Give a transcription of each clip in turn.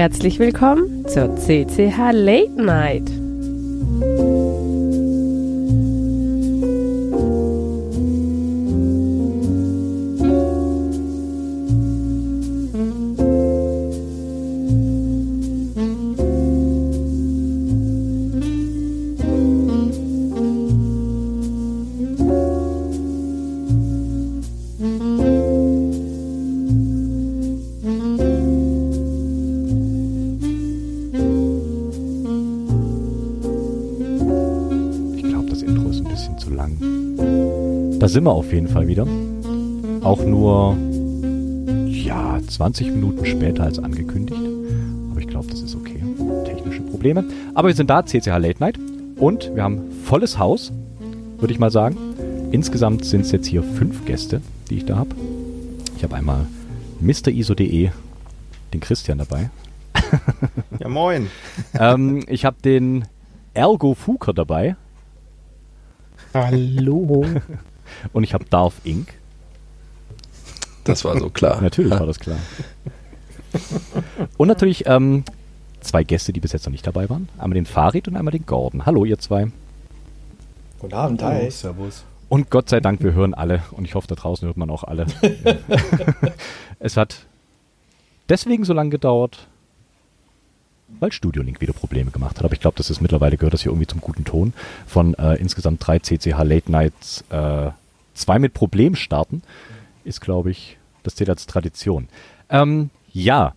Herzlich willkommen zur CCH Late Night. Sind wir auf jeden Fall wieder. Auch nur, ja, 20 Minuten später als angekündigt. Aber ich glaube, das ist okay. Technische Probleme. Aber wir sind da, CCH Late Night. Und wir haben volles Haus, würde ich mal sagen. Insgesamt sind es jetzt hier fünf Gäste, die ich da habe. Ich habe einmal MrIso.de, den Christian dabei. Ja, moin. ähm, ich habe den Ergo Fuker dabei. Hallo. Und ich habe Darth Inc. Das war so klar. natürlich war das klar. Und natürlich ähm, zwei Gäste, die bis jetzt noch nicht dabei waren. Einmal den Farid und einmal den Gordon. Hallo, ihr zwei. Guten Abend, hi. Oh, servus. Und Gott sei Dank, wir hören alle. Und ich hoffe, da draußen hört man auch alle. es hat deswegen so lange gedauert, weil Studio Link wieder Probleme gemacht hat. Aber ich glaube, das ist mittlerweile gehört das hier irgendwie zum guten Ton. Von äh, insgesamt drei CCH Late Nights äh, zwei mit Problem starten, ist, glaube ich, das zählt als Tradition. Ähm, ja,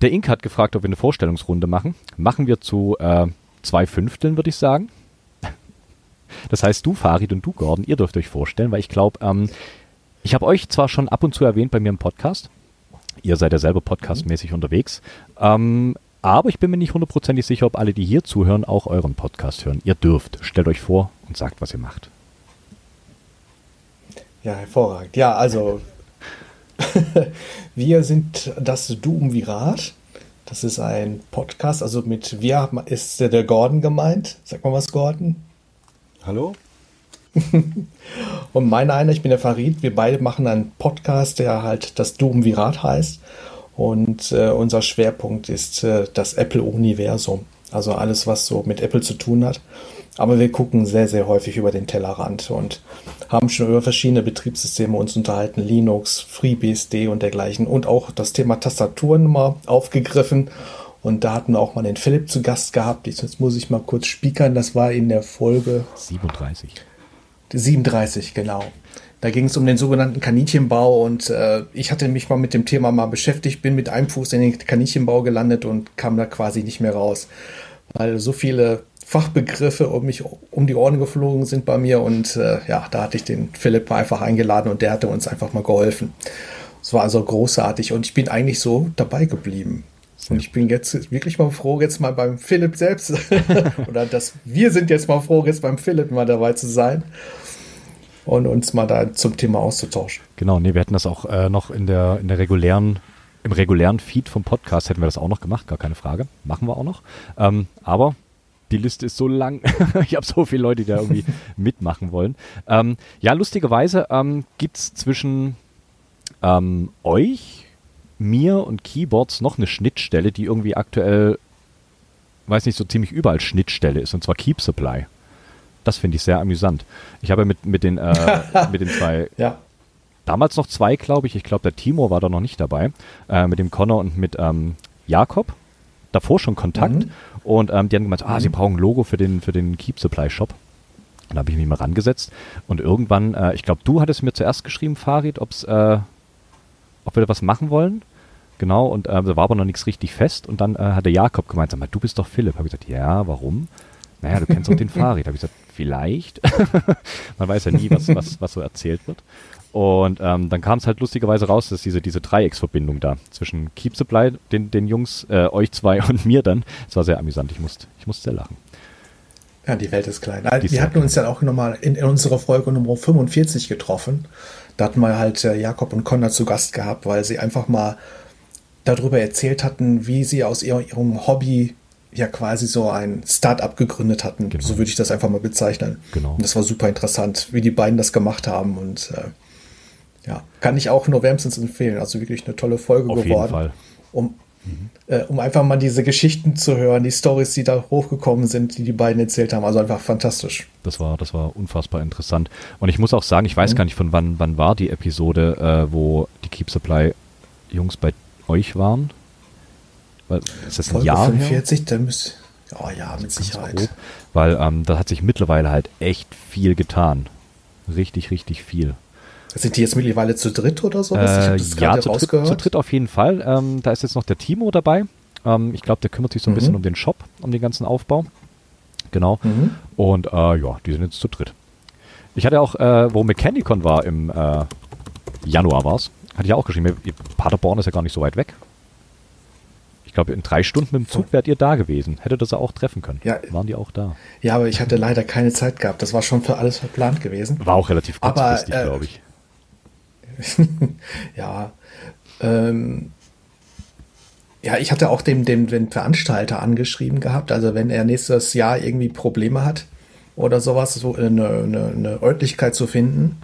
der Ink hat gefragt, ob wir eine Vorstellungsrunde machen. Machen wir zu äh, zwei Fünfteln, würde ich sagen. Das heißt, du, Farid und du, Gordon, ihr dürft euch vorstellen, weil ich glaube, ähm, ich habe euch zwar schon ab und zu erwähnt bei mir im Podcast. Ihr seid ja selber podcastmäßig unterwegs. Ähm, aber ich bin mir nicht hundertprozentig sicher, ob alle, die hier zuhören, auch euren Podcast hören. Ihr dürft. Stellt euch vor und sagt, was ihr macht. Ja, hervorragend. Ja, also wir sind das Duumvirat. Das ist ein Podcast, also mit wir ist der Gordon gemeint. Sag mal was, Gordon. Hallo. Und meine einer, ich bin der Farid. Wir beide machen einen Podcast, der halt das Duumvirat heißt. Und äh, unser Schwerpunkt ist äh, das Apple-Universum. Also alles, was so mit Apple zu tun hat. Aber wir gucken sehr, sehr häufig über den Tellerrand und haben schon über verschiedene Betriebssysteme uns unterhalten, Linux, FreeBSD und dergleichen und auch das Thema Tastaturen mal aufgegriffen. Und da hatten wir auch mal den Philipp zu Gast gehabt. Jetzt muss ich mal kurz spiekern. Das war in der Folge 37. 37, genau. Da ging es um den sogenannten Kaninchenbau und äh, ich hatte mich mal mit dem Thema mal beschäftigt, bin mit einem Fuß in den Kaninchenbau gelandet und kam da quasi nicht mehr raus, weil so viele Fachbegriffe um mich um die Ohren geflogen sind bei mir und äh, ja, da hatte ich den Philipp einfach eingeladen und der hatte uns einfach mal geholfen. Es war also großartig und ich bin eigentlich so dabei geblieben. Und ich bin jetzt wirklich mal froh, jetzt mal beim Philipp selbst, oder dass wir sind jetzt mal froh, jetzt beim Philipp mal dabei zu sein und uns mal da zum Thema auszutauschen. Genau, nee, wir hätten das auch äh, noch in der, in der regulären, im regulären Feed vom Podcast hätten wir das auch noch gemacht, gar keine Frage. Machen wir auch noch. Ähm, aber die Liste ist so lang. ich habe so viele Leute, die da irgendwie mitmachen wollen. Ähm, ja, lustigerweise ähm, gibt es zwischen ähm, euch, mir und Keyboards noch eine Schnittstelle, die irgendwie aktuell, weiß nicht, so ziemlich überall Schnittstelle ist, und zwar Keep Supply. Das finde ich sehr amüsant. Ich habe mit, mit, den, äh, mit den zwei, ja. damals noch zwei, glaube ich, ich glaube, der Timo war da noch nicht dabei, äh, mit dem Connor und mit ähm, Jakob davor schon Kontakt mhm. und ähm, die haben gemeint, ah, sie mhm. brauchen ein Logo für den, für den Keep Supply Shop. Und da habe ich mich mal rangesetzt und irgendwann, äh, ich glaube, du hattest mir zuerst geschrieben, Farid, ob's, äh, ob wir da was machen wollen. Genau, und äh, da war aber noch nichts richtig fest. Und dann äh, hat der Jakob gemeint, sag mal, du bist doch Philipp. Habe ich gesagt, ja, warum? Naja, du kennst auch den Farid. Habe ich gesagt, vielleicht. Man weiß ja nie, was, was, was so erzählt wird. Und ähm, dann kam es halt lustigerweise raus, dass diese, diese Dreiecksverbindung da zwischen Keep Supply, den, den Jungs, äh, euch zwei und mir dann, es war sehr amüsant. Ich musste, ich musste sehr lachen. Ja, die Welt ist klein. Die wir hatten uns ja auch nochmal in, in unserer Folge Nummer 45 getroffen. Da hatten wir halt äh, Jakob und Konrad zu Gast gehabt, weil sie einfach mal darüber erzählt hatten, wie sie aus ihr, ihrem Hobby ja quasi so ein Start-up gegründet hatten. Genau. So würde ich das einfach mal bezeichnen. Genau. Und das war super interessant, wie die beiden das gemacht haben und äh, ja, kann ich auch nur wärmstens empfehlen. Also wirklich eine tolle Folge Auf geworden. Jeden Fall. Um mhm. äh, um einfach mal diese Geschichten zu hören, die Stories, die da hochgekommen sind, die die beiden erzählt haben. Also einfach fantastisch. Das war, das war unfassbar interessant. Und ich muss auch sagen, ich weiß mhm. gar nicht, von wann, wann war die Episode, äh, wo die Keep Supply Jungs bei euch waren. Ist das ein Folge Jahr 45, her? da müsste Oh ja, mit Sicherheit. Grob, weil ähm, da hat sich mittlerweile halt echt viel getan. Richtig, richtig viel. Sind die jetzt mittlerweile zu dritt oder so? Äh, ja, zu dritt, zu dritt, auf jeden Fall. Ähm, da ist jetzt noch der Timo dabei. Ähm, ich glaube, der kümmert sich so ein mhm. bisschen um den Shop, um den ganzen Aufbau. Genau. Mhm. Und äh, ja, die sind jetzt zu dritt. Ich hatte auch, äh, wo Mechanicon war im äh, Januar war es, hatte ich auch geschrieben, Paderborn ist ja gar nicht so weit weg glaube, in drei Stunden mit dem Zug wärt ihr da gewesen. Hättet ihr sie auch treffen können. Ja. Waren die auch da? Ja, aber ich hatte leider keine Zeit gehabt. Das war schon für alles verplant gewesen. War auch relativ kurzfristig, äh, glaube ich. ja. Ähm, ja, ich hatte auch dem, dem, den Veranstalter angeschrieben gehabt. Also wenn er nächstes Jahr irgendwie Probleme hat oder sowas, so eine, eine, eine Örtlichkeit zu finden,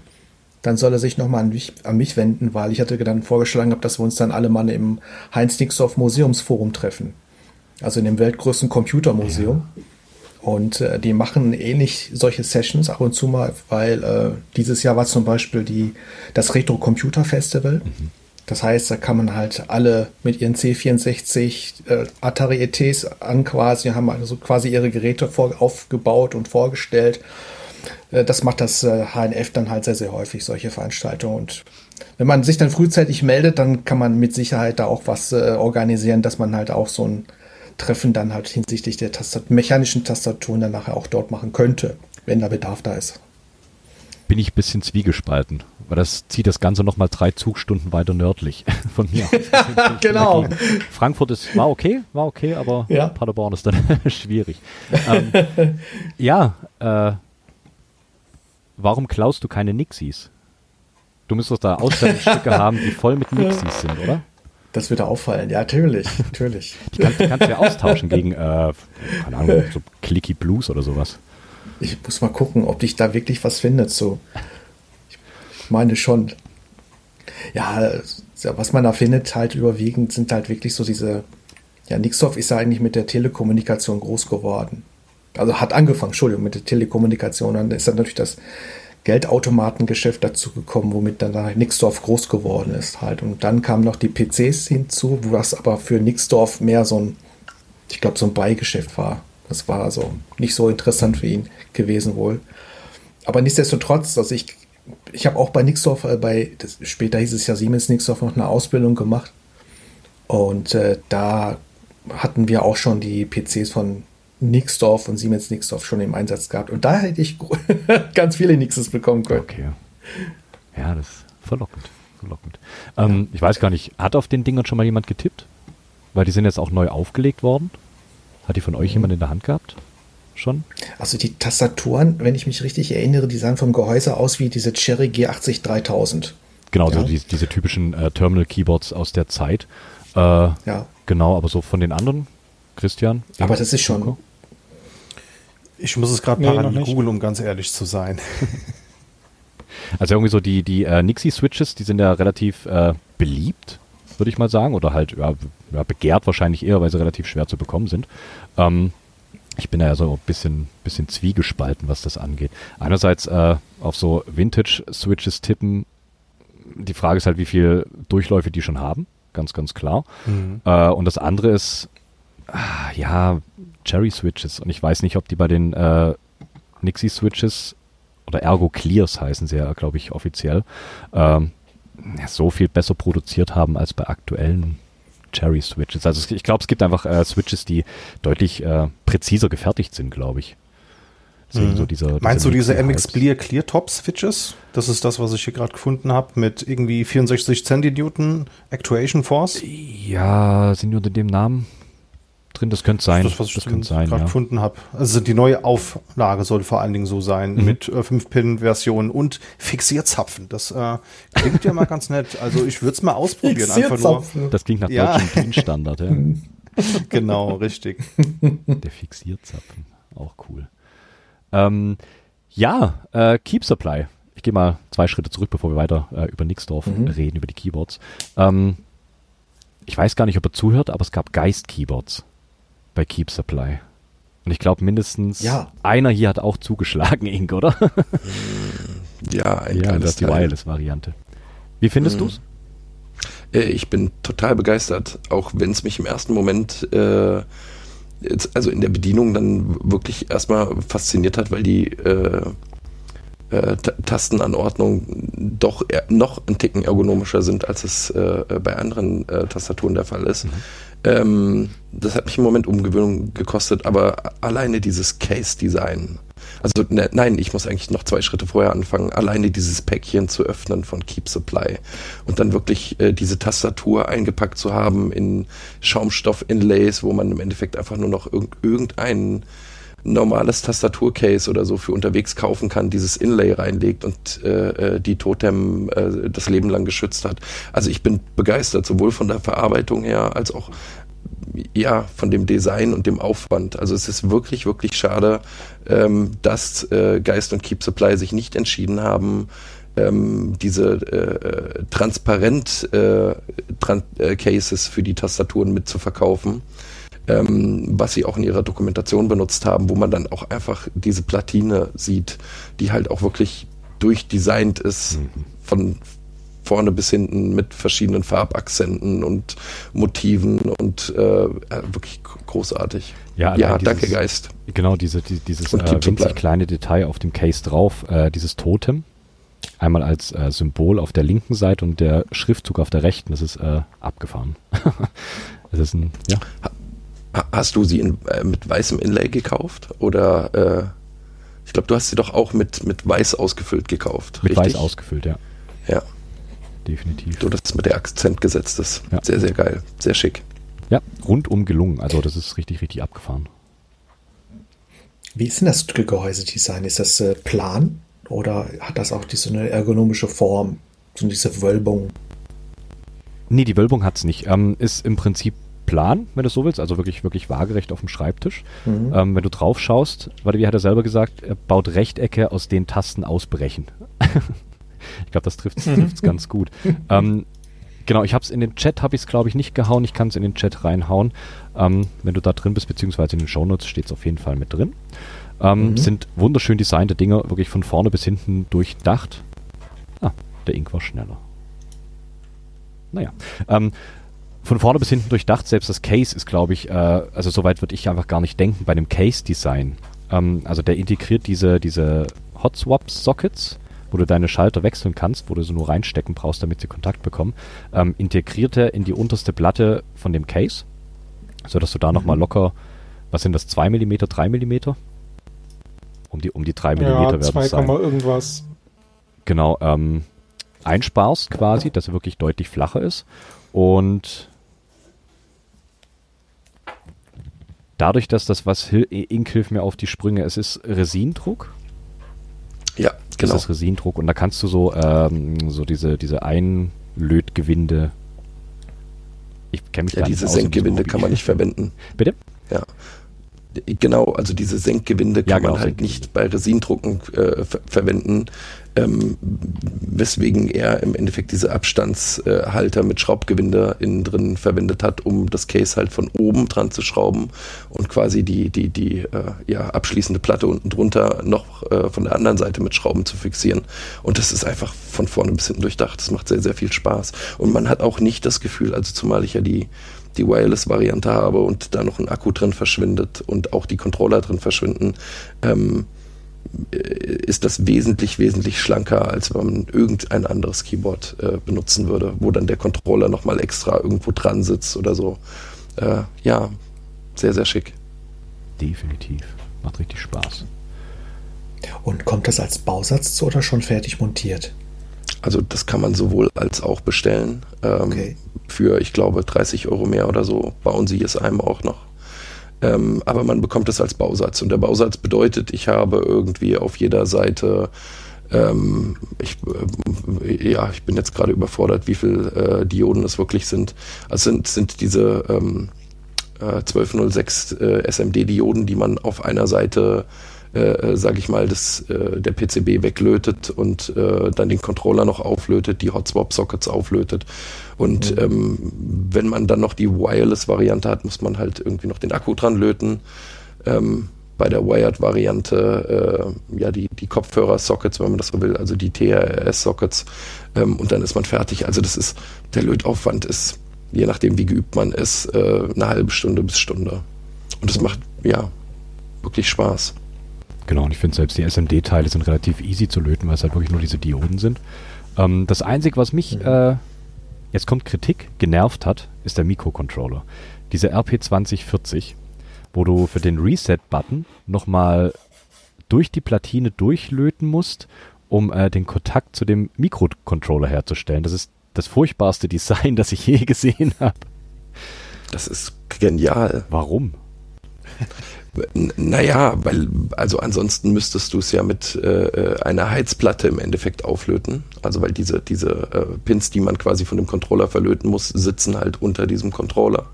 dann soll er sich nochmal an mich, an mich wenden, weil ich hatte dann vorgeschlagen, dass wir uns dann alle mal im Heinz-Nixdorf Museumsforum treffen. Also in dem weltgrößten Computermuseum. Ja. Und äh, die machen ähnlich solche Sessions ab und zu mal, weil äh, dieses Jahr war zum Beispiel die, das Retro Computer Festival. Mhm. Das heißt, da kann man halt alle mit ihren C64 äh, Atari ETs an quasi, haben also quasi ihre Geräte vor, aufgebaut und vorgestellt äh, das macht das HNF äh, dann halt sehr, sehr häufig, solche Veranstaltungen. Und wenn man sich dann frühzeitig meldet, dann kann man mit Sicherheit da auch was äh, organisieren, dass man halt auch so ein Treffen dann halt hinsichtlich der Tastat mechanischen Tastaturen dann nachher auch dort machen könnte, wenn da Bedarf da ist. Bin ich ein bisschen zwiegespalten, weil das zieht das Ganze nochmal drei Zugstunden weiter nördlich von mir. genau. Frankfurt ist, war okay, war okay, aber ja. Paderborn ist dann schwierig. Ähm, ja, äh, warum klaust du keine Nixies? Du müsstest da Ausstellungsstücke haben, die voll mit Nixies sind, oder? Das wird auffallen, ja, natürlich, natürlich. Die, kann, die kannst du ja austauschen gegen, äh, keine Ahnung, so Clicky Blues oder sowas. Ich muss mal gucken, ob dich da wirklich was findet. So. Ich meine schon. Ja, was man da findet, halt überwiegend sind halt wirklich so diese. Ja, Nixdorf ist ja eigentlich mit der Telekommunikation groß geworden also hat angefangen, Entschuldigung, mit der Telekommunikation. Dann ist dann natürlich das Geldautomatengeschäft dazu gekommen, womit dann da Nixdorf groß geworden ist halt. Und dann kamen noch die PCs hinzu, was aber für Nixdorf mehr so ein, ich glaube, so ein Beigeschäft war. Das war also nicht so interessant für ihn gewesen wohl. Aber nichtsdestotrotz, also ich, ich habe auch bei Nixdorf, äh, bei, das, später hieß es ja Siemens Nixdorf, noch eine Ausbildung gemacht. Und äh, da hatten wir auch schon die PCs von Nixdorf und Siemens Nixdorf schon im Einsatz gehabt. Und da hätte ich ganz viele Nixes bekommen können. Okay. Ja, das ist verlockend. verlockend. Ähm. Ich weiß gar nicht, hat auf den Dingern schon mal jemand getippt? Weil die sind jetzt auch neu aufgelegt worden. Hat die von euch mhm. jemand in der Hand gehabt? Schon? Also die Tastaturen, wenn ich mich richtig erinnere, die sahen vom Gehäuse aus wie diese Cherry G80 3000. Genau, ja. so die, diese typischen äh, Terminal-Keyboards aus der Zeit. Äh, ja. Genau, aber so von den anderen, Christian? Aber das ist schon, ich muss es gerade nee, parallel googeln, um ganz ehrlich zu sein. Also irgendwie so die, die äh, Nixie-Switches, die sind ja relativ äh, beliebt, würde ich mal sagen. Oder halt ja, ja, begehrt wahrscheinlich eher, weil sie relativ schwer zu bekommen sind. Ähm, ich bin da ja so ein bisschen, bisschen zwiegespalten, was das angeht. Einerseits äh, auf so Vintage-Switches tippen. Die Frage ist halt, wie viel Durchläufe die schon haben. Ganz, ganz klar. Mhm. Äh, und das andere ist, ah, ja, Cherry Switches. Und ich weiß nicht, ob die bei den äh, Nixie Switches oder Ergo Clears heißen sie ja, glaube ich, offiziell, ähm, so viel besser produziert haben als bei aktuellen Cherry Switches. Also ich glaube, es gibt einfach äh, Switches, die deutlich äh, präziser gefertigt sind, glaube ich. Mhm. So dieser, Meinst du diese MX Clear Clear Top Switches? Das ist das, was ich hier gerade gefunden habe, mit irgendwie 64 Centinewton Actuation Force? Ja, sind die unter dem Namen? Drin, das könnte sein. Das, was ich das könnte sein, gerade ja. gefunden habe. Also die neue Auflage soll vor allen Dingen so sein, mhm. mit äh, 5-Pin-Versionen und Fixierzapfen. Das äh, klingt ja mal ganz nett. Also ich würde es mal ausprobieren. Einfach nur. Das klingt nach ja. deutschem DIN-Standard, ja. genau, richtig. Der Fixierzapfen, auch cool. Ähm, ja, äh, Keep Supply. Ich gehe mal zwei Schritte zurück, bevor wir weiter äh, über Nixdorf mhm. reden, über die Keyboards. Ähm, ich weiß gar nicht, ob er zuhört, aber es gab Geist-Keyboards bei Keep Supply. Und ich glaube, mindestens Ja. einer hier hat auch zugeschlagen, Ink, oder? Ja, ein ja, das ist die. Wireless-Variante. Wie findest Mhm. du's? Äh, Ich bin total begeistert, auch wenn es mich im ersten Moment, äh, jetzt, also in der Bedienung dann wirklich erstmal fasziniert hat, weil die äh, äh, Ta- Tastenanordnung doch noch ein Ticken ergonomischer sind, als es äh, bei anderen äh, Tastaturen der Fall ist. Ähm, das hat mich im Moment Umgewöhnung gekostet, aber alleine dieses Case-Design, also ne, nein, ich muss eigentlich noch zwei Schritte vorher anfangen, alleine dieses Päckchen zu öffnen von Keep Supply und dann wirklich äh, diese Tastatur eingepackt zu haben in Schaumstoff-Inlays, wo man im Endeffekt einfach nur noch irg normales Tastaturcase oder so für unterwegs kaufen kann, dieses Inlay reinlegt und äh, äh, die Totem äh, das Leben lang geschützt hat. Also ich bin begeistert, sowohl von der Verarbeitung her als auch ja, von dem Design und dem Aufwand. Also es ist wirklich, wirklich schade, ähm, dass äh, Geist und Keep Supply sich nicht entschieden haben, ähm, diese äh, äh, transparent äh, Tran äh, Cases für die Tastaturen mitzuverkaufen, ähm, was sie auch in ihrer Dokumentation benutzt haben, wo man dann auch einfach diese Platine sieht, die halt auch wirklich durchdesignt ist von vorne bis hinten mit verschiedenen Farbakzenten und Motiven und äh, wirklich großartig. Ja, Ja, allein danke dieses- Geist. Genau, diese, die, dieses äh, winzig kleine Detail auf dem Case drauf, äh, dieses Totem. Einmal als äh, Symbol auf der linken Seite und der Schriftzug auf der rechten. Das ist äh, abgefahren. das ist ein, ja, Hast du sie in, äh, mit weißem Inlay gekauft? Oder äh, ich glaube, du hast sie doch auch mit, mit weiß ausgefüllt gekauft. mit richtig? weiß ausgefüllt, ja, Ja, definitiv. so dass mit der Akzent gesetzt ist. Ja. Sehr, sehr geil. Sehr schick. Ja, rundum gelungen. Also das ist richtig, richtig abgefahren. Wie ist denn das Gehäusedesign? Ist das äh, plan oder hat das auch diese eine ergonomische Form? So diese Wölbung? Nee, die Wölbung hat's nicht. Ähm, ist im Prinzip plan, wenn du so willst, also wirklich, wirklich waagerecht auf dem Schreibtisch. Mhm. Ähm, wenn du drauf schaust, warte, wie hat er selber gesagt, er baut Rechtecke, aus denen Tasten ausbrechen. ich glaube, das trifft es ganz gut. Ähm, genau, ich habe es in den Chat, habe ich es glaube ich nicht gehauen, ich kann es in den Chat reinhauen. Ähm, wenn du da drin bist, beziehungsweise in den Shownotes steht es auf jeden Fall mit drin. Ähm, Mhm. Sind wunderschön designte Dinger, wirklich von vorne bis hinten durchdacht. Ah, der Ink war schneller. Naja. Ähm, von vorne bis hinten durchdacht, selbst das Case ist, glaube ich, äh, also soweit würde ich einfach gar nicht denken bei dem Case-Design. Ähm, also der integriert diese, diese Hot-Swap-Sockets, wo du deine Schalter wechseln kannst, wo du sie nur reinstecken brauchst, damit sie Kontakt bekommen, ähm, integriert er in die unterste Platte von dem Case, sodass du da nochmal locker, was sind das, 2 mm, 3 mm? Um die, um die 3 mm Ja, werden es 2, sein irgendwas. genau, ähm, einsparst quasi, dass er wirklich deutlich flacher ist. Und dadurch, dass das, was Hil Ink hilft mir auf die Sprünge, es ist Resindruck. Ja, genau. Das ist Resindruck und da kannst du so, ähm, so diese, diese Einlötgewinde. Ich kenne mich Ja, gar diese nicht Senkgewinde kann man nicht verwenden. Bitte? Ja. Genau, also diese Senkgewinde Ja, kann genau, man halt Senkgewinde. nicht bei Resindrucken äh, ver verwenden, ähm, weswegen er im Endeffekt diese Abstandshalter mit Schraubgewinde innen drin verwendet hat, um das Case halt von oben dran zu schrauben und quasi die, die, die äh, ja, abschließende Platte unten drunter noch äh, von der anderen Seite mit Schrauben zu fixieren. Und das ist einfach von vorne bis hinten durchdacht. Das macht sehr, sehr viel Spaß. Und man hat auch nicht das Gefühl, also zumal ich ja die die Wireless-Variante habe und da noch ein Akku drin verschwindet und auch die Controller drin verschwinden, ähm, äh, ist das wesentlich, wesentlich schlanker, als wenn man irgendein anderes Keyboard äh, benutzen würde, wo dann der Controller nochmal extra irgendwo dran sitzt oder so. Äh, ja, sehr, sehr schick. Definitiv. Macht richtig Spaß. Und kommt das als Bausatz zu oder schon fertig montiert? Also das kann man sowohl als auch bestellen. Ähm, Okay. Für, ich glaube, 30 Euro mehr oder so bauen sie es einem auch noch. Ähm, aber man bekommt es als Bausatz. Und der Bausatz bedeutet, ich habe irgendwie auf jeder Seite, ähm, ich, äh, ja, ich bin jetzt gerade überfordert, wie viel äh, Dioden es wirklich sind. Also sind, sind diese ähm, äh, 1206 äh, SMD-Dioden, die man auf einer Seite äh, sage ich mal, das, äh, der PCB weglötet und äh, dann den Controller noch auflötet, die Hot-Swap-Sockets auflötet. Und mhm. ähm, wenn man dann noch die Wireless-Variante hat, muss man halt irgendwie noch den Akku dran löten. Ähm, bei der Wired-Variante äh, ja die, die Kopfhörer-Sockets, wenn man das so will, also die TRS-Sockets ähm, und dann ist man fertig. Also das ist, der Lötaufwand ist, je nachdem wie geübt man ist, äh, eine halbe Stunde bis Stunde. Und das macht, ja, wirklich Spaß. Genau, und ich finde selbst die SMD-Teile sind relativ easy zu löten, weil es halt wirklich nur diese Dioden sind. Ähm, das Einzige, was mich, mhm. äh, jetzt kommt Kritik, genervt hat, ist der Mikrocontroller. Diese RP2040 wo du für den Reset-Button nochmal durch die Platine durchlöten musst, um äh, den Kontakt zu dem Mikrocontroller herzustellen. Das ist das furchtbarste Design, das ich je gesehen habe. Das ist genial. Warum? naja, weil, also ansonsten müsstest du es ja mit äh, äh, einer Heizplatte im Endeffekt auflöten. Also weil diese, diese äh, Pins, die man quasi von dem Controller verlöten muss, sitzen halt unter diesem Controller.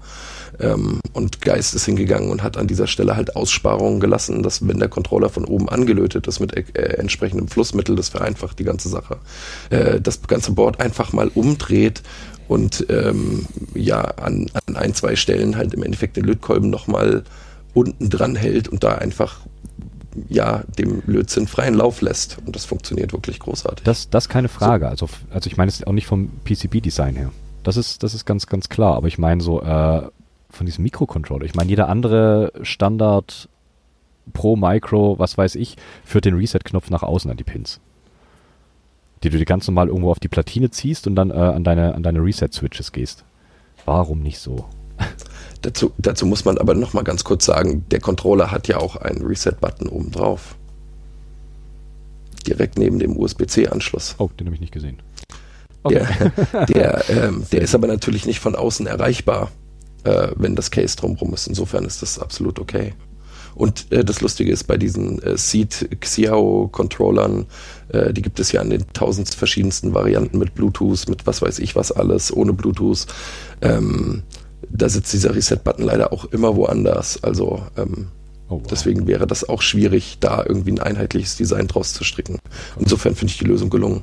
Ähm, und Geist ist hingegangen und hat an dieser Stelle halt Aussparungen gelassen, dass wenn der Controller von oben angelötet ist mit äh, entsprechendem Flussmittel, das vereinfacht die ganze Sache, äh, das ganze Board einfach mal umdreht und ähm, ja an, an ein, zwei Stellen halt im Endeffekt den Lötkolben nochmal unten dran hält und da einfach ja, dem Lötzinn freien Lauf lässt. Und das funktioniert wirklich großartig. Das, das keine Frage. So. Also, also ich meine es auch nicht vom PCB-Design her. Das ist, das ist ganz, ganz klar. Aber ich meine so, äh, von diesem Mikrocontroller. Ich meine, jeder andere Standard Pro, Micro, was weiß ich, führt den Reset-Knopf nach außen an die Pins. Die du dir ganz normal irgendwo auf die Platine ziehst und dann äh, an deine, an deine Reset-Switches gehst. Warum nicht so? Dazu, dazu muss man aber noch mal ganz kurz sagen, der Controller hat ja auch einen Reset-Button oben drauf. Direkt neben dem USB-C-Anschluss. Oh, den habe ich nicht gesehen. Okay. Der, der, ähm, der ist aber natürlich nicht von außen erreichbar äh, wenn das Case drumherum ist. Insofern ist das absolut okay. Und äh, das Lustige ist, bei diesen äh, Seed Xiao Controllern, äh, die gibt es ja in den tausend verschiedensten Varianten mit Bluetooth, mit was weiß ich was alles, ohne Bluetooth. Ähm, da sitzt dieser Reset-Button leider auch immer woanders. Also ähm, oh, wow. deswegen wäre das auch schwierig, da irgendwie ein einheitliches Design draus zu stricken. Insofern finde ich die Lösung gelungen.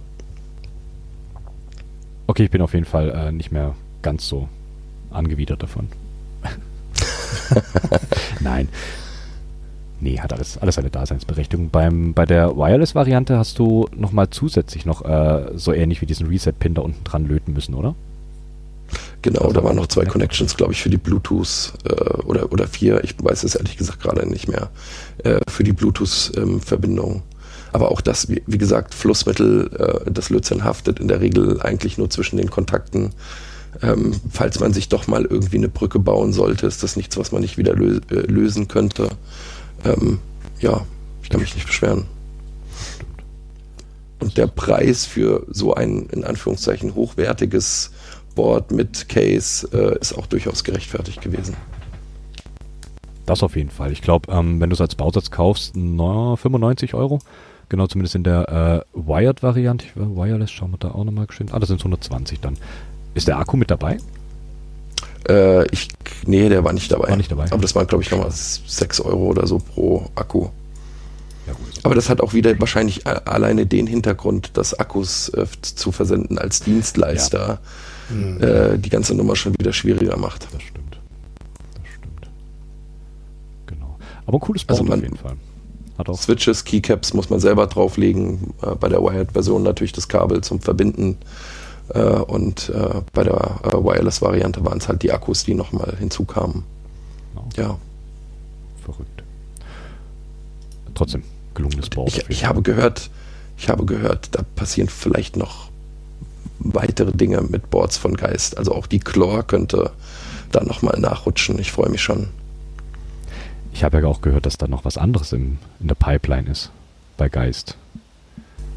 Okay, ich bin auf jeden Fall äh, nicht mehr ganz so angewidert davon. Nein. Nee, hat alles, alles eine Daseinsberechtigung. Beim, bei der Wireless-Variante hast du nochmal zusätzlich noch äh, so ähnlich wie diesen Reset-Pin da unten dran löten müssen, oder? Genau, da waren noch zwei Connections, glaube ich, für die Bluetooth äh, oder, oder vier, ich weiß es ehrlich gesagt gerade nicht mehr, äh, für die Bluetooth-Verbindung. Ähm, Aber auch das, wie, wie gesagt, Flussmittel, äh, das Lötzinn haftet in der Regel eigentlich nur zwischen den Kontakten ähm, falls man sich doch mal irgendwie eine Brücke bauen sollte, ist das nichts, was man nicht wieder lö äh, lösen könnte. Ähm, ja, ich kann mich nicht beschweren. Und der Preis für so ein in Anführungszeichen hochwertiges Board mit Case äh, ist auch durchaus gerechtfertigt gewesen. Das auf jeden Fall. Ich glaube, ähm, wenn du es als Bausatz kaufst, na, 95 Euro. Genau, zumindest in der äh, Wired-Variante. Wireless, schauen wir da auch nochmal geschwind. Ah, das sind 120 dann. Ist der Akku mit dabei? Äh, ich, nee, der war nicht dabei. War nicht dabei. Aber das waren, glaube ich, nochmal 6 Euro oder so pro Akku. Ja, Aber das hat auch wieder wahrscheinlich alleine den Hintergrund, dass Akkus äh, zu versenden als Dienstleister ja. Mhm. äh, die ganze Nummer schon wieder schwieriger macht. Das stimmt. Das stimmt. Genau. Aber ein cooles Board also man, auf jeden Fall. Hat auch Switches, Keycaps muss man selber drauflegen. Äh, bei der Wired-Version natürlich das Kabel zum Verbinden äh, und äh, bei der äh, Wireless-Variante waren es halt die Akkus, die nochmal hinzukamen. Okay. Ja. Verrückt. Trotzdem, gelungenes Board. Ich, ich habe gehört, ich habe gehört, da passieren vielleicht noch weitere Dinge mit Boards von Geist. Also auch die Chlor könnte da nochmal nachrutschen. Ich freue mich schon. Ich habe ja auch gehört, dass da noch was anderes im, in der Pipeline ist bei Geist.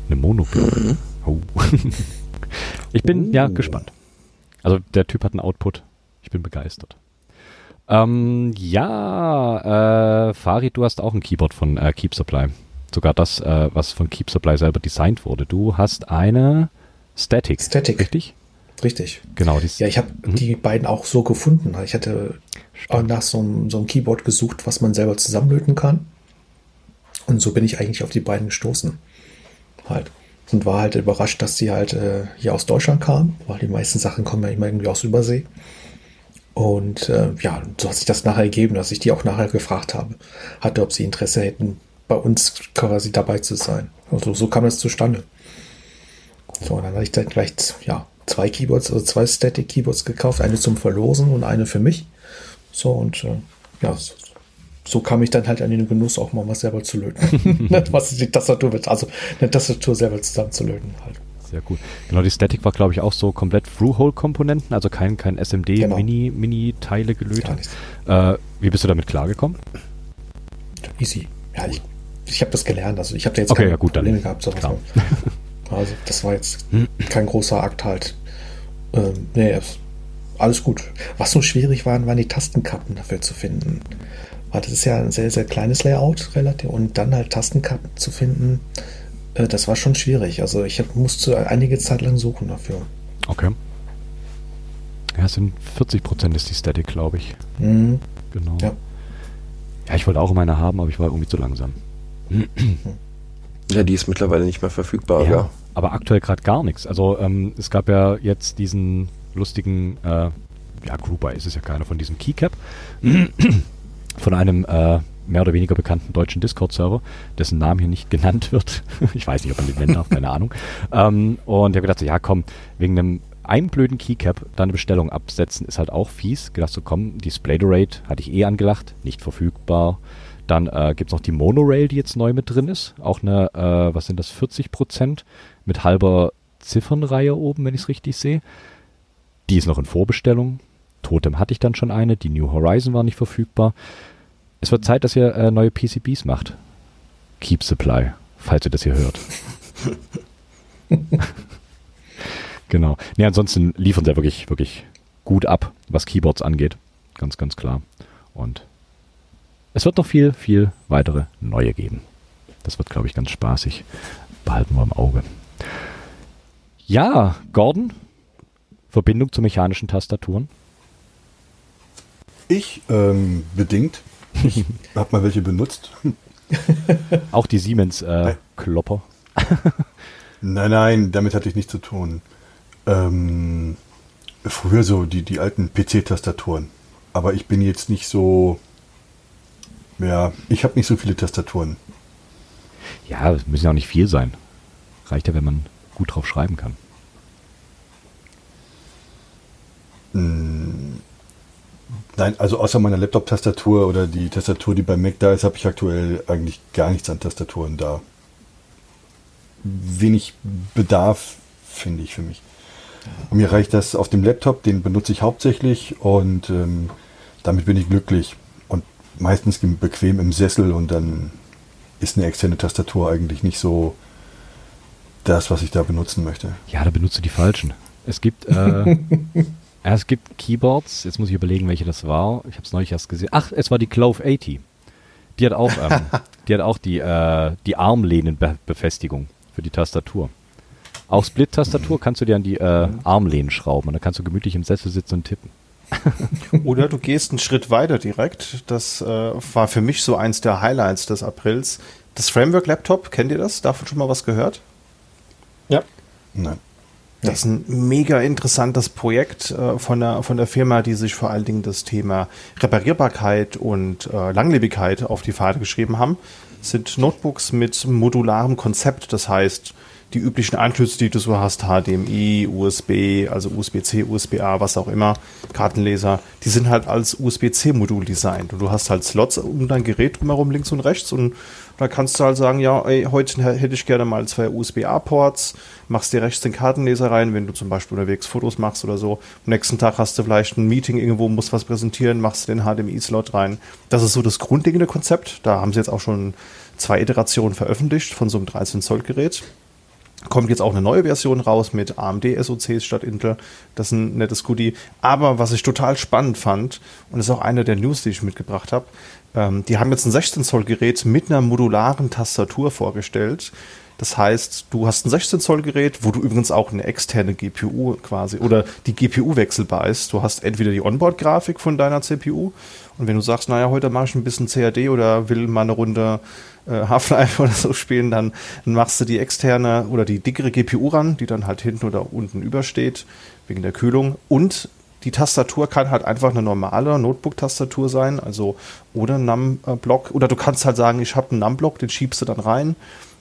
Eine Monoblock. Mhm. Oh. Ich bin uh. ja gespannt. Also der Typ hat einen Output. Ich bin begeistert. Ähm, ja, äh, Farid, du hast auch ein Keyboard von äh, Keep Supply. Sogar das, äh, was von Keep Supply selber designt wurde. Du hast eine Static. Static. Richtig? Richtig. Genau. ja, ich habe mhm. die beiden auch so gefunden. Ich hatte Stimmt. nach so einem, so einem Keyboard gesucht, was man selber zusammenlöten kann. Und so bin ich eigentlich auf die beiden gestoßen. Halt. Und war halt überrascht, dass die halt äh, hier aus Deutschland kamen, weil die meisten Sachen kommen ja immer irgendwie aus Übersee. Und äh, ja, so hat sich das nachher ergeben, dass ich die auch nachher gefragt habe, hatte, ob sie Interesse hätten, bei uns quasi dabei zu sein. Also so kam das zustande. So, und dann hatte ich dann gleich ja, zwei Keyboards, also zwei Static Keyboards gekauft, eine zum Verlosen und eine für mich. So, und äh, ja, so, so, kam ich dann halt an den Genuss, auch mal was selber zu löten. was die Tastatur wird, also eine Tastatur selber zusammenzulöten halt. Sehr cool. Genau, die Static war, glaube ich, auch so komplett Through-Hole-Komponenten, also kein, kein SMD-Mini-Mini-Teile genau. gelötet. Äh, wie bist du damit klargekommen? Easy. Ja, ich, ich habe das gelernt. Also ich habe da jetzt okay, keine ja, gut, Probleme gehabt. Sowas also das war jetzt kein großer Akt halt. Ähm, nee, alles gut. Was so schwierig waren, waren die Tastenkappen dafür zu finden. Weil das ist ja ein sehr, sehr kleines Layout relativ und dann halt Tastenkappen zu finden, äh, das war schon schwierig. Also ich musste einige Zeit lang suchen dafür. Okay. Ja, es sind 40 Prozent ist die Static, glaube ich. Mhm. Genau. Ja. ja, ich wollte auch meine haben, aber ich war irgendwie zu langsam. Ja, die ist mittlerweile nicht mehr verfügbar. Ja, ja. Aber aktuell gerade gar nichts. Also ähm, es gab ja jetzt diesen lustigen, äh, ja, Grouper ist es ja keiner von diesem Keycap, von einem äh, mehr oder weniger bekannten deutschen Discord-Server, dessen Name hier nicht genannt wird. ich weiß nicht, ob man den nennen darf, keine Ahnung. Ähm, und ich habe gedacht, so, ja komm, wegen einem einen blöden Keycap da eine Bestellung absetzen, ist halt auch fies. Gedacht so, komm, Display Rate hatte ich eh angelacht, nicht verfügbar. Dann äh, gibt es noch die Monorail, die jetzt neu mit drin ist. Auch eine, äh, was sind das, 40 Prozent mit halber Ziffernreihe oben, wenn ich es richtig sehe. Die ist noch in Vorbestellung. Totem hatte ich dann schon eine. Die New Horizon war nicht verfügbar. Es wird Zeit, dass ihr äh, neue PCBs macht. Keep Supply, falls ihr das hier hört. genau. Nee, ansonsten liefern sie ja wirklich, wirklich gut ab, was Keyboards angeht. Ganz, ganz klar. Und es wird noch viel, viel weitere neue geben. Das wird, glaube ich, ganz spaßig. Behalten wir im Auge. Ja, Gordon, Verbindung zu mechanischen Tastaturen? Ich ähm, bedingt. Ich habe mal welche benutzt. Auch die Siemens-Klopper. Äh, nein, nein, damit hatte ich nichts zu tun. Ähm, früher so die, die alten PC-Tastaturen. Aber ich bin jetzt nicht so. Ja, ich habe nicht so viele Tastaturen. Ja, es müssen ja auch nicht viel sein. Reicht ja, wenn man gut drauf schreiben kann. Hm. Nein, also außer meiner Laptop-Tastatur oder die Tastatur, die beim Mac da ist, habe ich aktuell eigentlich gar nichts an Tastaturen da. Wenig Bedarf, finde ich für mich. Mir reicht das auf dem Laptop, den benutze ich hauptsächlich und ähm, damit bin ich glücklich. Und meistens bequem im Sessel und dann ist eine externe Tastatur eigentlich nicht so das, was ich da benutzen möchte. Ja, da benutze die falschen. Es gibt äh, es gibt Keyboards, jetzt muss ich überlegen, welche das war. Ich habe es neulich erst gesehen. Ach, es war die Clove 80. Die hat auch, ähm, die, hat auch die, äh, die Armlehnenbefestigung für die Tastatur. Auch Split-Tastatur kannst du dir an die äh, Armlehnen schrauben und dann kannst du gemütlich im Sessel sitzen und tippen. Oder du gehst einen Schritt weiter direkt. Das äh, war für mich so eins der Highlights des Aprils. Das Framework Laptop, kennt ihr das? Davon schon mal was gehört? Nein. Das ist ein mega interessantes Projekt äh, von, der, von der Firma, die sich vor allen Dingen das Thema Reparierbarkeit und äh, Langlebigkeit auf die Fahne geschrieben haben. Das sind Notebooks mit modularem Konzept, das heißt, die üblichen Anschlüsse, die du so hast, HDMI, USB, also USB-C, USB-A, was auch immer, Kartenleser, die sind halt als USB-C-Modul designt. Und du hast halt Slots um dein Gerät drumherum links und rechts und da kannst du halt sagen, ja, ey, heute hätte ich gerne mal zwei USB-A-Ports, machst dir rechts den Kartenleser rein, wenn du zum Beispiel unterwegs Fotos machst oder so. Am nächsten Tag hast du vielleicht ein Meeting irgendwo, musst was präsentieren, machst den HDMI-Slot rein. Das ist so das grundlegende Konzept. Da haben sie jetzt auch schon zwei Iterationen veröffentlicht von so einem 13-Zoll-Gerät. Kommt jetzt auch eine neue Version raus mit AMD SoCs statt Intel. Das ist ein nettes Goodie. Aber was ich total spannend fand, und ist auch eine der News, die ich mitgebracht habe, ähm, die haben jetzt ein 16 Zoll Gerät mit einer modularen Tastatur vorgestellt, Das heißt, du hast ein 16 Zoll Gerät, wo du übrigens auch eine externe GPU quasi oder die GPU wechselbar ist. Du hast entweder die Onboard-Grafik von deiner CPU und wenn du sagst, naja, heute mache ich ein bisschen CAD oder will mal eine Runde äh, Half-Life oder so spielen, dann, machst du die externe oder die dickere GPU ran, die dann halt hinten oder unten übersteht, wegen der Kühlung. Und die Tastatur kann halt einfach eine normale Notebook-Tastatur sein, also oder ein NUM-Block. Oder du kannst halt sagen, ich habe einen NUM-Block, den schiebst du dann rein.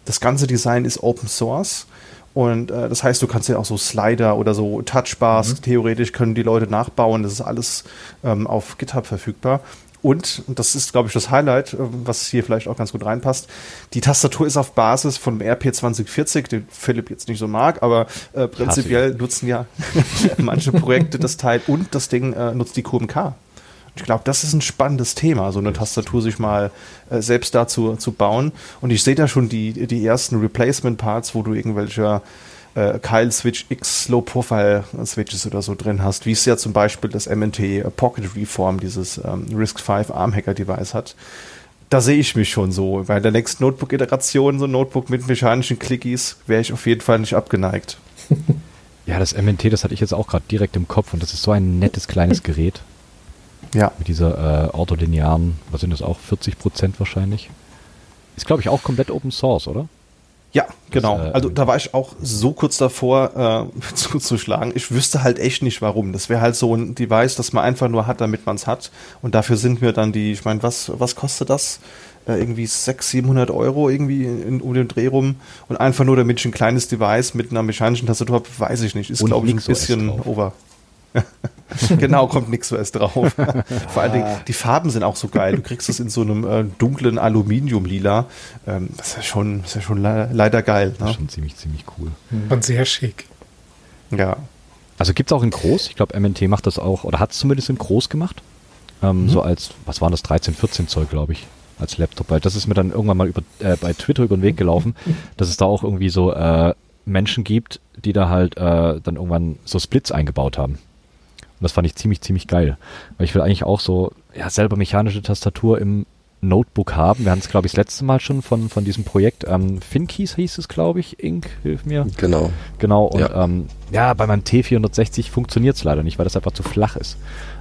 Das ganze Design ist Open Source. Und äh, das heißt, du kannst ja auch so Slider oder so Touchbars, mhm. theoretisch können die Leute nachbauen. Das ist alles ähm, auf GitHub verfügbar. Und, und das ist, glaube ich, das Highlight, äh, was hier vielleicht auch ganz gut reinpasst, die Tastatur ist auf Basis von RP 2040, den Philipp jetzt nicht so mag, aber äh, prinzipiell nutzen ja manche Projekte das Teil und das Ding äh, nutzt die QMK. Ich glaube, das ist ein spannendes Thema, so eine Tastatur sich mal äh, selbst dazu zu bauen. Und ich sehe da schon die, die ersten Replacement-Parts, wo du irgendwelche äh, Kyle Switch X Low Profile Switches oder so drin hast, wie es ja zum Beispiel das MNT Pocket Reform, dieses ähm, Risk 5 Arm Hacker Device hat. Da sehe ich mich schon so. Bei der nächsten Notebook-Iteration, so ein Notebook mit mechanischen Clickies, wäre ich auf jeden Fall nicht abgeneigt. Ja, das MNT, das hatte ich jetzt auch gerade direkt im Kopf und das ist so ein nettes kleines Gerät. Ja. Mit dieser äh, ortholinearen, was sind das auch, 40 Prozent wahrscheinlich. Ist, glaube ich, auch komplett Open Source, oder? Ja, genau. Das, äh, also da war ich auch so kurz davor äh, zuzuschlagen. Ich wüsste halt echt nicht warum. Das wäre halt so ein Device, das man einfach nur hat, damit man es hat. Und dafür sind mir dann die, ich meine, was, was kostet das? Äh, irgendwie 600, 700 Euro irgendwie in, um den Dreh rum. Und einfach nur, damit ich ein kleines Device mit einer mechanischen Tastatur habe, weiß ich nicht. Ist, glaube ich, ein bisschen over. genau, kommt nichts erst drauf. Vor allen Dingen, ah. die Farben sind auch so geil. Du kriegst es in so einem äh, dunklen Aluminiumlila. Ähm, das ist ja schon, ist ja schon le leider geil. Ne? Das ist schon ziemlich, ziemlich cool. Mhm. Und sehr schick. Ja. Also gibt es auch in groß. Ich glaube, MNT macht das auch, oder hat es zumindest in groß gemacht. Ähm, mhm. So als, was waren das, 13, 14 Zoll, glaube ich, als Laptop. Weil das ist mir dann irgendwann mal über, äh, bei Twitter über den Weg gelaufen, dass es da auch irgendwie so äh, Menschen gibt, die da halt äh, dann irgendwann so Splits eingebaut haben. Und das fand ich ziemlich, ziemlich geil. Weil ich will eigentlich auch so, ja, selber mechanische Tastatur im Notebook haben. Wir hatten es, glaube ich, das letzte Mal schon von, von diesem Projekt. Ähm, Finkeys hieß es, glaube ich. Ink, hilf mir. Genau. Genau. Und ja, ähm, ja bei meinem T460 funktioniert es leider nicht, weil das einfach zu flach ist.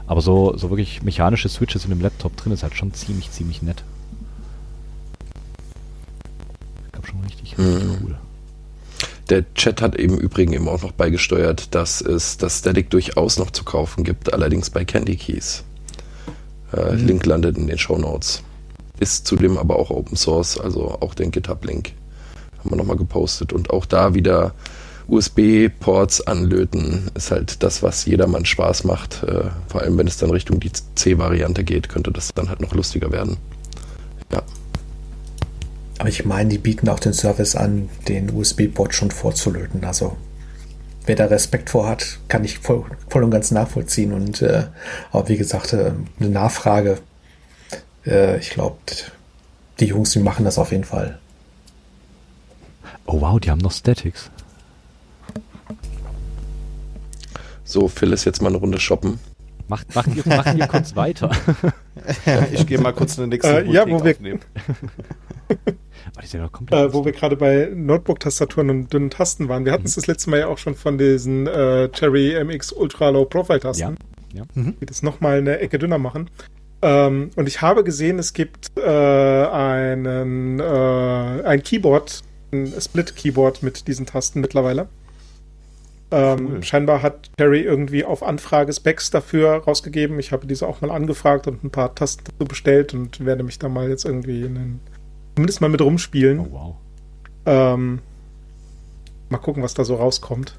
Aber so, so wirklich mechanische Switches in dem Laptop drin ist halt schon ziemlich, ziemlich nett. Ich glaube schon richtig, richtig mhm. cool. Der Chat hat eben übrigens eben auch noch beigesteuert, dass es das Static durchaus noch zu kaufen gibt, allerdings bei Candy Keys. Äh, mhm. Link landet in den Show Notes. Ist zudem aber auch Open Source, also auch den GitHub-Link haben wir nochmal gepostet. Und auch da wieder USB-Ports anlöten ist halt das, was jedermann Spaß macht. Äh, vor allem, wenn es dann Richtung die C-Variante geht, könnte das dann halt noch lustiger werden. Ich meine, die bieten auch den Service an, den USB-Port schon vorzulöten. Also wer da Respekt vor hat, kann ich voll, voll und ganz nachvollziehen. Und äh, aber wie gesagt, äh, eine Nachfrage, äh, ich glaube, die Jungs, die machen das auf jeden Fall. Oh wow, die haben noch Statics. So, Phil ist jetzt mal eine Runde shoppen. Macht, macht, ihr, macht ihr kurz weiter. ich gehe mal kurz in den nächsten äh, Ja, wo wir, äh, wo wir gerade bei Notebook-Tastaturen und dünnen Tasten waren. Wir hatten es mhm. das letzte Mal ja auch schon von diesen äh, Cherry MX Ultra Low Profile Tasten, ja. Ja. Mhm. die das nochmal eine Ecke dünner machen. Ähm, und ich habe gesehen, es gibt äh, einen, äh, ein Keyboard, ein Split-Keyboard mit diesen Tasten mittlerweile. Ähm, cool. Scheinbar hat Cherry irgendwie auf Anfrage Specs dafür rausgegeben. Ich habe diese auch mal angefragt und ein paar Tasten dazu bestellt und werde mich da mal jetzt irgendwie in den zumindest mal mit rumspielen. Oh, wow. Ähm, mal gucken, was da so rauskommt.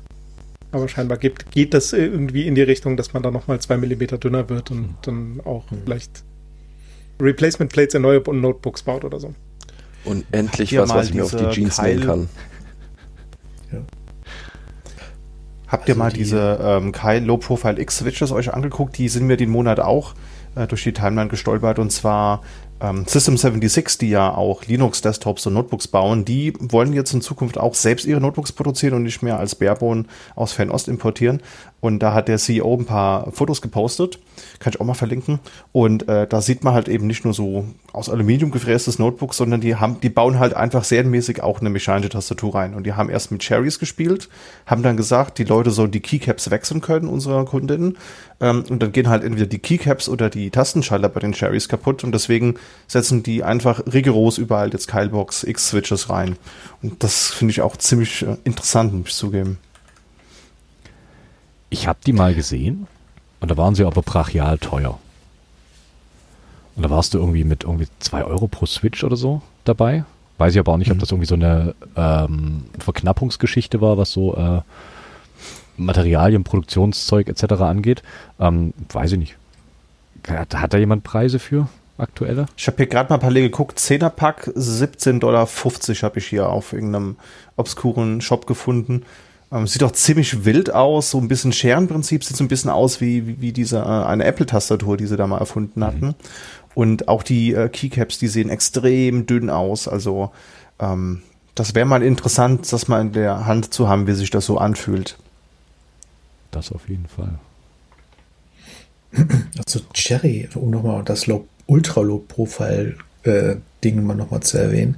Aber scheinbar geht, geht das irgendwie in die Richtung, dass man da nochmal zwei Millimeter dünner wird und mhm. dann auch mhm. vielleicht Replacement Plates in neue Notebooks baut oder so. Und endlich was, was ich mir auf die Jeans Keil nehmen kann. Ja. Habt also ihr mal die, diese ähm, Kyle Low Profile X Switches euch angeguckt? Die sind mir den Monat auch äh, durch die Timeline gestolpert und zwar ähm, System 76, die ja auch Linux-Desktops und Notebooks bauen, die wollen jetzt in Zukunft auch selbst ihre Notebooks produzieren und nicht mehr als Barebone aus Fernost importieren. Und da hat der CEO ein paar Fotos gepostet, kann ich auch mal verlinken. Und äh, da sieht man halt eben nicht nur so aus Aluminium gefrästes Notebook, sondern die haben, die bauen halt einfach serienmäßig auch eine mechanische Tastatur rein. Und die haben erst mit Cherries gespielt, haben dann gesagt, die Leute sollen die Keycaps wechseln können, unsere Kundinnen. Ähm, und dann gehen halt entweder die Keycaps oder die Tastenschalter bei den Cherries kaputt. Und deswegen setzen die einfach rigoros überall jetzt Keilbox X-Switches rein. Und das finde ich auch ziemlich äh, interessant, muss ich zugeben. Ich habe die mal gesehen und da waren sie aber brachial teuer. Und da warst du irgendwie mit irgendwie 2 Euro pro Switch oder so dabei. Weiß ich aber auch nicht, ob mhm. das irgendwie so eine ähm, Verknappungsgeschichte war, was so äh, Materialien, Produktionszeug etc. angeht. Ähm, weiß ich nicht. Hat, hat da jemand Preise für aktuelle? Ich habe hier gerade mal parallel geguckt. 10er Pack, 17,50 Dollar habe ich hier auf irgendeinem obskuren Shop gefunden. Ähm, sieht auch ziemlich wild aus, so ein bisschen Scherenprinzip, sieht so ein bisschen aus wie, wie, wie diese äh, eine Apple-Tastatur, die sie da mal erfunden hatten. Mhm. Und auch die äh, Keycaps, die sehen extrem dünn aus. Also ähm, das wäre mal interessant, das mal in der Hand zu haben, wie sich das so anfühlt. Das auf jeden Fall. Also Cherry, um nochmal das Ultra-Low-Profile-Ding äh, mal nochmal zu erwähnen.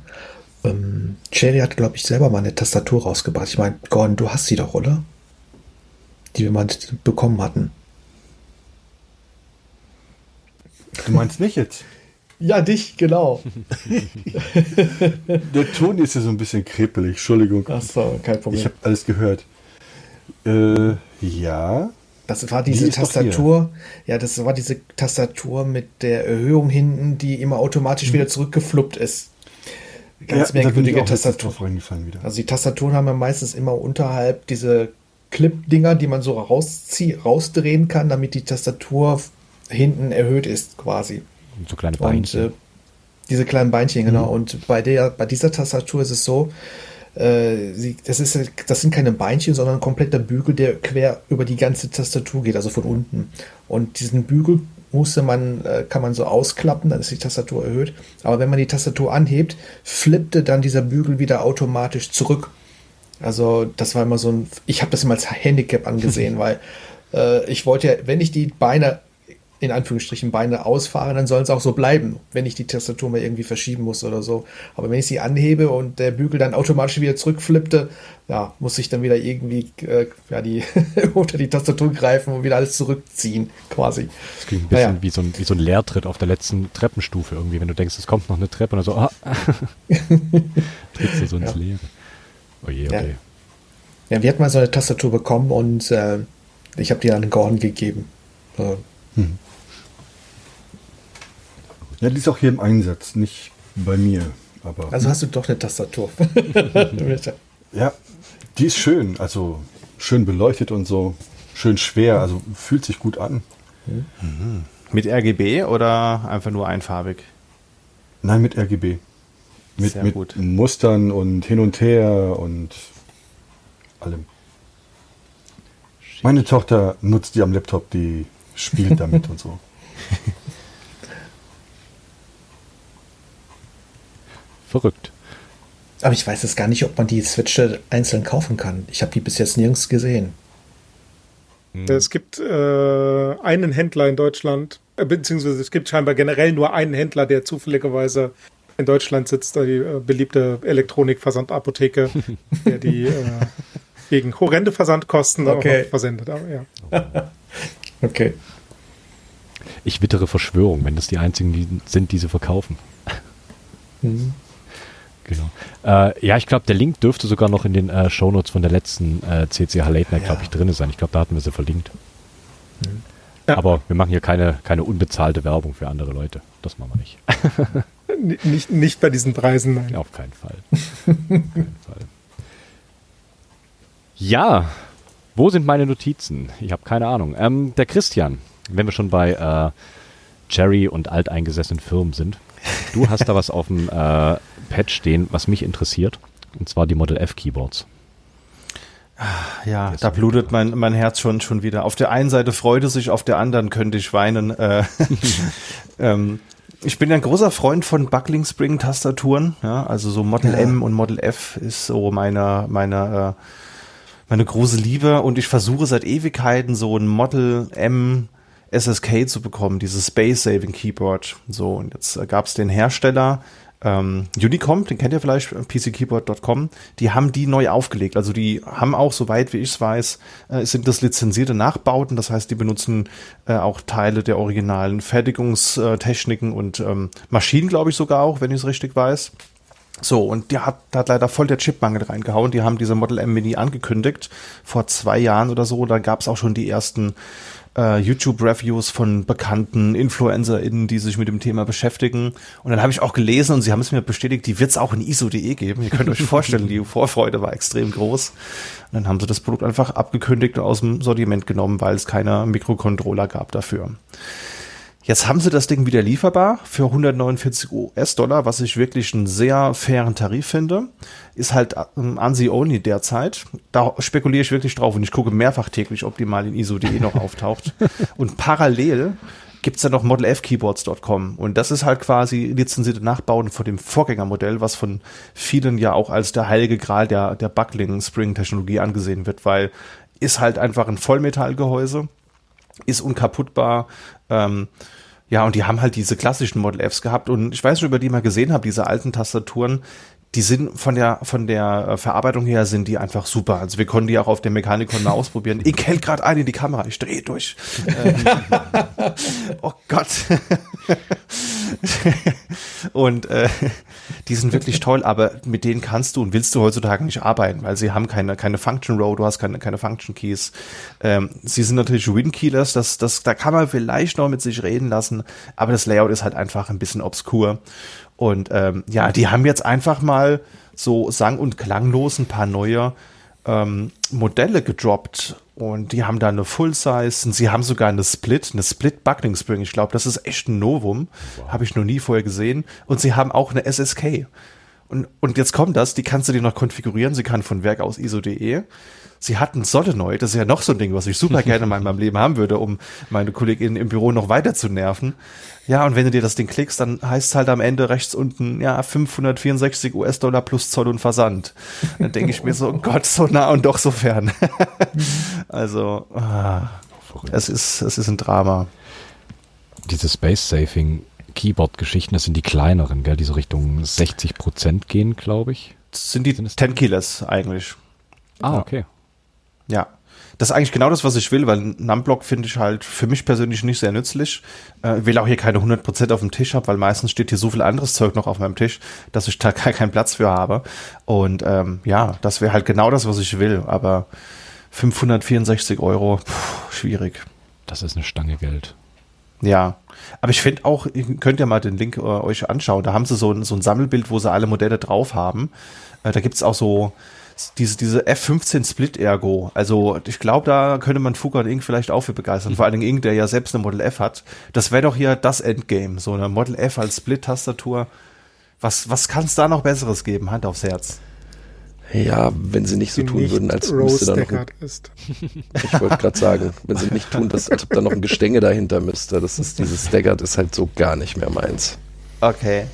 Ähm, Cherry hat, glaube ich, selber mal eine Tastatur rausgebracht. Ich meine, Gordon, du hast sie doch, oder? Die wir mal bekommen hatten. Du meinst mich jetzt? Ja, dich, genau. Der Ton ist ja so ein bisschen krepelig, Entschuldigung. Ach so, kein Problem. Ich habe alles gehört. Äh, ja. Das war diese die Tastatur. Ja, das war diese Tastatur mit der Erhöhung hinten, die immer automatisch mhm. wieder zurückgefluppt ist. Ganz ja, merkwürdige Tastatur. Also die Tastaturen haben ja meistens immer unterhalb diese Clip-Dinger, die man so rausdrehen kann, damit die Tastatur hinten erhöht ist, quasi. So kleine Beinchen. Und, äh, diese kleinen Beinchen, genau. Mhm. Und bei der, bei dieser Tastatur ist es so, äh, sie, das, ist, das sind keine Beinchen, sondern ein kompletter Bügel, der quer über die ganze Tastatur geht, also von unten. Und diesen Bügel musste man, äh, kann man so ausklappen, dann ist die Tastatur erhöht. Aber wenn man die Tastatur anhebt, flippte dann dieser Bügel wieder automatisch zurück. Also das war immer so ein, ich habe das immer als Handicap angesehen, weil äh, ich wollte ja, wenn ich die Beine in Anführungsstrichen Beine ausfahre, dann soll es auch so bleiben, wenn ich die Tastatur mal irgendwie verschieben muss oder so. Aber wenn ich sie anhebe und der Bügel dann automatisch wieder zurückflippte, ja, muss ich dann wieder irgendwie äh, ja, die, unter die Tastatur greifen und wieder alles zurückziehen, quasi. Das klingt ein bisschen naja. wie, so ein, wie so ein Leertritt auf der letzten Treppenstufe irgendwie, wenn du denkst, es kommt noch eine Treppe und dann so, ah, trittst du so ins ja. Leere. Oje, oje. Ja. ja, wir hatten mal so eine Tastatur bekommen und äh, ich habe die an Gordon gegeben. Äh, hm. Ja, die ist auch hier im Einsatz, nicht bei mir. Aber also hast du doch eine Tastatur. ja, die ist schön, also schön beleuchtet und so, schön schwer, also fühlt sich gut an. Mhm. Mit RGB oder einfach nur einfarbig? Nein, mit RGB. Mit, Sehr mit gut. Mustern und hin und her und allem. Meine Tochter nutzt die am Laptop, die spielt damit und so. Verrückt. Aber ich weiß jetzt gar nicht, ob man die Switch einzeln kaufen kann. Ich habe die bis jetzt nirgends gesehen. Hm. Es gibt äh, einen Händler in Deutschland, äh, beziehungsweise es gibt scheinbar generell nur einen Händler, der zufälligerweise in Deutschland sitzt, die äh, beliebte Elektronikversandapotheke, der die äh, gegen horrende Versandkosten okay. auch versendet. Aber, ja. okay. Ich wittere Verschwörung, wenn das die einzigen die sind, die sie verkaufen. Mhm. Genau. Äh, ja, ich glaube, der Link dürfte sogar noch in den äh, Shownotes von der letzten äh, CCH Late Night, glaube ich, drin sein. Ich glaube, da hatten wir sie verlinkt. Mhm. Ja. Aber wir machen hier keine, keine unbezahlte Werbung für andere Leute. Das machen wir nicht. nicht, nicht bei diesen Preisen, nein. Auf keinen Fall. Auf keinen Fall. Ja, wo sind meine Notizen? Ich habe keine Ahnung. Ähm, der Christian, wenn wir schon bei äh, Cherry und alteingesessenen Firmen sind. Du hast da was auf dem äh, Pad stehen, was mich interessiert. Und zwar die Model F Keyboards. Ja, da blutet mein, mein Herz schon, schon wieder. Auf der einen Seite freut es sich, auf der anderen könnte ich weinen. Äh, ähm, ich bin ja ein großer Freund von Buckling Spring Tastaturen. Ja, also so Model ja. M und Model F ist so meine, meine, äh, meine große Liebe. Und ich versuche seit Ewigkeiten so ein Model M SSK zu bekommen, dieses Space Saving Keyboard. So, und jetzt äh, gab es den Hersteller, ähm, Unicom, den kennt ihr vielleicht, pckeyboard.com, die haben die neu aufgelegt. Also die haben auch, soweit wie ich es weiß, äh, sind das lizenzierte Nachbauten. Das heißt, die benutzen äh, auch Teile der originalen Fertigungstechniken und ähm, Maschinen, glaube ich sogar auch, wenn ich es richtig weiß. So, und die hat, da hat leider voll der Chipmangel reingehauen. Die haben diese Model M Mini angekündigt vor zwei Jahren oder so. Da gab es auch schon die ersten äh, YouTube-Reviews von bekannten InfluencerInnen, die sich mit dem Thema beschäftigen. Und dann habe ich auch gelesen und sie haben es mir bestätigt, die wird es auch in ISO.de geben. Ihr könnt euch vorstellen, die Vorfreude war extrem groß. Und dann haben sie das Produkt einfach abgekündigt und aus dem Sortiment genommen, weil es keine Mikrocontroller gab dafür. Jetzt haben sie das Ding wieder lieferbar für 149 US-Dollar, was ich wirklich einen sehr fairen Tarif finde. Ist halt ähm, ANSI-only derzeit. Da spekuliere ich wirklich drauf und ich gucke mehrfach täglich, ob die mal in ISO.de noch auftaucht. Und parallel gibt's da noch modelfkeyboards.com und das ist halt quasi lizenzierte Nachbauen von dem Vorgängermodell, was von vielen ja auch als der heilige Gral der, der Buckling-Spring-Technologie angesehen wird, weil ist halt einfach ein Vollmetallgehäuse, ist unkaputtbar, ähm, ja, und die haben halt diese klassischen Model Fs gehabt und ich weiß nicht, über die mal gesehen habe, diese alten Tastaturen, die sind von der von der äh, Verarbeitung her sind die einfach super. Also wir konnten die auch auf dem Mechanikon mal ausprobieren. Ich hält gerade ein in die Kamera, ich drehe durch. Ähm, oh Gott. und äh, die sind wirklich toll, aber mit denen kannst du und willst du heutzutage nicht arbeiten, weil sie haben keine keine Function Row, du hast keine keine Function Keys. Ähm, sie sind natürlich Win-Keylers, das das da kann man vielleicht noch mit sich reden lassen, aber das Layout ist halt einfach ein bisschen obskur. Und ähm, ja, die haben jetzt einfach mal so sang- und klanglos ein paar neue ähm, Modelle gedroppt. Und die haben da eine Full-Size und sie haben sogar eine Split, eine Split Buckling Spring. Ich glaube, das ist echt ein Novum. Wow. Habe ich noch nie vorher gesehen. Und sie haben auch eine SSK. Und, und jetzt kommt das, die kannst du dir noch konfigurieren. Sie kann von Werk aus ISO.de. Sie hatten Solenoid, das ist ja noch so ein Ding, was ich super gerne mal in meinem Leben haben würde, um meine Kolleginnen im Büro noch weiter zu nerven. Ja, und wenn du dir das Ding klickst, dann heißt es halt am Ende rechts unten, ja, 564 US-Dollar plus Zoll und Versand. Dann denke ich mir so, oh Gott, so nah und doch so fern. also, ah, es ist, es ist ein Drama. Diese Space-Saving Keyboard-Geschichten, das sind die kleineren, gell, die so Richtung 60 Prozent gehen, glaube ich. Das sind die 10 Killers eigentlich. Ah, okay. Ja das ist eigentlich genau das, was ich will, weil Numblock finde ich halt für mich persönlich nicht sehr nützlich. Äh, will auch hier keine 100% auf dem Tisch haben, weil meistens steht hier so viel anderes Zeug noch auf meinem Tisch, dass ich da gar keinen Platz für habe. Und ähm, ja, das wäre halt genau das, was ich will. Aber 564 Euro, pff, schwierig. Das ist eine Stange Geld. Ja, aber ich finde auch, ihr könnt ja mal den Link äh, euch anschauen. Da haben sie so ein, so ein Sammelbild, wo sie alle Modelle drauf haben. Äh, da gibt's auch so diese, diese F15 Split Ergo. Also ich glaube, da könnte man Fugger und Ink vielleicht auch für begeistern. Mhm. Vor allen Dingen Ink, der ja selbst eine Model F hat. Das wäre doch hier das Endgame. So eine Model F als Split-Tastatur. Was, was kann es da noch Besseres geben? Hand aufs Herz. Ja, wenn sie nicht so tun nicht würden, als müsste da noch ein, ist. Ich wollte gerade sagen, wenn sie nicht tun, dass, als ob da noch ein Gestänge dahinter müsste. Das ist dieses Staggered ist halt so gar nicht mehr meins. Okay.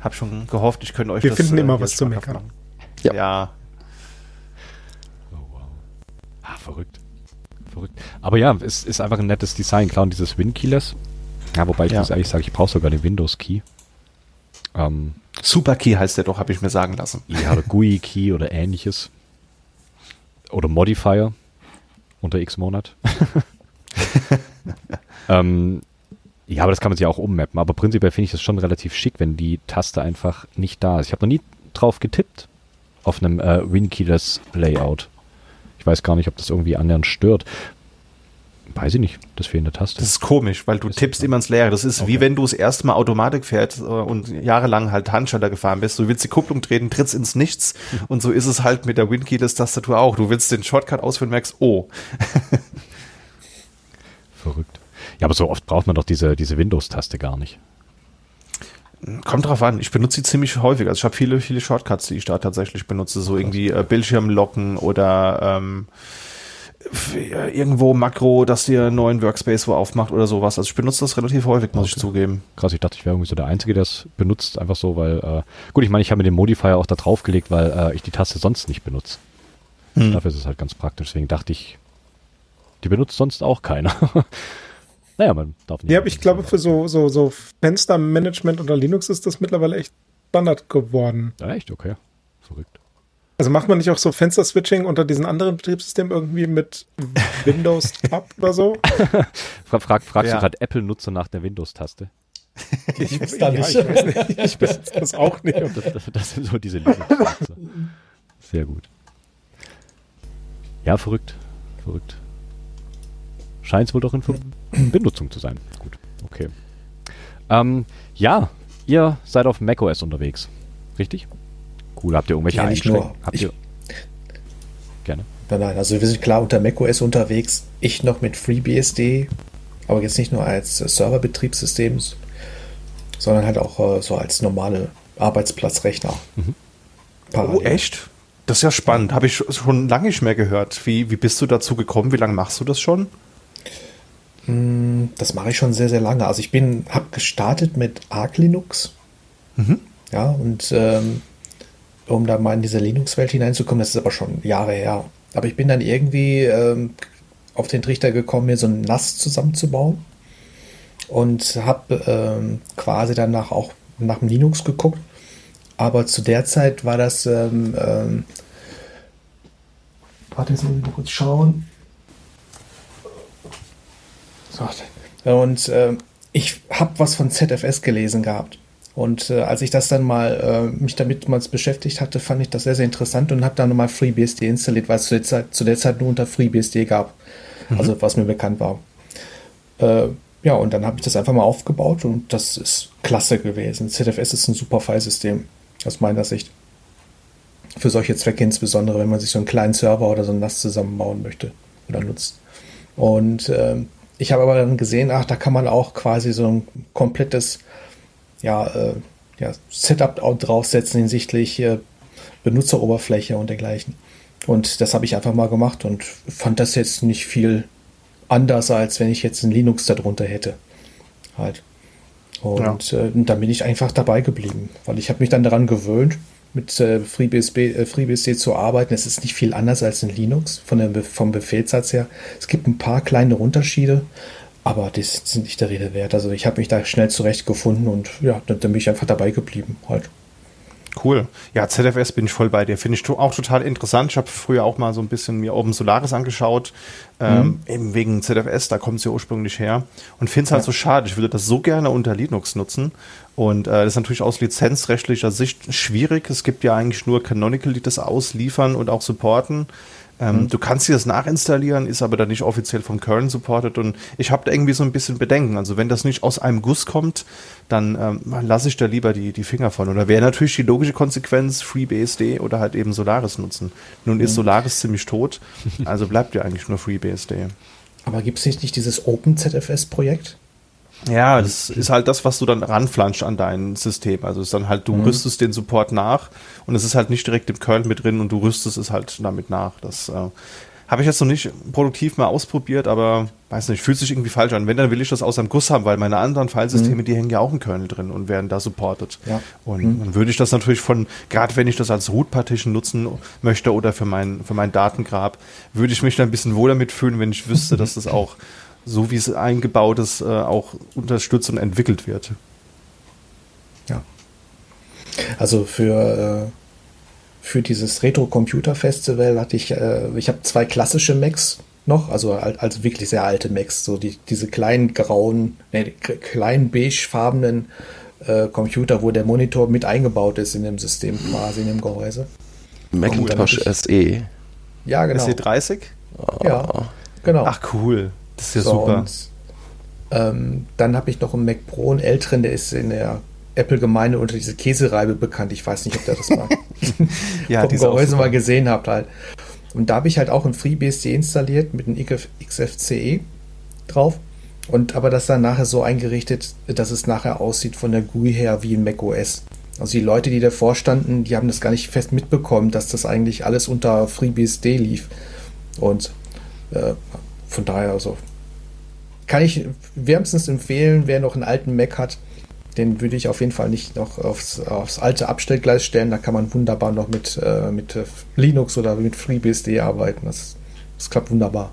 Hab schon gehofft, ich könnte euch Wir das finden äh, immer was zu meckern. Machen. Ja. ja. Oh, wow. Ah, verrückt. Verrückt. Aber ja, es ist einfach ein nettes Design. Klar, und dieses Win-Keyless. Ja, wobei ich ja. muss ehrlich sagen, ich brauche sogar den Windows-Key. Ähm, Super Key heißt der doch, habe ich mir sagen lassen. Ja, oder GUI Key oder ähnliches. Oder Modifier unter X Monat. ähm, ja, aber das kann man sich auch ummappen. Aber prinzipiell finde ich das schon relativ schick, wenn die Taste einfach nicht da ist. Ich habe noch nie drauf getippt auf einem äh, Winkeyless Layout. Ich weiß gar nicht, ob das irgendwie annähernd stört. Weiß ich nicht, das fehlende Taste. Das ist komisch, weil du tippst immer ins Leere. Das ist okay. wie wenn du das erste Mal Automatik fährst äh, und jahrelang halt Handschalter gefahren bist. Du willst die Kupplung drehen, trittst ins Nichts. Mhm. Und so ist es halt mit der Winkeyless-Tastatur auch. Du willst den Shortcut ausführen, merkst, oh. Verrückt. Ja, aber so oft braucht man doch diese, diese Windows-Taste gar nicht. Kommt drauf an. Ich benutze sie ziemlich häufig. Also ich habe viele, viele Shortcuts, die ich da tatsächlich benutze. So irgendwie äh, Bildschirm locken oder ähm, irgendwo Makro, dass dir einen neuen Workspace wo aufmacht oder sowas. Also ich benutze das relativ häufig, muss okay. ich zugeben. Krass, ich dachte, ich wäre irgendwie so der Einzige, der es benutzt, einfach so, weil, äh, gut, ich meine, ich habe mir den Modifier auch da draufgelegt, weil äh, ich die Taste sonst nicht benutze. Hm. Dafür ist es halt ganz praktisch. Deswegen dachte ich, die benutzt sonst auch keiner. naja, man darf nicht. Ja, aber ich glaube, für so, so, so Fenstermanagement unter Linux ist das mittlerweile echt Standard geworden. Ja, echt? Okay. Verrückt. Also macht man nicht auch so Fenster-Switching unter diesen anderen Betriebssystemen irgendwie mit Windows Tab oder so? Frag, fragst ja. du gerade Apple-Nutzer nach der Windows-Taste? Ich weiß da nicht. Ja, ich, weiß nicht. ich weiß das auch nicht. Das, das, das sind so diese Linux-Nutzer. Sehr gut. Ja, verrückt. Verrückt. Scheint es wohl doch in Benutzung zu sein. Gut, okay. Ähm, ja, ihr seid auf macOS unterwegs. Richtig? Cool. Habt ihr irgendwelche ja, Einschränkungen? Habt ihr Gerne. Nein, nein, also wir sind klar unter macOS unterwegs. Ich noch mit FreeBSD, aber jetzt nicht nur als Serverbetriebssystem, sondern halt auch äh, so als normale Arbeitsplatzrechner. Mhm. Oh, echt? Das ist ja spannend. Habe ich schon lange nicht mehr gehört. Wie, wie bist du dazu gekommen? Wie lange machst du das schon? Hm, das mache ich schon sehr, sehr lange. Also ich bin, habe gestartet mit Arc Linux. Mhm. Ja, und ähm, um da mal in diese Linux-Welt hineinzukommen. Das ist aber schon Jahre her. Aber ich bin dann irgendwie ähm, auf den Trichter gekommen, mir so ein NAS zusammenzubauen und habe ähm, quasi danach auch nach dem Linux geguckt. Aber zu der Zeit war das, ähm, ähm, warte, jetzt muss ich mal kurz schauen. Und äh, ich habe was von ZFS gelesen gehabt. Und äh, als ich das dann mal äh, mich damit mal beschäftigt hatte, fand ich das sehr, sehr interessant und habe dann nochmal FreeBSD installiert, weil es zu der Zeit, zu der Zeit nur unter FreeBSD gab. Mhm. Also was mir bekannt war. Äh, ja, und dann habe ich das einfach mal aufgebaut und das ist klasse gewesen. ZFS ist ein super Filesystem, aus meiner Sicht. Für solche Zwecke insbesondere, wenn man sich so einen kleinen Server oder so ein NAS zusammenbauen möchte oder nutzt. Und ähm, ich habe aber dann gesehen, ach, da kann man auch quasi so ein komplettes ja, äh, ja, Setup draufsetzen hinsichtlich äh, Benutzeroberfläche und dergleichen. Und das habe ich einfach mal gemacht und fand das jetzt nicht viel anders, als wenn ich jetzt ein Linux darunter hätte. Halt. Und ja. äh, dann bin ich einfach dabei geblieben, weil ich habe mich dann daran gewöhnt, mit äh, FreeBSD, äh, FreeBSD zu arbeiten. Es ist nicht viel anders als in Linux von der, vom Befehlssatz her. Es gibt ein paar kleine Unterschiede, aber das sind nicht der Rede wert. Also ich habe mich da schnell zurechtgefunden und ja, dann, dann bin ich einfach dabei geblieben halt. Cool. Ja, ZFS bin ich voll bei dir. Finde ich auch total interessant. Ich habe früher auch mal so ein bisschen mir Open Solaris angeschaut. Ähm, mhm. Eben wegen ZFS, da kommt es ja ursprünglich her. Und finde es halt ja. so schade. Ich würde das so gerne unter Linux nutzen. Und äh, das ist natürlich aus lizenzrechtlicher Sicht schwierig. Es gibt ja eigentlich nur Canonical, die das ausliefern und auch supporten. Ähm, mhm. Du kannst dir das nachinstallieren, ist aber dann nicht offiziell vom Kernel supported und ich habe da irgendwie so ein bisschen Bedenken. Also wenn das nicht aus einem Guss kommt, dann ähm, lasse ich da lieber die, die Finger von. Oder wäre natürlich die logische Konsequenz FreeBSD oder halt eben Solaris nutzen. Nun mhm. ist Solaris ziemlich tot, also bleibt ja eigentlich nur FreeBSD. Aber gibt es nicht, nicht dieses OpenZFS-Projekt? Ja, das ist halt das, was du dann ranflanscht an dein System. Also ist dann halt, du mhm. rüstest den Support nach und es ist halt nicht direkt im Kernel mit drin und du rüstest es halt damit nach. Das äh, habe ich jetzt noch nicht produktiv mal ausprobiert, aber weiß nicht, fühlt sich irgendwie falsch an. Wenn, dann will ich das aus einem Guss haben, weil meine anderen Filesysteme, mhm. die hängen ja auch im Kernel drin und werden da supported. Ja. Und mhm. dann würde ich das natürlich von, gerade wenn ich das als Root Partition nutzen möchte oder für mein, für mein Datengrab, würde ich mich da ein bisschen wohler mitfühlen, wenn ich wüsste, dass das auch so wie es eingebaut ist, äh, auch unterstützt und entwickelt wird. Ja. Also für, äh, für dieses Retro-Computer-Festival hatte ich, äh, ich habe zwei klassische Macs noch, also, also wirklich sehr alte Macs, so die, diese kleinen grauen, nee, kleinen beigefarbenen äh, Computer, wo der Monitor mit eingebaut ist in dem System quasi, in dem Gehäuse. Macintosh SE. Ja, genau. SE30? Oh. Ja, genau. Ach, cool. Das ist ja so, super. Und, ähm, dann habe ich noch einen Mac Pro, einen älteren, der ist in der Apple-Gemeinde unter diese Käsereibe bekannt. Ich weiß nicht, ob der das mal ja, vom Gehäuse mal gesehen habt halt. Und da habe ich halt auch ein FreeBSD installiert mit einem XFCE drauf. Und aber das dann nachher so eingerichtet, dass es nachher aussieht von der GUI her wie ein Mac OS. Also die Leute, die davor standen, die haben das gar nicht fest mitbekommen, dass das eigentlich alles unter FreeBSD lief. Und Äh, von daher, also kann ich wärmstens empfehlen, wer noch einen alten Mac hat, den würde ich auf jeden Fall nicht noch aufs, aufs alte Abstellgleis stellen. Da kann man wunderbar noch mit, äh, mit Linux oder mit FreeBSD arbeiten. Das, das klappt wunderbar.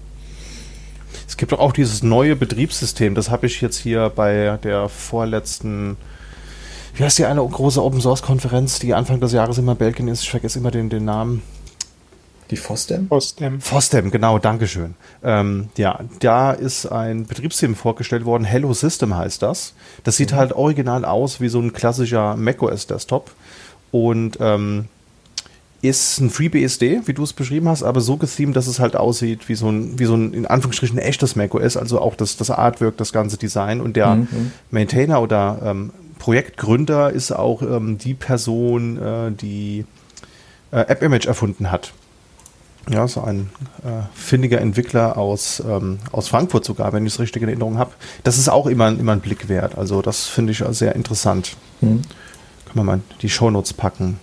Es gibt auch dieses neue Betriebssystem, das habe ich jetzt hier bei der vorletzten, wie heißt die eine große Open Source Konferenz, die Anfang des Jahres immer Belgien ist, ich vergesse immer den, den Namen. Die FOSDEM? FOSDEM. FOSDEM, genau, Dankeschön. Ähm, ja, da ist ein Betriebssystem vorgestellt worden, Hello System heißt das. Das sieht mhm. halt original aus wie so ein klassischer macOS Desktop und ähm, ist ein FreeBSD, wie du es beschrieben hast, aber so gethemed, dass es halt aussieht wie so ein, wie so ein in Anführungsstrichen echtes macOS, also auch das, das Artwork, das ganze Design und der mhm. Maintainer oder ähm, Projektgründer ist auch ähm, die Person, äh, die äh, AppImage erfunden hat. Ja, so ein äh, findiger Entwickler aus, ähm, aus Frankfurt sogar, wenn ich es richtig in Erinnerung habe. Das ist auch immer, immer ein Blick wert. Also das finde ich sehr interessant. Mhm. Können wir mal die Shownotes packen.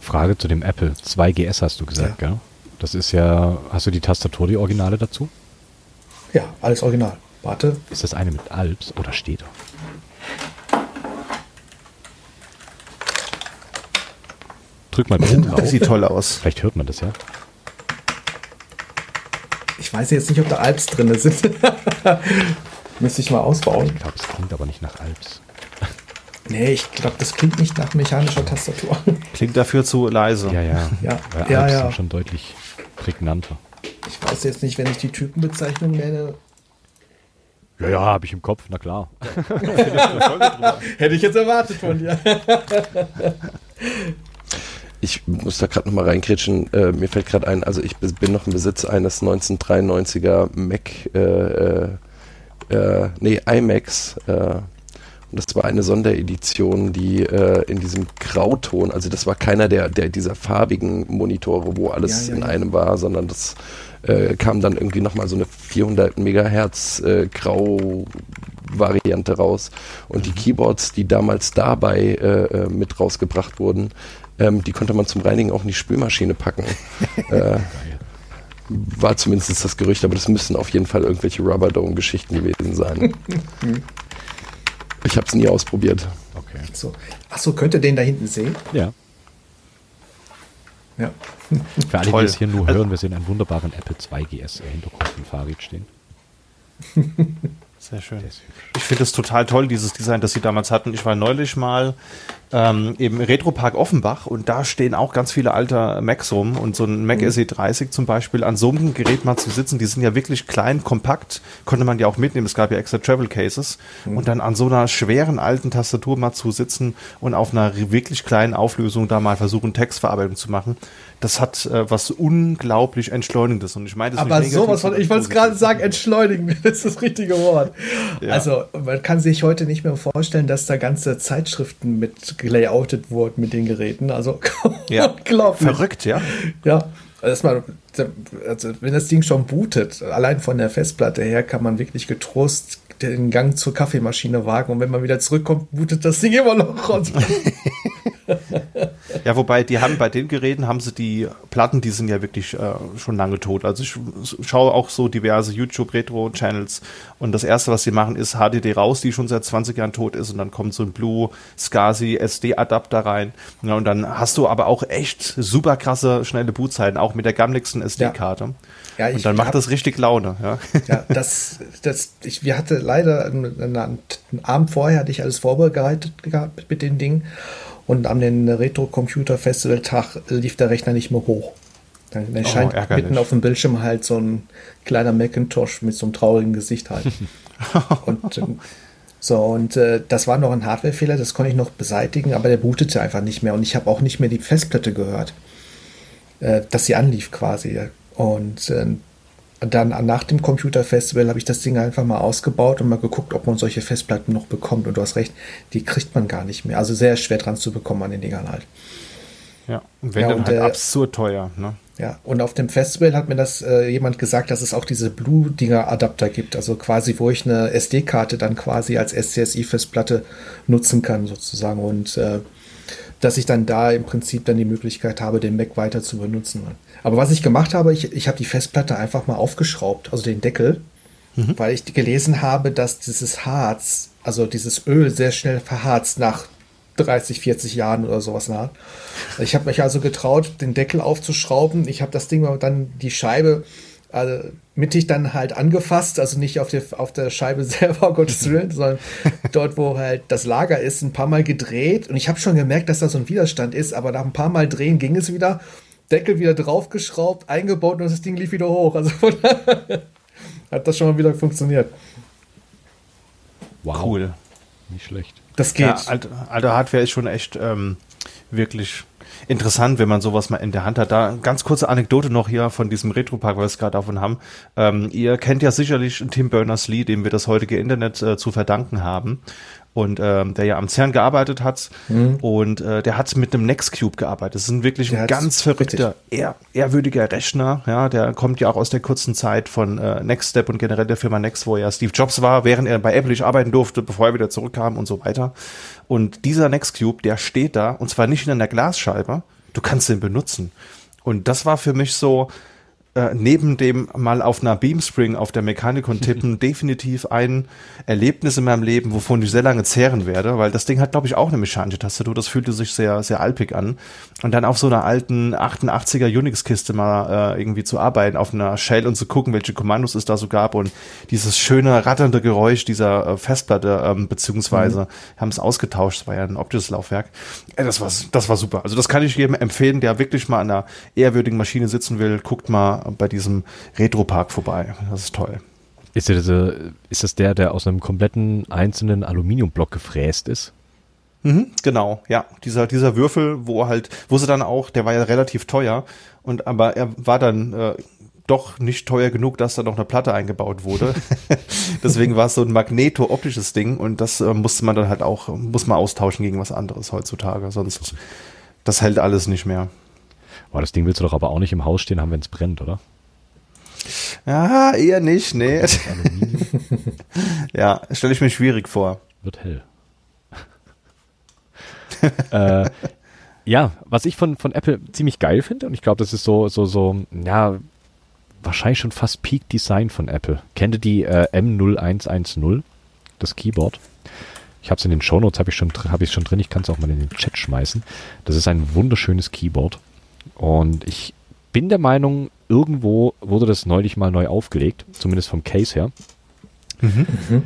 Frage zu dem Apple 2GS hast du gesagt, ja. gell? Das ist ja, hast du die Tastatur, die Originale dazu? Ja, alles original. Warte. Ist das eine mit Alps oder steht Drück mal bitte drauf. Das sieht toll aus. Vielleicht hört man das ja. Ich weiß jetzt nicht, ob da Alps drin sind. Müsste ich mal ausbauen. Ich glaube, es klingt aber nicht nach Alps. Nee, ich glaube, das klingt nicht nach mechanischer Tastatur. Klingt dafür zu leise. Ja, ja. ja. Weil ja, Alps ja. sind schon deutlich prägnanter. Ich weiß jetzt nicht, wenn ich die Typenbezeichnung nenne. Ja, ja, habe ich im Kopf, na klar. Hätte ich jetzt erwartet von dir. Ich muss da gerade nochmal reinkritschen. Äh, mir fällt gerade ein, also ich bin noch im Besitz eines 1993er Mac, äh, äh, äh, nee, iMacs, äh, und das war eine Sonderedition, die äh, in diesem Grauton, also das war keiner der, der dieser farbigen Monitore, wo alles ja, ja, in einem war, sondern das kam dann irgendwie nochmal so eine 400 Megahertz Grau Variante raus. Und die mhm. Keyboards, die damals dabei äh, mit rausgebracht wurden, ähm, die konnte man zum Reinigen auch in die Spülmaschine packen. äh, war zumindest das Gerücht, aber das müssten auf jeden Fall irgendwelche Rubber Dome Geschichten gewesen sein. Ich habe es nie ausprobiert. Okay. So. Achso, könnt ihr den da hinten sehen? Ja. Ja. Für alle, Toll. die es hier nur hören, wir sehen einen wunderbaren Apple 2 GS im Hintergrund von Farid stehen. Sehr schön. Ich finde es total toll, dieses Design, das sie damals hatten. Ich war neulich mal ähm, im Retropark Offenbach und da stehen auch ganz viele alte Macs rum und so ein Mac mhm. SE30 zum Beispiel an so einem Gerät mal zu sitzen, die sind ja wirklich klein, kompakt, konnte man ja auch mitnehmen, es gab ja extra Travel Cases mhm. und dann an so einer schweren alten Tastatur mal zu sitzen und auf einer wirklich kleinen Auflösung da mal versuchen, Textverarbeitung zu machen, das hat äh, was unglaublich Entschleunigendes und ich meine, das Aber sowas von, ich wollte es gerade sagen, entschleunigen, das ist das richtige Wort. Ja. Also man kann sich heute nicht mehr vorstellen, dass da ganze Zeitschriften mit gelayoutet wurden mit den Geräten. Also ja. unglaublich. Verrückt, ja. Ja. Erstmal, also wenn das Ding schon bootet, allein von der Festplatte her, kann man wirklich getrost den Gang zur Kaffeemaschine wagen und wenn man wieder zurückkommt, bootet das Ding immer noch. ja, wobei die haben bei den Geräten haben sie die Platten, die sind ja wirklich äh, schon lange tot. Also ich schaue auch so diverse YouTube Retro Channels und das erste, was sie machen, ist HDD raus, die schon seit 20 Jahren tot ist und dann kommt so ein Blue SCSI SD Adapter rein. Ja, und dann hast du aber auch echt super krasse schnelle Bootzeiten, auch mit der gammeligsten SD-Karte. Ja. Ja, und dann macht hab, das richtig Laune. Ja, ja das, das, ich, wir hatten leider einen, einen, Abend vorher hatte ich alles vorbereitet gehabt mit den Dingen und am den Retro Computer Festival Tag lief der Rechner nicht mehr hoch. Dann erscheint oh, mitten auf dem Bildschirm halt so ein kleiner Macintosh mit so einem traurigen Gesicht halt. und ähm, so, und äh, das war noch ein Hardwarefehler, das konnte ich noch beseitigen, aber der bootete einfach nicht mehr und ich habe auch nicht mehr die Festplatte gehört, äh, dass sie anlief quasi. Und äh, dann nach dem Computerfestival habe ich das Ding einfach mal ausgebaut und mal geguckt, ob man solche Festplatten noch bekommt. Und du hast recht, die kriegt man gar nicht mehr. Also sehr schwer dran zu bekommen an den Dingern halt. Ja, und wenn ja, dann halt äh, absurd teuer, ne? Ja, und auf dem Festival hat mir das äh, jemand gesagt, dass es auch diese Blue-Dinger-Adapter gibt. Also quasi, wo ich eine SD-Karte dann quasi als SCSI-Festplatte nutzen kann, sozusagen. Und äh, dass ich dann da im Prinzip dann die Möglichkeit habe, den Mac weiter zu benutzen. Aber was ich gemacht habe, ich, ich habe die Festplatte einfach mal aufgeschraubt, also den Deckel, mhm. weil ich gelesen habe, dass dieses Harz, also dieses Öl sehr schnell verharzt nach 30, 40 Jahren oder sowas nach. Ich habe mich also getraut, den Deckel aufzuschrauben. Ich habe das Ding dann die Scheibe also mittig dann halt angefasst, also nicht auf, der auf der Scheibe selber, Gottes Willen, sondern dort, wo halt das Lager ist, ein paar Mal gedreht. Und ich habe schon gemerkt, dass da so ein Widerstand ist, aber nach ein paar Mal drehen ging es wieder. Deckel wieder draufgeschraubt, eingebaut und das Ding lief wieder hoch. Also hat das schon mal wieder funktioniert. Wow. Cool. Nicht schlecht. Das geht. Ja, alte, alte Hardware ist schon echt ähm, wirklich interessant, wenn man sowas mal in der Hand hat. Da ganz kurze Anekdote noch hier von diesem Retro-Park, weil wir es gerade davon haben. Ähm, ihr kennt ja sicherlich Tim Berners-Lee, dem wir das heutige Internet äh, zu verdanken haben und ähm, der ja am CERN gearbeitet hat mhm. und äh, der hat mit einem Nextcube gearbeitet. Das ist ein wirklich der ein ganz verrückter, ehr, ehrwürdiger Rechner. Ja, der kommt ja auch aus der kurzen Zeit von äh, Nextstep und generell der Firma Next, wo ja Steve Jobs war, während er bei Apple arbeiten durfte, bevor er wieder zurückkam und so weiter. Und dieser Nextcube, der steht da und zwar nicht in einer Glasscheibe. Du kannst den benutzen. Und das war für mich so, äh, neben dem mal auf einer Beamspring auf der Mechanikon tippen definitiv ein Erlebnis in meinem Leben, wovon ich sehr lange zehren werde, weil das Ding hat, glaube ich, auch eine mechanische Tastatur. Das fühlte sich sehr, sehr alpig an. Und dann auf so einer alten 88er Unix-Kiste mal äh, irgendwie zu arbeiten, auf einer Shell und zu gucken, welche Kommandos es da so gab und dieses schöne ratternde Geräusch dieser äh, Festplatte, ähm, beziehungsweise mhm. haben es ausgetauscht, das war ja ein optisches Laufwerk. Äh, das war, das war super. Also das kann ich jedem empfehlen, der wirklich mal an einer ehrwürdigen Maschine sitzen will. Guckt mal bei diesem Retro-Park vorbei. Das ist toll. Ist, der, ist das der, der aus einem kompletten einzelnen Aluminiumblock gefräst ist? Mhm, genau, ja. Dieser, dieser Würfel, wo halt, wo sie dann auch, der war ja relativ teuer, und aber er war dann äh, doch nicht teuer genug, dass da noch eine Platte eingebaut wurde. Deswegen war es so ein magneto-optisches Ding und das äh, musste man dann halt auch, muss man austauschen gegen was anderes heutzutage. Sonst, das hält alles nicht mehr. Boah, das Ding willst du doch aber auch nicht im Haus stehen haben, wenn es brennt, oder? Ja, eher nicht, nee. ja, stelle ich mir schwierig vor. Wird hell. äh, ja, was ich von, von Apple ziemlich geil finde, und ich glaube, das ist so, so, so, ja, wahrscheinlich schon fast Peak Design von Apple. Kennt ihr die äh, M0110, das Keyboard? Ich habe es in den Shownotes, habe ich schon, habe ich schon drin. Ich kann es auch mal in den Chat schmeißen. Das ist ein wunderschönes Keyboard. Und ich bin der Meinung, irgendwo wurde das neulich mal neu aufgelegt, zumindest vom Case her. Mhm. Mhm.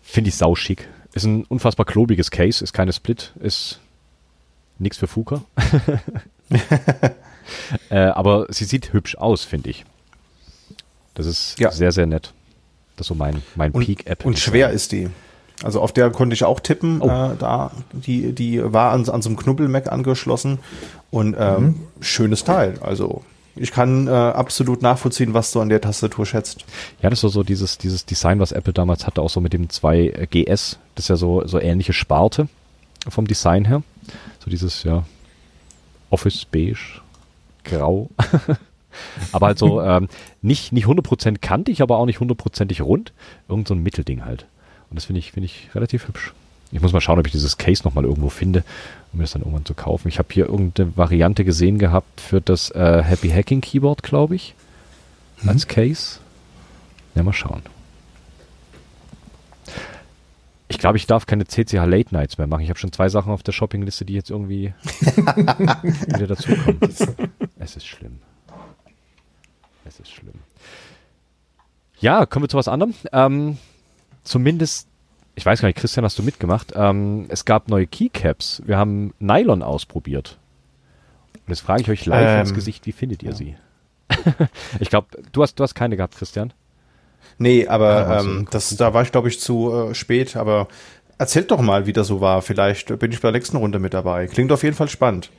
Finde ich sauschick. Ist ein unfassbar klobiges Case, ist keine Split, ist nichts für Fuka. äh, aber sie sieht hübsch aus, finde ich. Das ist ja. sehr, sehr nett. Das ist so mein, mein Peak-App. Und schwer ist die. Also auf der konnte ich auch tippen. Oh. Äh, da die die war an, an so einem Knubbel-Mac angeschlossen und ähm, mhm. schönes Teil. Also ich kann äh, absolut nachvollziehen, was du an der Tastatur schätzt. Ja, das ist so dieses dieses Design, was Apple damals hatte, auch so mit dem 2GS. Das ist ja so so ähnliche Sparte vom Design her. So dieses ja Office beige, grau. aber halt so ähm, nicht nicht 100% kantig, aber auch nicht hundertprozentig rund. Irgend so ein Mittelding halt. Und das finde ich, finde ich relativ hübsch. Ich muss mal schauen, ob ich dieses Case nochmal irgendwo finde, um mir das dann irgendwann zu kaufen. Ich habe hier irgendeine Variante gesehen gehabt für das äh, Happy Hacking Keyboard, glaube ich. Mhm. Als Case. Ja, mal schauen. Ich glaube, ich darf keine CCH Late Nights mehr machen. Ich habe schon zwei Sachen auf der Shoppingliste, die jetzt irgendwie wieder dazukommen. Es ist schlimm. Es ist schlimm. Ja, kommen wir zu was anderem. Ähm, zumindest, ich weiß gar nicht, Christian, hast du mitgemacht? Ähm, es gab neue Keycaps. Wir haben Nylon ausprobiert. Und jetzt frage ich euch live ähm, ins Gesicht, wie findet ihr ja. sie? ich glaube, du hast, du hast keine gehabt, Christian. Nee, aber ah, ähm, das, da war ich, glaube ich, zu äh, spät. Aber erzählt doch mal, wie das so war. Vielleicht bin ich bei der nächsten Runde mit dabei. Klingt auf jeden Fall spannend.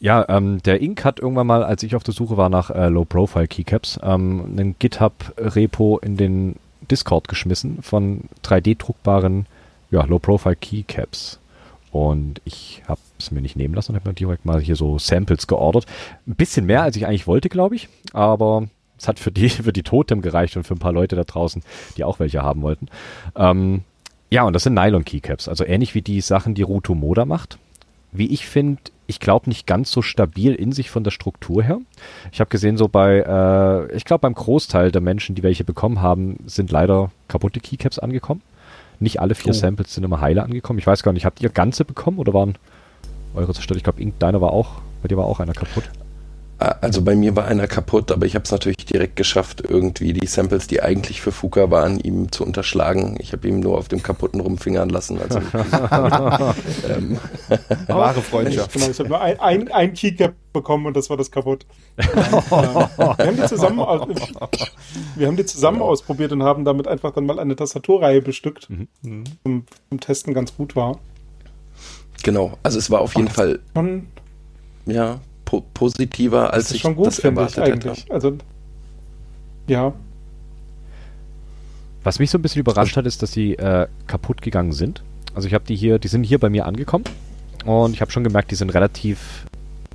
Ja, ähm, der Ink hat irgendwann mal, als ich auf der Suche war nach äh, Low-Profile-Keycaps, ähm, einen GitHub-Repo in den Discord geschmissen von 3D-druckbaren ja, Low-Profile-Keycaps. Und ich habe es mir nicht nehmen lassen und habe mir direkt mal hier so Samples geordert. Ein bisschen mehr, als ich eigentlich wollte, glaube ich. Aber es hat für die, für die Totem gereicht und für ein paar Leute da draußen, die auch welche haben wollten. Ähm, ja, und das sind Nylon Keycaps. Also ähnlich wie die Sachen, die Ruto Moda macht. Wie ich finde, ich glaube nicht ganz so stabil in sich von der Struktur her. Ich habe gesehen, so bei, äh, ich glaube beim Großteil der Menschen, die welche bekommen haben, sind leider kaputte Keycaps angekommen. Nicht alle vier oh. Samples sind immer heile angekommen. Ich weiß gar nicht, habt ihr ganze bekommen oder waren eure zerstört? Ich glaube, deiner war auch, bei dir war auch einer kaputt. Also bei mir war einer kaputt, aber ich habe es natürlich direkt geschafft, irgendwie die Samples, die eigentlich für Fuka waren, ihm zu unterschlagen. Ich habe ihm nur auf dem kaputten rumfingern lassen. Also, ähm, Wahre Freundschaft. Genau, ich habe nur ein, ein, ein Keycap bekommen und das war das kaputt. wir haben die zusammen, wir haben die zusammen ausprobiert und haben damit einfach dann mal eine Tastaturreihe bestückt, mhm. zum, zum Testen ganz gut war. Genau, also es war auf jeden Ach, Fall. Ja, po positiver, als das ich schon gut, das erwartet ich eigentlich. hätte. Also, ja. Was mich so ein bisschen überrascht hat, ist, dass sie äh, kaputt gegangen sind. Also ich habe die hier, die sind hier bei mir angekommen und ich habe schon gemerkt, die sind relativ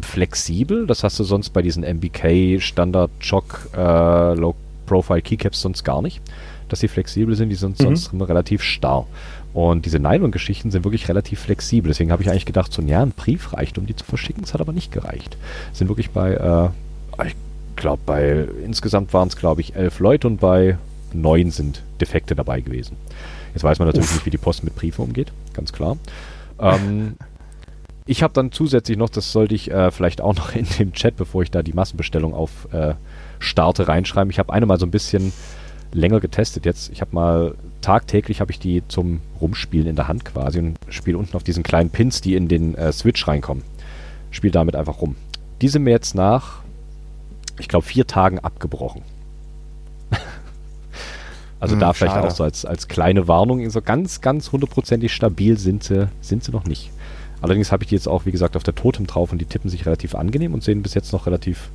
flexibel. Das hast du sonst bei diesen MBK Standard Chock äh, Low Profile Keycaps sonst gar nicht. Dass sie flexibel sind, die sind mhm. sonst immer relativ starr. Und diese Nylon-Geschichten sind wirklich relativ flexibel. Deswegen habe ich eigentlich gedacht, so ja, ein Brief reicht, um die zu verschicken. Es hat aber nicht gereicht. Sind wirklich bei, äh, ich glaube, bei insgesamt waren es, glaube ich, elf Leute und bei neun sind Defekte dabei gewesen. Jetzt weiß man natürlich Uff. nicht, wie die Post mit Briefen umgeht, ganz klar. Ähm, ich habe dann zusätzlich noch, das sollte ich äh, vielleicht auch noch in dem Chat, bevor ich da die Massenbestellung auf äh, starte, reinschreiben. Ich habe eine mal so ein bisschen länger getestet jetzt. Ich habe mal tagtäglich habe ich die zum Rumspielen in der Hand quasi und spiele unten auf diesen kleinen Pins, die in den äh, Switch reinkommen. Spiele damit einfach rum. Die sind mir jetzt nach, ich glaube, vier Tagen abgebrochen. also hm, da vielleicht schade. auch so als, als kleine Warnung, so ganz, ganz hundertprozentig stabil sind sie, sind sie noch nicht. Allerdings habe ich die jetzt auch, wie gesagt, auf der Totem drauf und die tippen sich relativ angenehm und sehen bis jetzt noch relativ,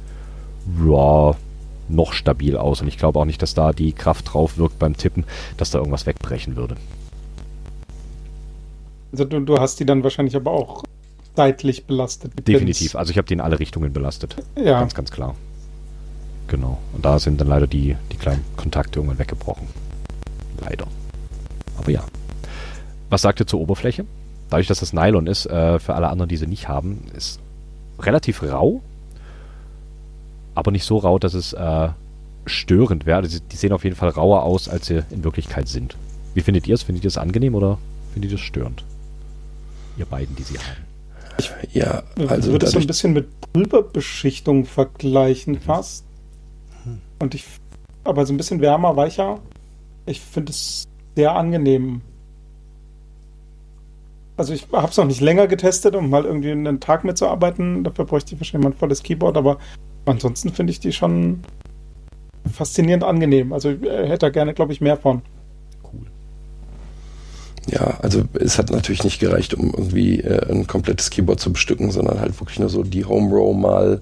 ja, noch stabil aus. Und ich glaube auch nicht, dass da die Kraft drauf wirkt beim Tippen, dass da irgendwas wegbrechen würde. Also du, du hast die dann wahrscheinlich aber auch seitlich belastet. Definitiv. Also ich habe die in alle Richtungen belastet. Ja. Ganz, ganz klar. Genau. Und da sind dann leider die, die kleinen Kontakte irgendwann weggebrochen. Leider. Aber ja. Was sagt ihr zur Oberfläche? Dadurch, dass das Nylon ist, äh, für alle anderen, die sie nicht haben, ist relativ rau aber nicht so rau, dass es äh, störend wäre. Also die sehen auf jeden Fall rauer aus, als sie in Wirklichkeit sind. Wie findet ihr es? Findet ihr es angenehm oder findet ihr es störend? Ihr beiden, die sie haben. Ich ja, also würde es so ein bisschen mit Pulverbeschichtung vergleichen mhm. fast. Und ich, aber so ein bisschen wärmer, weicher. Ich finde es sehr angenehm. Also ich habe es noch nicht länger getestet, um mal irgendwie einen Tag mitzuarbeiten. Dafür bräuchte ich wahrscheinlich mal ein volles Keyboard, aber ansonsten finde ich die schon faszinierend angenehm. Also äh, hätte da gerne, glaube ich, mehr von. Cool. Ja, also es hat natürlich nicht gereicht, um irgendwie äh, ein komplettes Keyboard zu bestücken, sondern halt wirklich nur so die Home Row mal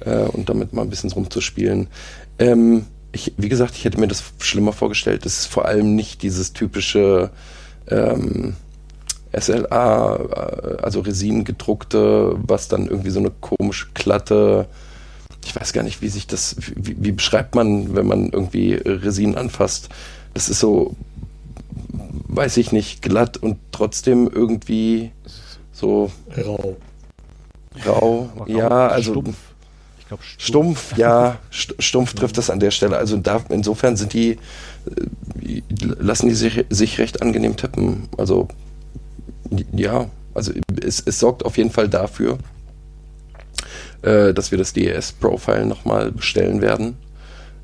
äh, und damit mal ein bisschen rumzuspielen. Ähm, ich, wie gesagt, ich hätte mir das schlimmer vorgestellt. Es ist vor allem nicht dieses typische ähm, SLA, äh, also Resin gedruckte, was dann irgendwie so eine komisch glatte ich weiß gar nicht, wie sich das, wie, wie beschreibt man, wenn man irgendwie Resin anfasst? Das ist so, weiß ich nicht, glatt und trotzdem irgendwie so rau. Rau, ja, also stumpf. Ich glaube stumpf. stumpf, ja, stumpf trifft das an der Stelle. Also da, insofern sind die, äh, lassen die sich, sich recht angenehm tippen. Also ja, also es, es sorgt auf jeden Fall dafür, äh, dass wir das DES-Profile nochmal bestellen werden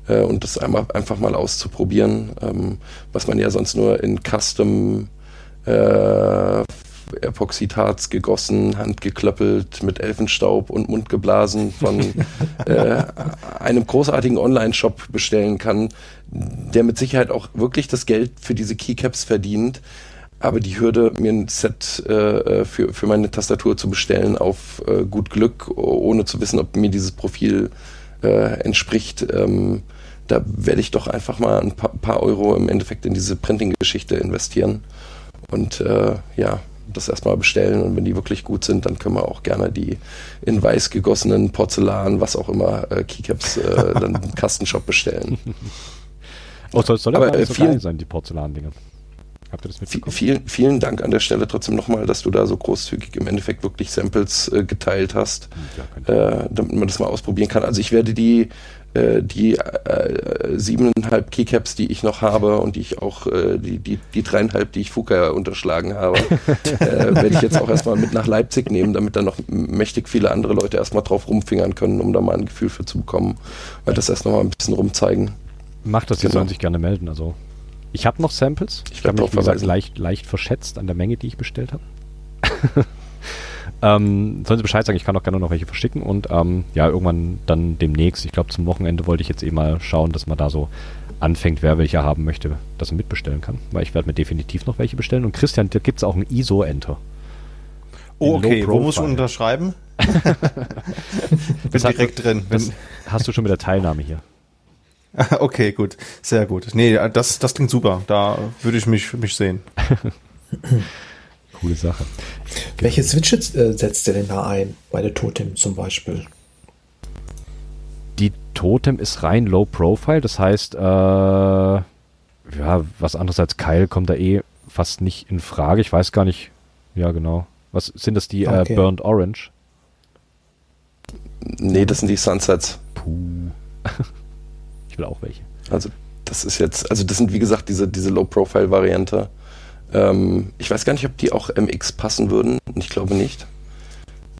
äh, und das einmal einfach mal auszuprobieren, ähm, was man ja sonst nur in Custom äh, Epoxidharz gegossen, handgeklöppelt, mit Elfenstaub und Mund geblasen von äh, einem großartigen Online-Shop bestellen kann, der mit Sicherheit auch wirklich das Geld für diese Keycaps verdient, aber die Hürde, mir ein Set äh, für, für meine Tastatur zu bestellen auf äh, gut Glück, ohne zu wissen, ob mir dieses Profil äh, entspricht, ähm, da werde ich doch einfach mal ein paar, paar Euro im Endeffekt in diese Printing-Geschichte investieren und äh, ja, das erstmal bestellen und wenn die wirklich gut sind, dann können wir auch gerne die in weiß gegossenen Porzellan, was auch immer, äh, Keycaps äh, dann im Kastenshop bestellen. Oh, soll, soll aber, aber so vielen, sein, die Porzellandinger. Habt ihr das mitbekommen? Vielen, vielen Dank an der Stelle trotzdem nochmal, dass du da so großzügig im Endeffekt wirklich Samples äh, geteilt hast, ja, äh, damit man das mal ausprobieren kann. Also ich werde die äh, die äh, siebeneinhalb Keycaps, die ich noch habe und die ich auch, äh, die, die, die dreieinhalb, die ich Fuka unterschlagen habe, äh, werde ich jetzt auch erstmal mit nach Leipzig nehmen, damit dann noch mächtig viele andere Leute erstmal drauf rumfingern können, um da mal ein Gefühl für zu bekommen, weil das erst nochmal ein bisschen rumzeigen. Macht das, die genau. sollen sich gerne melden, also ich habe noch Samples. Ich, ich habe mich, wie gesagt, leicht, leicht verschätzt an der Menge, die ich bestellt habe. ähm, sollen Sie Bescheid sagen, ich kann auch gerne noch welche verschicken und ähm, ja, irgendwann dann demnächst, ich glaube zum Wochenende wollte ich jetzt eh mal schauen, dass man da so anfängt, wer welche haben möchte, dass er mitbestellen kann. Weil ich werde mir definitiv noch welche bestellen. Und Christian, da gibt es auch ein ISO-Enter. Oh, okay. Wo muss man unterschreiben? Bin direkt drin. Hast du schon mit der Teilnahme hier. Okay, gut. Sehr gut. Nee, das, das klingt super. Da würde ich mich, mich sehen. Coole Sache. Welche Switches äh, setzt ihr denn da ein? Bei der Totem zum Beispiel? Die Totem ist rein Low Profile, das heißt, äh, ja, was anderes als Keil kommt da eh fast nicht in Frage. Ich weiß gar nicht, ja genau. Was sind das die äh, okay. äh, Burnt Orange? Nee, das sind die Sunsets. Puh. ich will auch welche. Also das ist jetzt, also das sind wie gesagt diese, diese Low-Profile-Variante. Ähm, ich weiß gar nicht, ob die auch MX passen würden. Ich glaube nicht.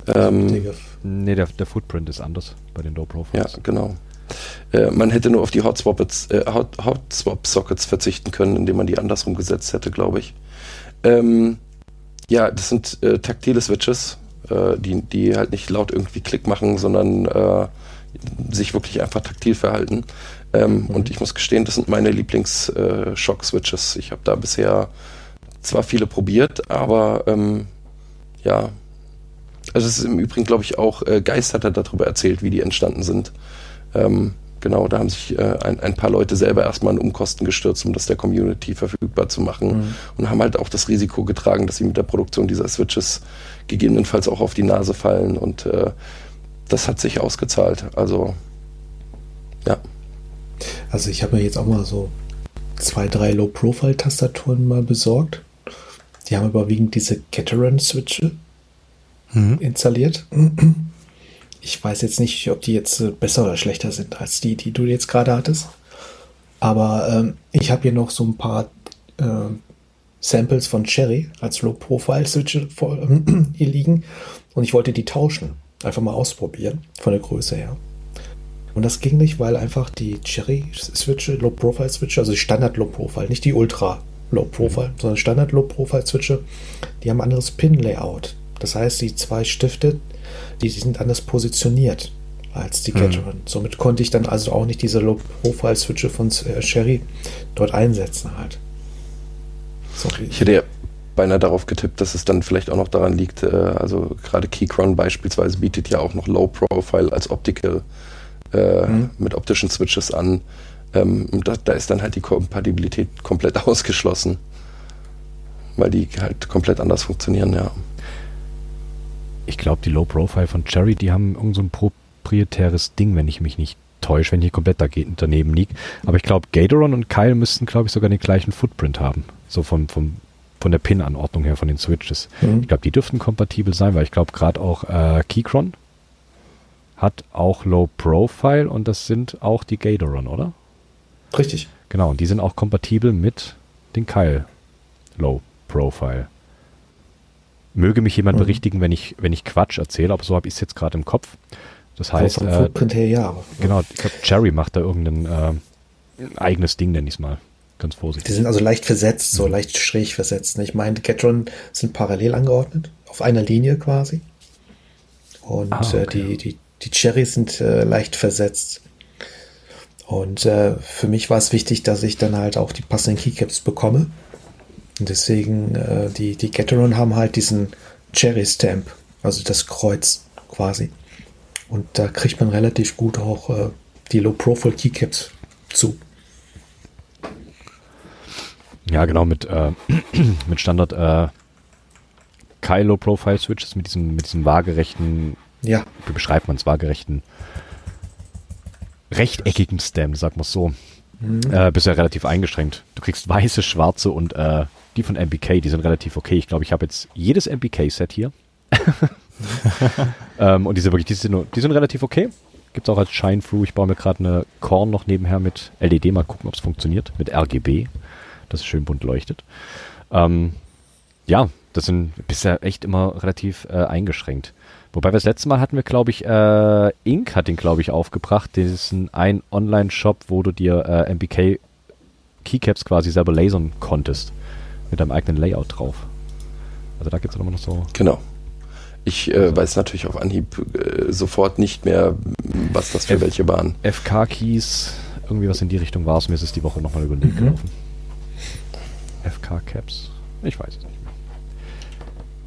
Ähm, nee, der, der Footprint ist anders bei den Low Profiles. Ja, genau. Äh, man hätte nur auf die Hot-Swap-Sockets äh, Hot, Hot verzichten können, indem man die andersrum gesetzt hätte, glaube ich. Ähm, ja, das sind äh, taktile Switches, äh, die, die halt nicht laut irgendwie Klick machen, sondern sich wirklich einfach taktil verhalten. Ähm, mhm. Und ich muss gestehen, das sind meine Lieblings-Shock-Switches. Äh, ich habe da bisher zwar viele probiert, aber ähm, ja. Also es ist im Übrigen, glaube ich, auch äh, Geist hat er darüber erzählt, wie die entstanden sind. Ähm, genau, da haben sich äh, ein, ein, paar Leute selber erstmal in Umkosten gestürzt, um das der Community verfügbar zu machen mhm. und haben halt auch das Risiko getragen, dass sie mit der Produktion dieser Switches gegebenenfalls auch auf die Nase fallen und äh, das hat sich ausgezahlt. Also ja. Also ich habe mir jetzt auch mal so zwei, drei Low-Profile-Tastaturen mal besorgt. Die haben überwiegend diese Cateran-Switche mhm. installiert. Ich weiß jetzt nicht, ob die jetzt äh, besser oder schlechter sind als die, die du jetzt gerade hattest. Aber ähm, ich habe hier noch so ein paar äh, Samples von Cherry als Low-Profile-Switche hier liegen. Und ich wollte die tauschen. Einfach mal ausprobieren, von der Größe her. Und das ging nicht, weil einfach die Cherry-Switche, Low-Profile-Switche, also die Standard-Low-Profile, nicht die Ultra Low Profile, sondern Standard Low Profile Switche, die haben ein anderes Pin-Layout. Das heißt, die zwei Stifte, die, die sind anders positioniert als die Cateran. Mhm. Somit konnte ich dann also auch nicht diese Low Profile Switche von äh, Sherry dort einsetzen halt. Sorry. Ich hätte ja beinahe darauf getippt, dass es dann vielleicht auch noch daran liegt, äh, also gerade Keychron beispielsweise bietet ja auch noch Low Profile als Optical äh, mhm. mit optischen Switches an. Ähm, da, da, ist dann halt die Kompatibilität komplett ausgeschlossen, weil die halt komplett anders funktionieren, ja. Ich glaube, die Low Profile von Cherry, die haben irgend so ein proprietäres Ding, wenn ich mich nicht täusche, wenn ich komplett daneben liege. Aber ich glaube, Gatoron und Kyle müssten, glaube ich, sogar den gleichen Footprint haben. So vom, vom, von der Pin-Anordnung her, von den Switches. Mhm. Ich glaube, die dürften kompatibel sein, weil ich glaube, gerade auch äh, Keychron hat auch Low Profile und das sind auch die Gatoron, oder? Richtig. Genau, und die sind auch kompatibel mit den Keil Low Profile. Möge mich jemand mhm. berichtigen, wenn ich, wenn ich Quatsch erzähle, aber so habe ich es jetzt gerade im Kopf. Das heißt, äh, her, ja. genau, ich glaube, Cherry macht da irgendein äh, eigenes Ding, nenne ich es mal. Ganz vorsichtig. Die sind also leicht versetzt, so mhm. leicht schräg versetzt. Ich meine, die Catron sind parallel angeordnet, auf einer Linie quasi. Und ah, äh, okay. äh, die, die, die Cherries sind äh, leicht versetzt. Und äh, für mich war es wichtig, dass ich dann halt auch die passenden Keycaps bekomme. Und deswegen, äh, die, die Gateron haben halt diesen Cherry Stamp, also das Kreuz quasi. Und da kriegt man relativ gut auch äh, die Low-Profile Keycaps zu. Ja, genau, mit, äh, mit Standard äh, Kai Low Profile Switches, mit diesem, mit diesem waagerechten, ja. wie beschreibt man es, waagerechten rechteckigen Stem, sag mal so, mhm. äh, bist ja relativ eingeschränkt. Du kriegst weiße, schwarze und äh, die von MBK, die sind relativ okay. Ich glaube, ich habe jetzt jedes MBK-Set hier. ähm, und diese wirklich, die sind, die sind relativ okay. Gibt es auch als Shine-Through. Ich baue mir gerade eine Korn noch nebenher mit LED. Mal gucken, ob es funktioniert. Mit RGB. Das schön bunt leuchtet. Ähm, ja, das sind bisher echt immer relativ äh, eingeschränkt. Wobei wir das letzte Mal hatten wir, glaube ich, äh, Inc. hat den, glaube ich, aufgebracht. Das ist ein, ein Online-Shop, wo du dir äh, MBK Keycaps quasi selber lasern konntest. Mit deinem eigenen Layout drauf. Also da gibt es immer noch so. Genau. Ich äh, weiß natürlich auf Anhieb äh, sofort nicht mehr, was das für F welche waren. FK-Keys, irgendwie was in die Richtung war es. Mir ist es die Woche nochmal über den Weg mhm. gelaufen. FK-Caps. Ich weiß es nicht mehr.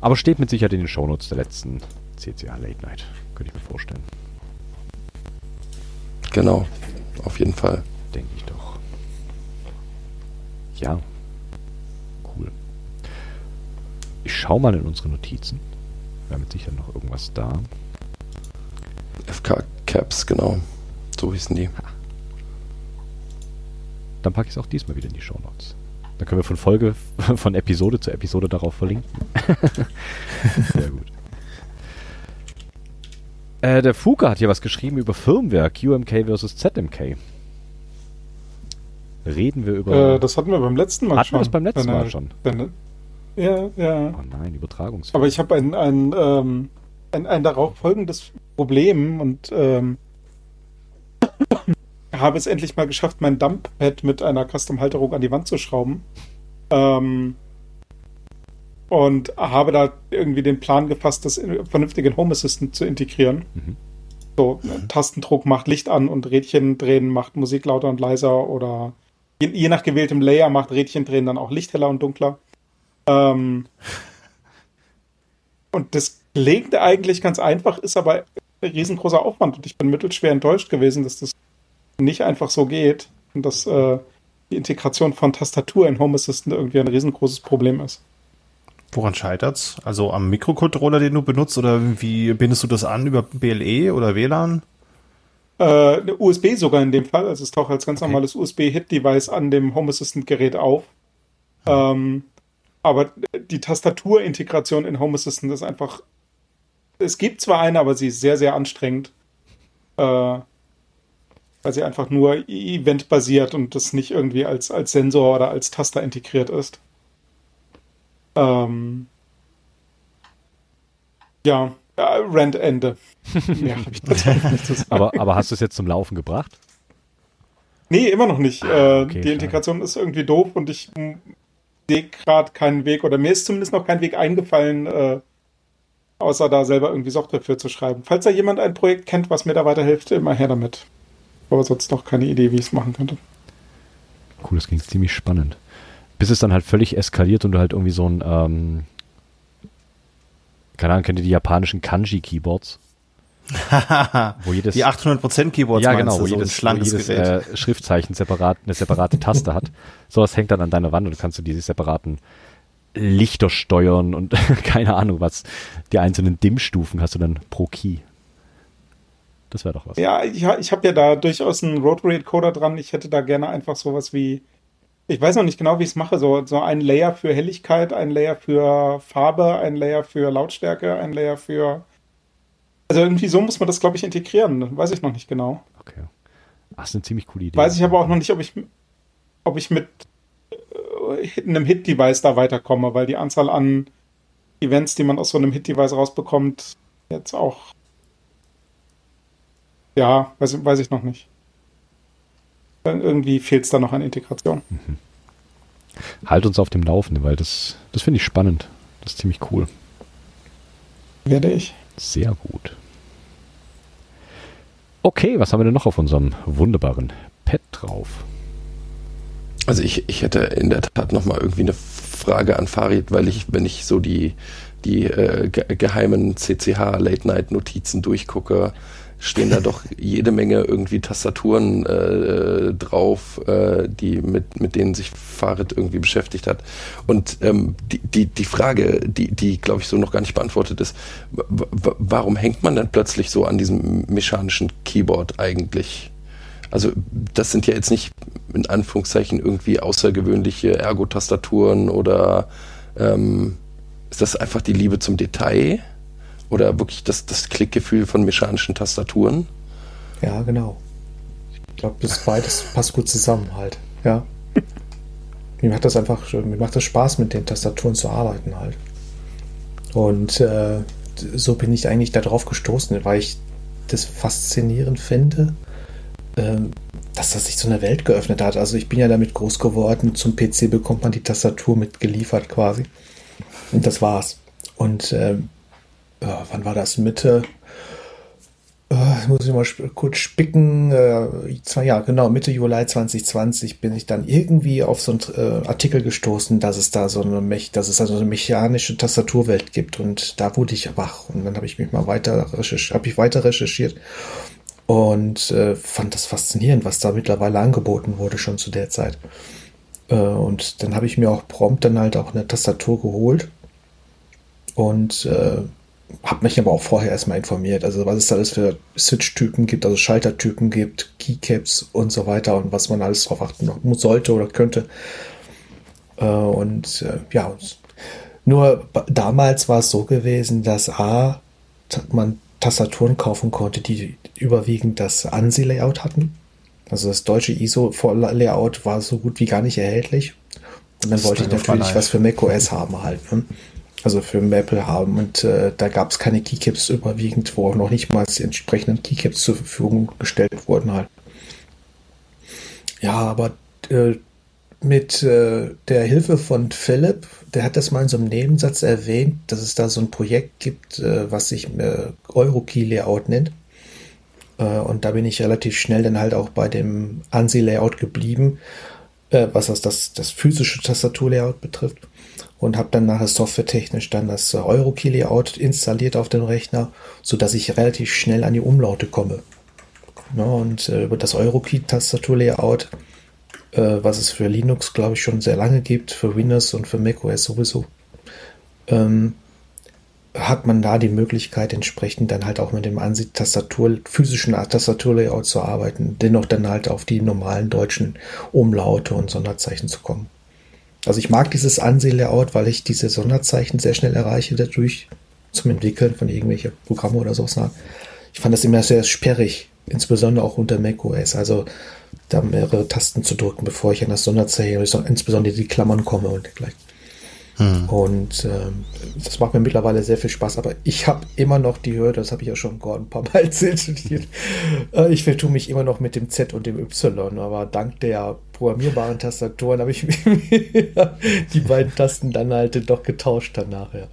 Aber steht mit Sicherheit in den Shownotes der letzten CCA Late Night. Könnte ich mir vorstellen. Genau, auf jeden Fall. Denke ich doch. Ja. Cool. Ich schaue mal in unsere Notizen. Wir haben mit Sicherheit noch irgendwas da. FK Caps, genau. So hießen die. Dann packe ich es auch diesmal wieder in die Show Notes. Dann können wir von Folge, von Episode zu Episode darauf verlinken. Sehr gut. Äh, der Fuka hat hier was geschrieben über Firmware, QMK versus ZMK. Reden wir über. Äh, das hatten wir beim letzten Mal hatten schon. Hatten wir das beim letzten Mal schon? Wenn, ja, ja. Oh nein, Übertragungsfehler. Aber ich habe ein, ein, ähm, ein, ein darauf folgendes Problem und ähm, habe es endlich mal geschafft, mein Dumppad mit einer Custom-Halterung an die Wand zu schrauben. Ähm, und habe da irgendwie den Plan gefasst, das in vernünftigen Home Assistant zu integrieren. Mhm. So, mhm. Tastendruck macht Licht an und Rädchen drehen macht Musik lauter und leiser oder je, je nach gewähltem Layer macht Rädchen drehen dann auch Licht heller und dunkler. Ähm, und das klingt eigentlich ganz einfach, ist aber ein riesengroßer Aufwand und ich bin mittelschwer enttäuscht gewesen, dass das nicht einfach so geht und dass äh, die Integration von Tastatur in Home Assistant irgendwie ein riesengroßes Problem ist. Woran scheitert's? Also am Mikrocontroller, den du benutzt, oder wie bindest du das an über BLE oder WLAN? Äh, USB sogar in dem Fall. Also es taucht als ganz okay. normales USB-Hit-Device an dem Home Assistant-Gerät auf. Ja. Ähm, aber die Tastaturintegration in Home Assistant ist einfach. Es gibt zwar eine, aber sie ist sehr, sehr anstrengend. Äh, weil sie einfach nur eventbasiert und das nicht irgendwie als, als Sensor oder als Taster integriert ist. Ähm, ja, äh, ich zu sagen. Aber, aber hast du es jetzt zum Laufen gebracht? Nee, immer noch nicht. Ah, okay, die Integration schade. ist irgendwie doof und ich sehe gerade keinen Weg oder mir ist zumindest noch kein Weg eingefallen, äh, außer da selber irgendwie Software für zu schreiben. Falls da jemand ein Projekt kennt, was mir da weiterhilft, immer her damit. Aber sonst noch keine Idee, wie ich es machen könnte. Cool, das klingt ziemlich spannend bis es dann halt völlig eskaliert und du halt irgendwie so ein, ähm, keine Ahnung, kennt ihr die japanischen Kanji-Keyboards? wo jedes, die 800% Keyboards ja genau, wo so jedes, wo jedes äh, Schriftzeichen separat eine separate Taste hat. Sowas hängt dann an deiner Wand und kannst du diese separaten Lichter steuern und keine Ahnung was. Die einzelnen Dimmstufen hast du dann pro Key. Das wäre doch was. Ja, ich, ich habe ja da durchaus einen Rotary Encoder dran. Ich hätte da gerne einfach sowas wie ich weiß noch nicht genau, wie ich es mache. So, so ein Layer für Helligkeit, ein Layer für Farbe, ein Layer für Lautstärke, ein Layer für. Also irgendwie so muss man das, glaube ich, integrieren. Weiß ich noch nicht genau. Okay. Ach, ist eine ziemlich coole Idee. Weiß ich aber auch noch nicht, ob ich, ob ich mit äh, einem Hit-Device da weiterkomme, weil die Anzahl an Events, die man aus so einem Hit-Device rausbekommt, jetzt auch. Ja, weiß, weiß ich noch nicht irgendwie fehlt es da noch an Integration. Mhm. Halt uns auf dem Laufenden, weil das, das finde ich spannend. Das ist ziemlich cool. Werde ich. Sehr gut. Okay, was haben wir denn noch auf unserem wunderbaren Pad drauf? Also ich, ich hätte in der Tat noch mal irgendwie eine Frage an Farid, weil ich, wenn ich so die, die äh, geheimen CCH Late Night Notizen durchgucke, stehen da doch jede Menge irgendwie Tastaturen äh, drauf, äh, die mit, mit denen sich Farid irgendwie beschäftigt hat. Und ähm, die, die, die Frage, die, die glaube ich so noch gar nicht beantwortet ist, warum hängt man dann plötzlich so an diesem mechanischen Keyboard eigentlich? Also das sind ja jetzt nicht in Anführungszeichen irgendwie außergewöhnliche Ergo-Tastaturen oder ähm, ist das einfach die Liebe zum Detail oder wirklich das, das Klickgefühl von mechanischen Tastaturen? Ja, genau. Ich glaube, das beides passt gut zusammen halt. Ja. Mir macht das einfach, mir macht das Spaß, mit den Tastaturen zu arbeiten halt. Und äh, so bin ich eigentlich darauf gestoßen, weil ich das faszinierend finde, ähm, dass das sich so eine Welt geöffnet hat. Also ich bin ja damit groß geworden, zum PC bekommt man die Tastatur mitgeliefert quasi. Und das war's. Und ähm, ja, wann war das? Mitte, äh, muss ich mal kurz spicken, äh, zwei Jahre, genau, Mitte Juli 2020 bin ich dann irgendwie auf so einen äh, Artikel gestoßen, dass es da so eine, Mech dass es also eine mechanische Tastaturwelt gibt. Und da wurde ich wach. Und dann habe ich mich mal weiter recherchiert, habe ich weiter recherchiert und äh, fand das faszinierend, was da mittlerweile angeboten wurde schon zu der Zeit. Äh, und dann habe ich mir auch prompt dann halt auch eine Tastatur geholt. Und äh, habe mich aber auch vorher erstmal informiert, also was es da alles für Switch-Typen gibt, also Schaltertypen gibt, Keycaps und so weiter und was man alles drauf achten sollte oder könnte. Äh, und äh, ja, nur damals war es so gewesen, dass A, man Tastaturen kaufen konnte, die überwiegend das ANSI-Layout hatten. Also das deutsche ISO-Layout war so gut wie gar nicht erhältlich. Und dann wollte ich natürlich was für macOS haben halt. Ne? Also für Maple haben. Und äh, da gab es keine Keycaps überwiegend, wo auch noch nicht mal die entsprechenden Keycaps zur Verfügung gestellt wurden halt. Ja, aber äh, mit äh, der Hilfe von Philipp, der hat das mal in so einem Nebensatz erwähnt, dass es da so ein Projekt gibt, äh, was sich äh, Eurokey Layout nennt. Äh, und da bin ich relativ schnell dann halt auch bei dem ANSI Layout geblieben, äh, was das, das, das physische Tastaturlayout betrifft und habe dann nachher softwaretechnisch dann das Eurokey-Layout installiert auf dem Rechner, sodass ich relativ schnell an die Umlaute komme. Ja, und äh, über das Eurokey-Tastatur-Layout, äh, was es für Linux, glaube ich, schon sehr lange gibt, für Windows und für macOS sowieso, ähm, hat man da die Möglichkeit, entsprechend dann halt auch mit dem Ansicht-Tastatur, physischen Tastatur-Layout zu arbeiten, dennoch dann halt auf die normalen deutschen Umlaute und Sonderzeichen zu kommen. Also ich mag dieses Anseh-Layout, weil ich diese Sonderzeichen sehr schnell erreiche dadurch zum Entwickeln von irgendwelchen Programme oder so. Ich fand das immer sehr sperrig, insbesondere auch unter macOS. Also da mehrere Tasten zu drücken, bevor ich an das Sonderzeichen, insbesondere die Klammern komme und dergleichen. Hm. Und ähm, das macht mir mittlerweile sehr viel Spaß, aber ich habe immer noch die Hürde, das habe ich ja schon Gordon ein paar Mal erzählt. Äh, ich vertue mich immer noch mit dem Z und dem Y, aber dank der programmierbaren Tastaturen habe ich die beiden Tasten dann halt doch getauscht danach. Ja.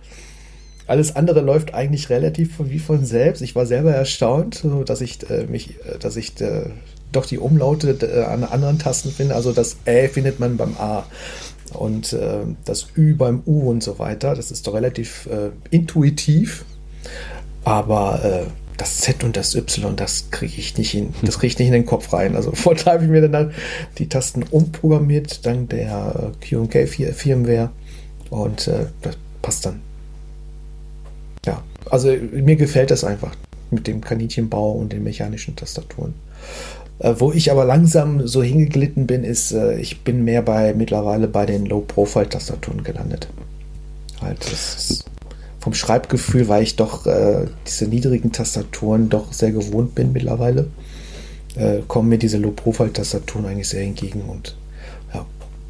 Alles andere läuft eigentlich relativ wie von selbst. Ich war selber erstaunt, dass ich äh, mich, äh, dass ich äh, doch die Umlaute äh, an anderen Tasten finde. Also das Ä findet man beim A und äh, das Ü beim U und so weiter. Das ist doch relativ äh, intuitiv. Aber äh, das Z und das Y, das kriege ich nicht in, das kriege ich nicht in den Kopf rein. Also vorher habe ich mir dann die Tasten umprogrammiert, dank der äh, Q&K Firmware und äh, das passt dann. Ja, also mir gefällt das einfach mit dem Kaninchenbau und den mechanischen Tastaturen. Äh, wo ich aber langsam so hingeglitten bin, ist, äh, ich bin mehr bei mittlerweile bei den Low-Profile-Tastaturen gelandet. Halt, ist vom Schreibgefühl, weil ich doch äh, diese niedrigen Tastaturen doch sehr gewohnt bin mittlerweile, äh, kommen mir diese Low-Profile-Tastaturen eigentlich sehr entgegen und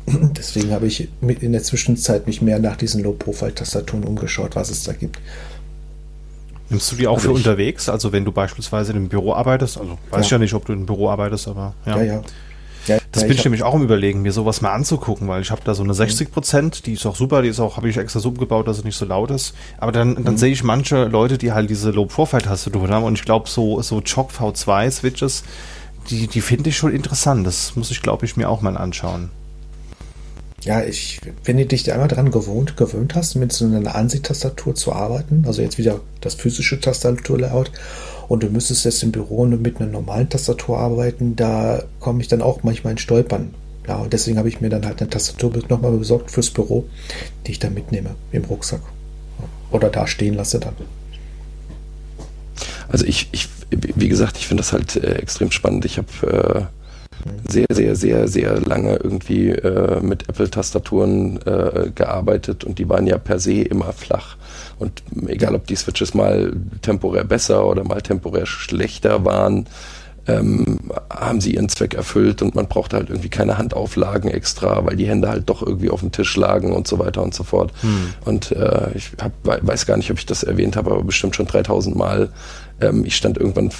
deswegen habe ich in der Zwischenzeit mich mehr nach diesen Low-Profile-Tastaturen umgeschaut, was es da gibt. Nimmst du die auch also für unterwegs? Also wenn du beispielsweise im Büro arbeitest, also weiß ja. ich ja nicht, ob du im Büro arbeitest, aber ja. Ja, ja. ja das bin ich, nämlich auch im Überlegen, mir sowas mal anzugucken, weil ich habe da so eine 60 mhm. Prozent, die ist auch super, die ist auch, habe ich extra so gebaut, dass es nicht so laut ist. Aber dann, dann mhm. sehe ich manche Leute, die halt diese Low-Profile-Tastatur haben und ich glaube so, so Choc V2-Switches, die, die finde ich schon interessant. Das muss ich, glaube ich, mir auch mal anschauen ja, ich, wenn du dich einmal daran gewohnt, gewöhnt hast, mit so einer Ansicht-Tastatur zu arbeiten, also jetzt wieder das physische Tastaturlayout, und du müsstest jetzt im Büro mit einer normalen Tastatur arbeiten, da komme ich dann auch manchmal in Stolpern. Ja, und deswegen habe ich mir dann halt eine Tastatur nochmal besorgt fürs Büro, die ich dann mitnehme im Rucksack. Oder da stehen lasse dann. Also ich, ich wie gesagt, ich finde das halt äh, extrem spannend. Ich habe äh, sehr, sehr, sehr, sehr lange irgendwie äh, mit Apple-Tastaturen äh, gearbeitet und die waren ja per se immer flach. Und egal, ob die Switches mal temporär besser oder mal temporär schlechter waren, ähm, haben sie ihren Zweck erfüllt und man brauchte halt irgendwie keine Handauflagen extra, weil die Hände halt doch irgendwie auf dem Tisch lagen und so weiter und so fort. Hm. Und äh, ich hab, weiß gar nicht, ob ich das erwähnt habe, aber bestimmt schon 3000 Mal. Ähm, ich stand irgendwann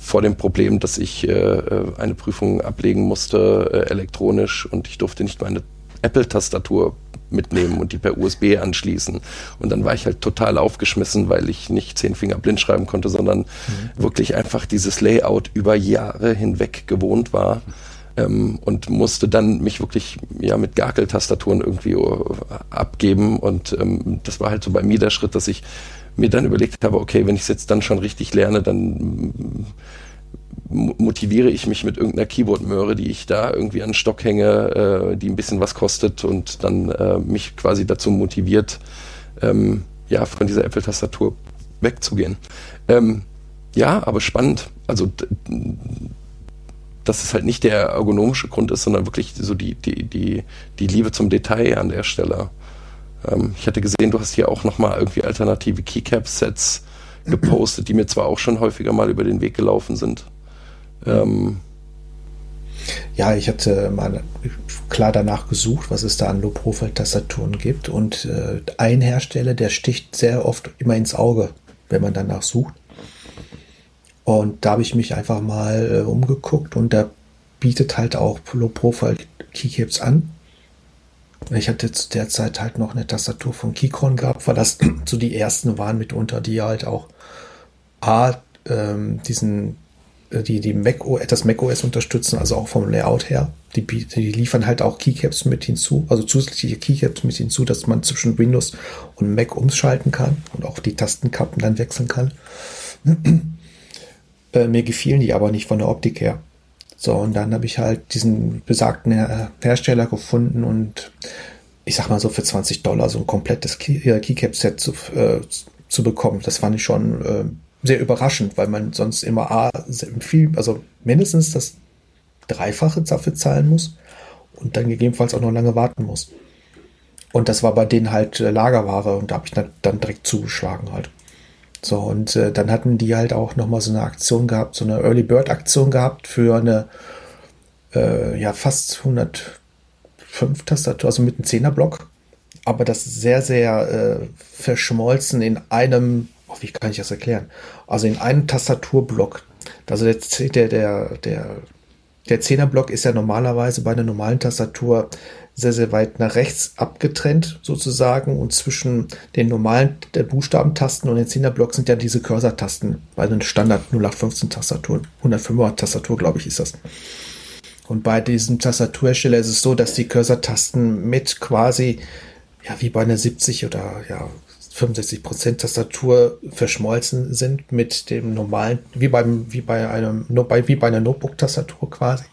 vor dem Problem, dass ich äh, äh, eine Prüfung ablegen musste, äh, elektronisch, und ich durfte nicht meine Apple-Tastatur mitnehmen und die per USB anschließen. Und dann war ich halt total aufgeschmissen, weil ich nicht zehn Finger blind schreiben konnte, sondern mhm. wirklich einfach dieses Layout über Jahre hinweg gewohnt war. Ähm, und musste dann mich wirklich ja mit Gakeltastaturen irgendwie uh, abgeben. Und ähm, das war halt so bei mir der Schritt, dass ich mir dann überlegt habe, okay, wenn ich es jetzt dann schon richtig lerne, dann motiviere ich mich mit irgendeiner Keyboard-Möhre, die ich da irgendwie an den Stock hänge, äh, die ein bisschen was kostet und dann äh, mich quasi dazu motiviert, ähm, ja, von dieser Apple-Tastatur wegzugehen. Ähm, ja, aber spannend. Also, dass es halt nicht der ergonomische Grund ist, sondern wirklich so die, die, die, die Liebe zum Detail an der Stelle. Ähm, ich hatte gesehen, du hast hier auch nochmal irgendwie alternative Keycap-Sets gepostet, die mir zwar auch schon häufiger mal über den Weg gelaufen sind. Ähm, ja, ich hatte mal klar danach gesucht, was es da an Low-Profile-Tastaturen gibt. Und äh, ein Hersteller, der sticht sehr oft immer ins Auge, wenn man danach sucht. Und da habe ich mich einfach mal äh, umgeguckt und der bietet halt auch Low-Profile-Keycaps an. Ich hatte zu der Zeit halt noch eine Tastatur von Keychron gehabt, weil das so die ersten waren mitunter, die halt auch A, ähm, diesen äh, die, die Mac OS, das Mac OS unterstützen, also auch vom Layout her. Die, die liefern halt auch Keycaps mit hinzu, also zusätzliche Keycaps mit hinzu, dass man zwischen Windows und Mac umschalten kann und auch die Tastenkappen dann wechseln kann. äh, mir gefielen die aber nicht von der Optik her. So, und dann habe ich halt diesen besagten Hersteller gefunden und ich sag mal so für 20 Dollar so ein komplettes äh, Keycap-Set zu, äh, zu bekommen. Das fand ich schon äh, sehr überraschend, weil man sonst immer A, viel, also mindestens das Dreifache dafür zahlen muss und dann gegebenenfalls auch noch lange warten muss. Und das war bei denen halt äh, Lagerware und da habe ich dann, direkt zugeschlagen halt. So, und äh, dann hatten die halt auch nochmal so eine Aktion gehabt, so eine Early Bird Aktion gehabt für eine, äh, ja, fast 105 Tastatur, also mit einem 10er Block. Aber das sehr, sehr äh, verschmolzen in einem oh, wie kann ich das erklären? Also in einem Tastaturblock, also der, der, der, der, der Zehnerblock ist ja normalerweise bei einer normalen Tastatur sehr, sehr weit nach rechts abgetrennt sozusagen und zwischen den normalen Buchstabentasten und den Zehnerblock sind ja diese Cursor-Tasten bei den Standard 0815 Tastaturen. 105er Tastatur, glaube ich, ist das. Und bei diesem Tastaturhersteller ist es so, dass die Cursor-Tasten mit quasi, ja, wie bei einer 70 oder ja, 65% Tastatur verschmolzen sind mit dem normalen, wie beim, wie bei einem, wie bei einer Notebook-Tastatur quasi.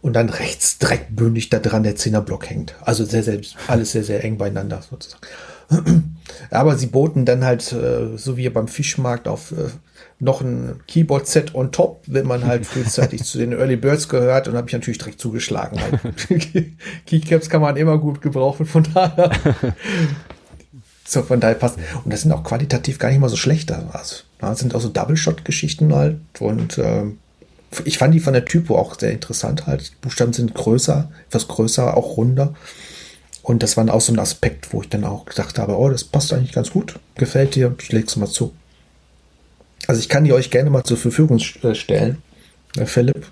Und dann rechts direkt bündig da dran der Zehnerblock hängt. Also sehr, sehr, alles sehr, sehr eng beieinander sozusagen. Aber sie boten dann halt, äh, so wie beim Fischmarkt, auf äh, noch ein Keyboard-Set on top, wenn man halt frühzeitig zu den Early Birds gehört und habe ich natürlich direkt zugeschlagen. Halt. Keycaps kann man immer gut gebrauchen, von daher so, von daher passt. Und das sind auch qualitativ gar nicht mal so schlechter. Also, das sind auch so Double-Shot-Geschichten halt. Und ähm, ich fand die von der Typo auch sehr interessant halt. Die Buchstaben sind größer, etwas größer, auch runder. Und das war auch so ein Aspekt, wo ich dann auch gedacht habe, oh, das passt eigentlich ganz gut. Gefällt dir, ich leg's mal zu. Also ich kann die euch gerne mal zur Verfügung äh, stellen, Herr Philipp.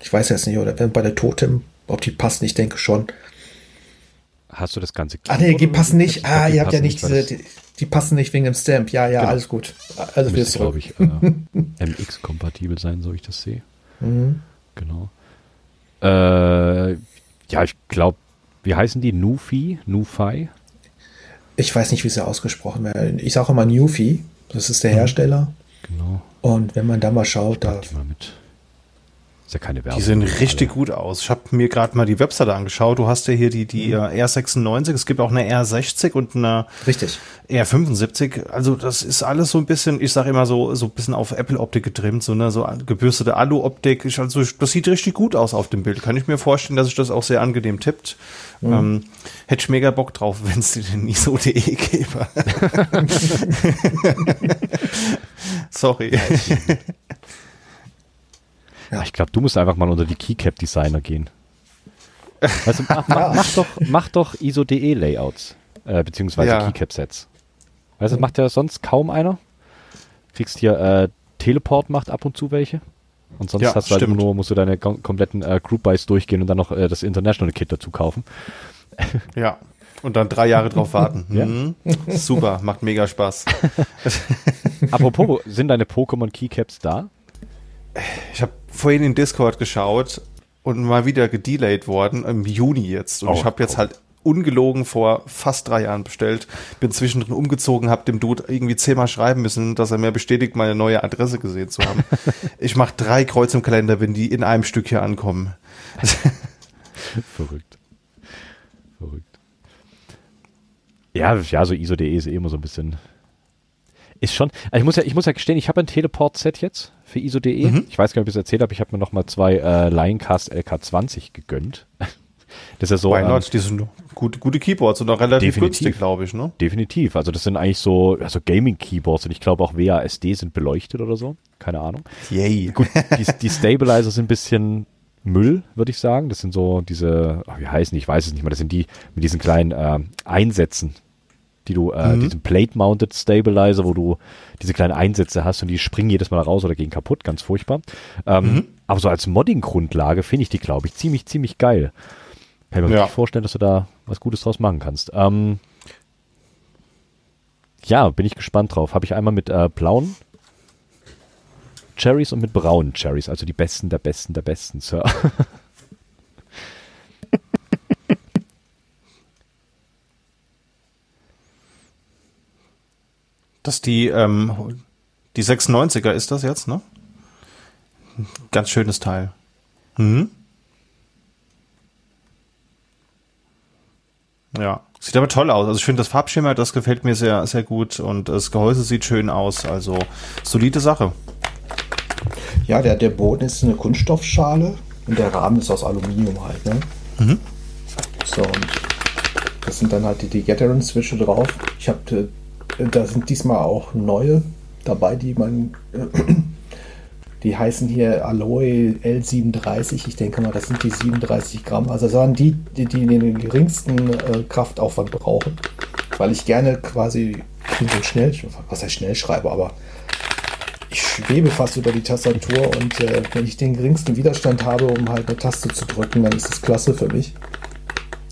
Ich weiß jetzt nicht, oder bei der Totem, ob die passen, ich denke schon. Hast du das ganze Ah, nee, die passen nicht. Ah, ihr habt ja nicht diese, die, die, passen nicht wegen dem Stamp. Ja, ja, genau. alles gut. Also Müsste, glaube ich, äh, MX-kompatibel sein, so ich das sehe. Mhm. Genau. Äh, ja, ich glaube, wie heißen die? Nufi? Nufi? Ich weiß nicht, wie sie ausgesprochen werden. Ich sage immer Nufi. Das ist der mhm. Hersteller. Genau. Und wenn man da mal schaut, da. Mal mit. Ist ja keine Werbung. Die sehen richtig gut aus. Ich habe mir gerade mal die Webseite angeschaut. Du hast ja hier die, die mhm. R96. Es gibt auch eine R60 und eine richtig. R75. Also das ist alles so ein bisschen, ich sage immer so, so ein bisschen auf Apple-Optik getrimmt, so eine so gebürstete Alu-Optik. Also das sieht richtig gut aus auf dem Bild. Kann ich mir vorstellen, dass ich das auch sehr angenehm tippt. Mhm. Ähm, hätte ich mega Bock drauf, wenn es den ISO.de gäbe. Sorry. Ja. Ich glaube, du musst einfach mal unter die Keycap-Designer gehen. Also mach, mach, mach, doch, mach doch ISO.de Layouts, äh, beziehungsweise ja. Keycap-Sets. Weißt du, macht ja sonst kaum einer. Kriegst hier äh, Teleport macht ab und zu welche. Und sonst ja, hast du halt nur, musst du deine kompletten äh, Group Buys durchgehen und dann noch äh, das International Kit dazu kaufen. Ja. Und dann drei Jahre drauf warten. Mhm. Super, macht mega Spaß. Apropos, sind deine Pokémon Keycaps da? Ich habe vorhin in Discord geschaut und mal wieder gedelayed worden im Juni jetzt. Und oh, ich habe jetzt oh. halt ungelogen vor fast drei Jahren bestellt. Bin zwischendrin umgezogen, habe dem Dude irgendwie zehnmal schreiben müssen, dass er mir bestätigt, meine neue Adresse gesehen zu haben. ich mache drei Kreuz im Kalender, wenn die in einem Stück hier ankommen. Verrückt. Verrückt. Ja, ja, so ISO.de ist eh immer so ein bisschen. Ist schon. Also ich muss ja, ich muss ja gestehen, ich habe ein Teleport-Set jetzt für ISO.de. Mhm. Ich weiß gar nicht, ob ich es erzählt habe, ich habe mir noch mal zwei äh, Lioncast LK20 gegönnt. Das ist ja so. Why not? Ähm, die sind gute, gute Keyboards und auch relativ definitiv, günstig, glaube ich, ne? Definitiv. Also das sind eigentlich so also Gaming-Keyboards und ich glaube auch WASD sind beleuchtet oder so. Keine Ahnung. Yay. Gut, die, die Stabilizer sind ein bisschen Müll, würde ich sagen. Das sind so diese, oh, wie heißen die? Ich weiß es nicht mehr. Das sind die mit diesen kleinen äh, Einsätzen, die du, äh, mhm. diesen Plate-Mounted Stabilizer, wo du diese kleinen Einsätze hast und die springen jedes Mal raus oder gehen kaputt, ganz furchtbar. Ähm, mhm. Aber so als Modding-Grundlage finde ich die, glaube ich, ziemlich, ziemlich geil. Kann ich mir ja. vorstellen, dass du da was Gutes draus machen kannst. Ähm, ja, bin ich gespannt drauf. Habe ich einmal mit äh, blauen Cherries und mit braunen Cherries, also die besten der besten der besten, Sir. Das die, ähm, die 96er ist das jetzt, ne? Ganz schönes Teil. Mhm. Ja, sieht aber toll aus. Also ich finde das Farbschema, das gefällt mir sehr, sehr gut und das Gehäuse sieht schön aus. Also solide Sache. Ja, der, der Boden ist eine Kunststoffschale und der Rahmen ist aus Aluminium halt, ne? Mhm. So, und das sind dann halt die, die Gathering-Switche drauf. Ich habe äh, da sind diesmal auch neue dabei, die man, die heißen hier Aloe L37. Ich denke mal, das sind die 37 Gramm. Also das waren die, die, die den geringsten äh, Kraftaufwand brauchen. Weil ich gerne quasi, ich bin so schnell, was heißt schnell schreibe, aber ich schwebe fast über die Tastatur und äh, wenn ich den geringsten Widerstand habe, um halt eine Taste zu drücken, dann ist das klasse für mich.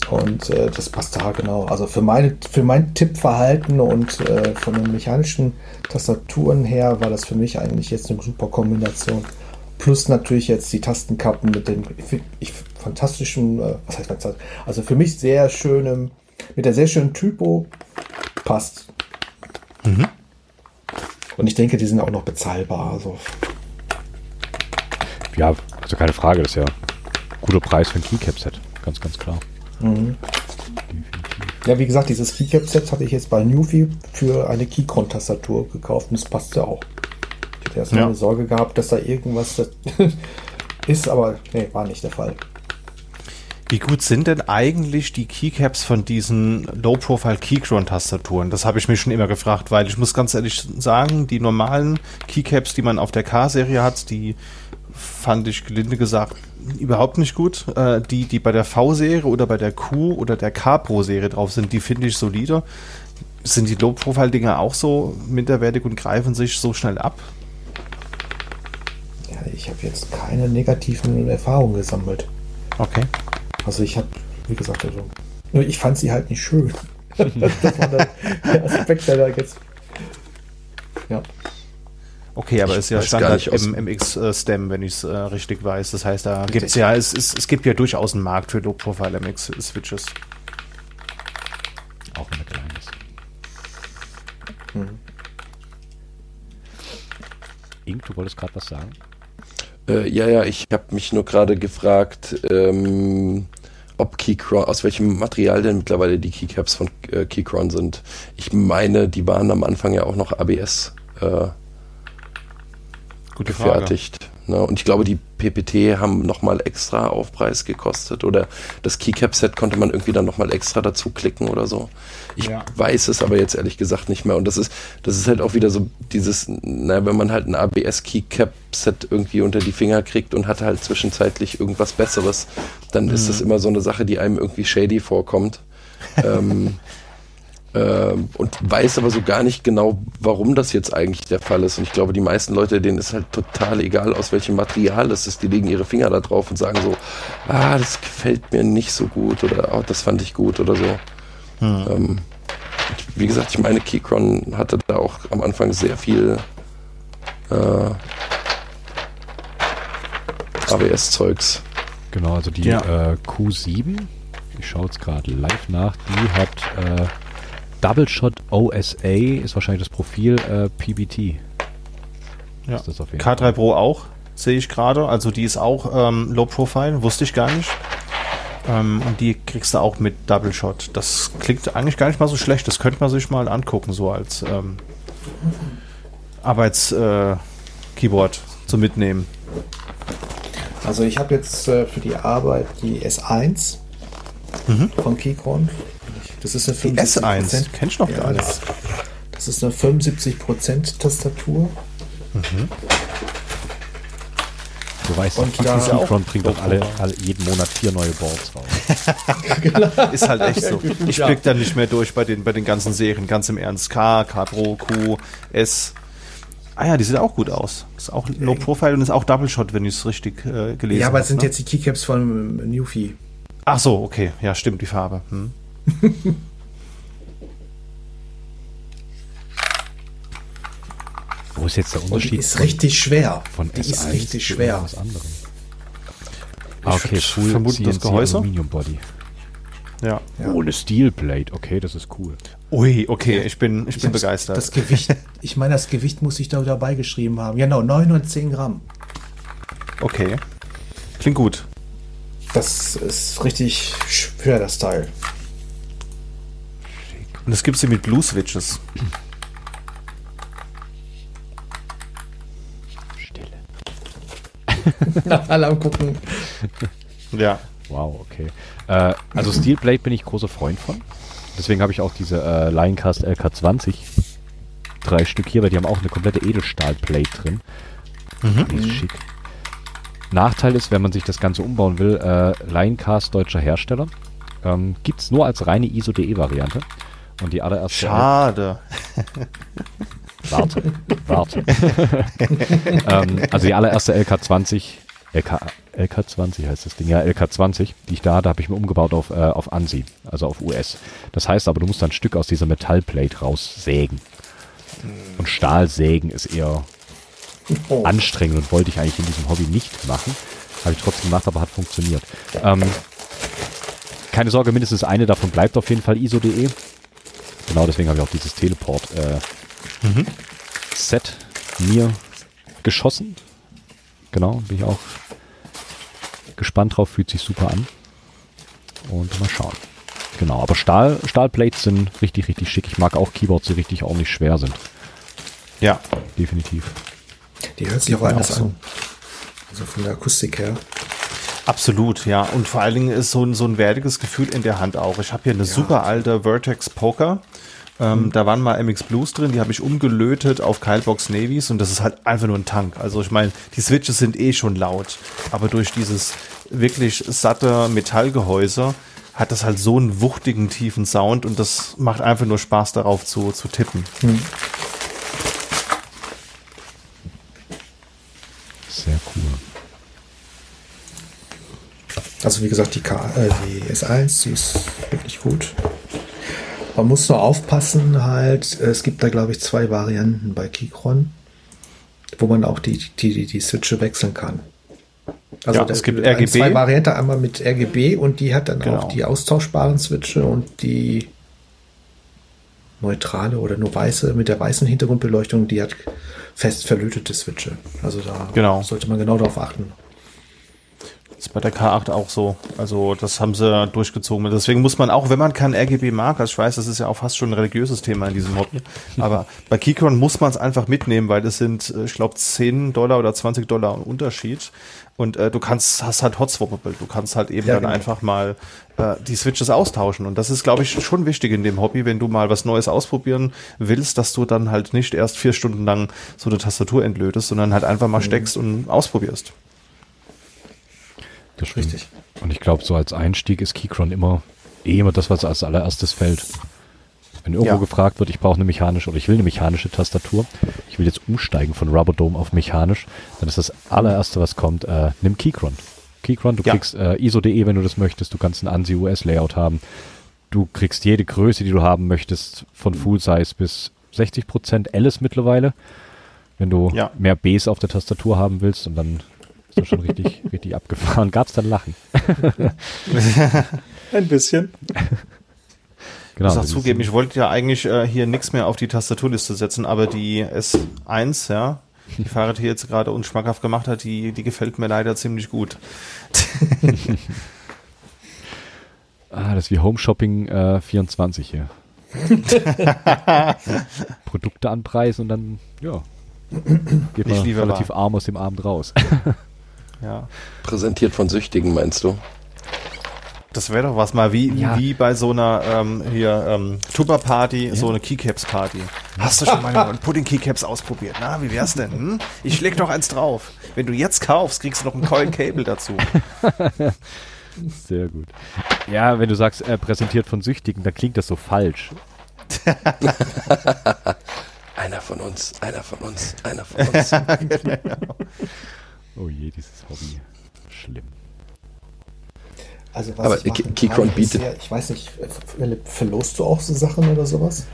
Und äh, das passt da genau. Also für, meine, für mein Tippverhalten und äh, von den mechanischen Tastaturen her war das für mich eigentlich jetzt eine super Kombination. Plus natürlich jetzt die Tastenkappen mit dem ich, ich, fantastischen, äh, was heißt das? Also für mich sehr schönem, mit der sehr schönen Typo passt. Mhm. Und ich denke, die sind auch noch bezahlbar. Also. Ja, also keine Frage, das ist ja ein guter Preis für ein Keycap-Set. Ganz, ganz klar. Mhm. Ja, wie gesagt, dieses Keycap-Set habe ich jetzt bei Newfie für eine Keychron-Tastatur gekauft und das passt ja auch. Ich hatte erst ja. eine Sorge gehabt, dass da irgendwas ist, aber nee, war nicht der Fall. Wie gut sind denn eigentlich die Keycaps von diesen Low-Profile Keychron-Tastaturen? Das habe ich mich schon immer gefragt, weil ich muss ganz ehrlich sagen, die normalen Keycaps, die man auf der K-Serie hat, die fand ich gelinde gesagt überhaupt nicht gut. Äh, die, die bei der V-Serie oder bei der Q oder der K-Pro-Serie drauf sind, die finde ich solider. Sind die Low-Profile-Dinger auch so minderwertig und greifen sich so schnell ab? Ja, ich habe jetzt keine negativen Erfahrungen gesammelt. Okay. Also ich habe, wie gesagt, also, ich fand sie halt nicht schön. das war der Aspekt, der da jetzt. Ja. Okay, aber es ist ja Standard im MX-Stem, wenn ich es äh, richtig weiß. Das heißt, da gibt es ja, es, es, es gibt ja durchaus einen Markt für Low-Profile MX-Switches. Auch wenn er klein ist. Mhm. Ink, du wolltest gerade was sagen? Äh, ja, ja, ich habe mich nur gerade gefragt, ähm, ob Keychron, aus welchem Material denn mittlerweile die Keycaps von äh, Keychron sind. Ich meine, die waren am Anfang ja auch noch ABS äh, gefertigt. Frage. Ne? Und ich glaube, die PPT haben nochmal extra Aufpreis gekostet oder das Keycap-Set konnte man irgendwie dann nochmal extra dazu klicken oder so. Ich ja. weiß es aber jetzt ehrlich gesagt nicht mehr. Und das ist, das ist halt auch wieder so dieses, naja, wenn man halt ein ABS-Keycap-Set irgendwie unter die Finger kriegt und hat halt zwischenzeitlich irgendwas Besseres, dann mhm. ist das immer so eine Sache, die einem irgendwie shady vorkommt. ähm, ähm, und weiß aber so gar nicht genau, warum das jetzt eigentlich der Fall ist. Und ich glaube, die meisten Leute, denen ist halt total egal, aus welchem Material das ist. Die legen ihre Finger da drauf und sagen so, ah, das gefällt mir nicht so gut oder oh, das fand ich gut oder so. Hm. Ähm, wie gesagt, ich meine, Keychron hatte da auch am Anfang sehr viel äh, ABS-Zeugs. Genau, also die ja. äh, Q7, ich schaue jetzt gerade live nach, die hat äh, Double Shot OSA ist wahrscheinlich das Profil äh, PBT. Ja. K3 Pro auch, sehe ich gerade. Also die ist auch ähm, Low Profile, wusste ich gar nicht. Ähm, und die kriegst du auch mit Double Shot. Das klingt eigentlich gar nicht mal so schlecht. Das könnte man sich mal angucken, so als ähm, Arbeits-Keyboard äh, zum Mitnehmen. Also ich habe jetzt äh, für die Arbeit die S1 mhm. von Keychron das ist eine 75 S1, kennst du noch gar nicht. Das ist eine 75% Tastatur. Mhm. Du weißt, und da Keyfront bringt doch alle, alle, jeden Monat vier neue Boards raus. genau. Ist halt echt so. Ich ja. blick dann nicht mehr durch bei den, bei den ganzen Serien, ganz im Ernst. K, K Pro, Q, S. Ah ja, die sieht auch gut aus. Ist auch Low Profile und ist auch Double Shot, wenn ich es richtig äh, gelesen habe. Ja, aber es sind ne? jetzt die Keycaps von Newfie. Ach so, okay. Ja, stimmt, die Farbe. Hm. Wo ist jetzt der Unterschied? die ist richtig schwer. Von die S1 ist richtig schwer. Was anderem. Ah, okay, Full vermute das Gehäuse. Aluminium Body. Ja. ja. Oh, eine Steel Plate. Okay, das ist cool. Ui, okay, ich bin, ich, ich bin begeistert. Das Gewicht, ich meine, das Gewicht muss ich da dabei geschrieben haben. Genau, 910 Gramm. Okay. Klingt gut. Das ist richtig schwer, das Teil. Und das gibt es hier mit Blue Switches. Stille. Alle am gucken. Ja. Wow, okay. Äh, also Steelblade bin ich großer Freund von. Deswegen habe ich auch diese äh, Lioncast LK20 drei Stück hier, weil die haben auch eine komplette Edelstahlplate drin. Mhm. Die ist schick. Nachteil ist, wenn man sich das Ganze umbauen will, äh, Linecast deutscher Hersteller. Ähm, Gibt es nur als reine ISO-DE-Variante. Und die allererste. Schade. warte, warte. ähm, also die allererste LK20, LK, LK20 heißt das Ding, ja, LK20, die ich da hatte, habe ich mir umgebaut auf, äh, auf ANSI, also auf US. Das heißt aber, du musst ein Stück aus dieser Metallplate raussägen. Und Stahlsägen ist eher oh. anstrengend und wollte ich eigentlich in diesem Hobby nicht machen. Habe ich trotzdem gemacht, aber hat funktioniert. Ähm, keine Sorge, mindestens eine davon bleibt auf jeden Fall ISO.de. Genau deswegen habe ich auch dieses Teleport-Set äh, mhm. mir geschossen. Genau, bin ich auch gespannt drauf, fühlt sich super an. Und mal schauen. Genau, aber Stahl, Stahlplates sind richtig, richtig schick. Ich mag auch Keyboards, die richtig ordentlich schwer sind. Ja. Definitiv. Die hört sich auch anders so. an. Also von der Akustik her. Absolut, ja. Und vor allen Dingen ist so ein, so ein wertiges Gefühl in der Hand auch. Ich habe hier eine ja. super alte Vertex Poker. Ähm, mhm. Da waren mal MX Blues drin, die habe ich umgelötet auf Keilbox Navies und das ist halt einfach nur ein Tank. Also ich meine, die Switches sind eh schon laut, aber durch dieses wirklich satte Metallgehäuse hat das halt so einen wuchtigen, tiefen Sound und das macht einfach nur Spaß darauf zu, zu tippen. Mhm. Sehr cool. Also wie gesagt, die, K äh, die S1, die ist wirklich gut. Man muss nur aufpassen, halt, es gibt da, glaube ich, zwei Varianten bei Keychron, wo man auch die, die, die, die Switche wechseln kann. Also ja, es gibt RGB. Zwei Varianten, einmal mit RGB und die hat dann genau. auch die austauschbaren Switche und die neutrale oder nur weiße mit der weißen Hintergrundbeleuchtung, die hat fest verlötete Switche. Also da genau. sollte man genau darauf achten. Ist bei der K8 auch so. Also das haben sie durchgezogen. Deswegen muss man auch, wenn man kein RGB mag, also ich weiß, das ist ja auch fast schon ein religiöses Thema in diesem Hobby, aber bei Keychron muss man es einfach mitnehmen, weil das sind, äh, ich glaube, 10 Dollar oder 20 Dollar Unterschied. Und äh, du kannst, hast halt Hotswappable. Du kannst halt eben ja, dann genau. einfach mal äh, die Switches austauschen. Und das ist, glaube ich, schon wichtig in dem Hobby, wenn du mal was Neues ausprobieren willst, dass du dann halt nicht erst vier Stunden lang so eine Tastatur entlötest, sondern halt einfach mal mhm. steckst und ausprobierst. Das stimmt. Richtig. Und ich glaube, so als Einstieg ist Keychron immer eh immer das, was als allererstes fällt. Wenn irgendwo ja. gefragt wird, ich brauche eine mechanische oder ich will eine mechanische Tastatur, ich will jetzt umsteigen von Rubberdome auf mechanisch, dann ist das allererste, was kommt, äh, nimm Keychron. Keychron, du ja. kriegst äh, ISO.de, wenn du das möchtest, du kannst ein ANSI US Layout haben. Du kriegst jede Größe, die du haben möchtest, von Full Size bis 60% Alice mittlerweile. Wenn du ja. mehr Bs auf der Tastatur haben willst und dann ist das schon richtig, richtig abgefahren. Gab es dann Lachen? Ein bisschen. Genau, ich muss auch zugeben, ich wollte ja eigentlich äh, hier nichts mehr auf die Tastaturliste setzen, aber die S1, ja, die Fahrrad hier jetzt gerade uns schmackhaft gemacht hat, die, die gefällt mir leider ziemlich gut. ah, das ist wie Home Shopping äh, 24 hier. Produkte anpreisen und dann, ja, geht man relativ war. arm aus dem Abend raus. Ja. Präsentiert von Süchtigen, meinst du? Das wäre doch was mal wie, ja. wie bei so einer ähm, hier ähm, Tupper-Party, ja. so eine Keycaps-Party. Hast du schon mal eine Pudding-Keycaps ausprobiert? Na, wie wär's denn? Hm? Ich schläg doch eins drauf. Wenn du jetzt kaufst, kriegst du noch ein Coil Cable dazu. Sehr gut. Ja, wenn du sagst, äh, präsentiert von Süchtigen, dann klingt das so falsch. einer von uns, einer von uns, einer von uns. genau. Oh je, dieses Hobby. Schlimm. Also was Aber Keychron bietet. Ja, ich weiß nicht, verlost du auch so Sachen oder sowas?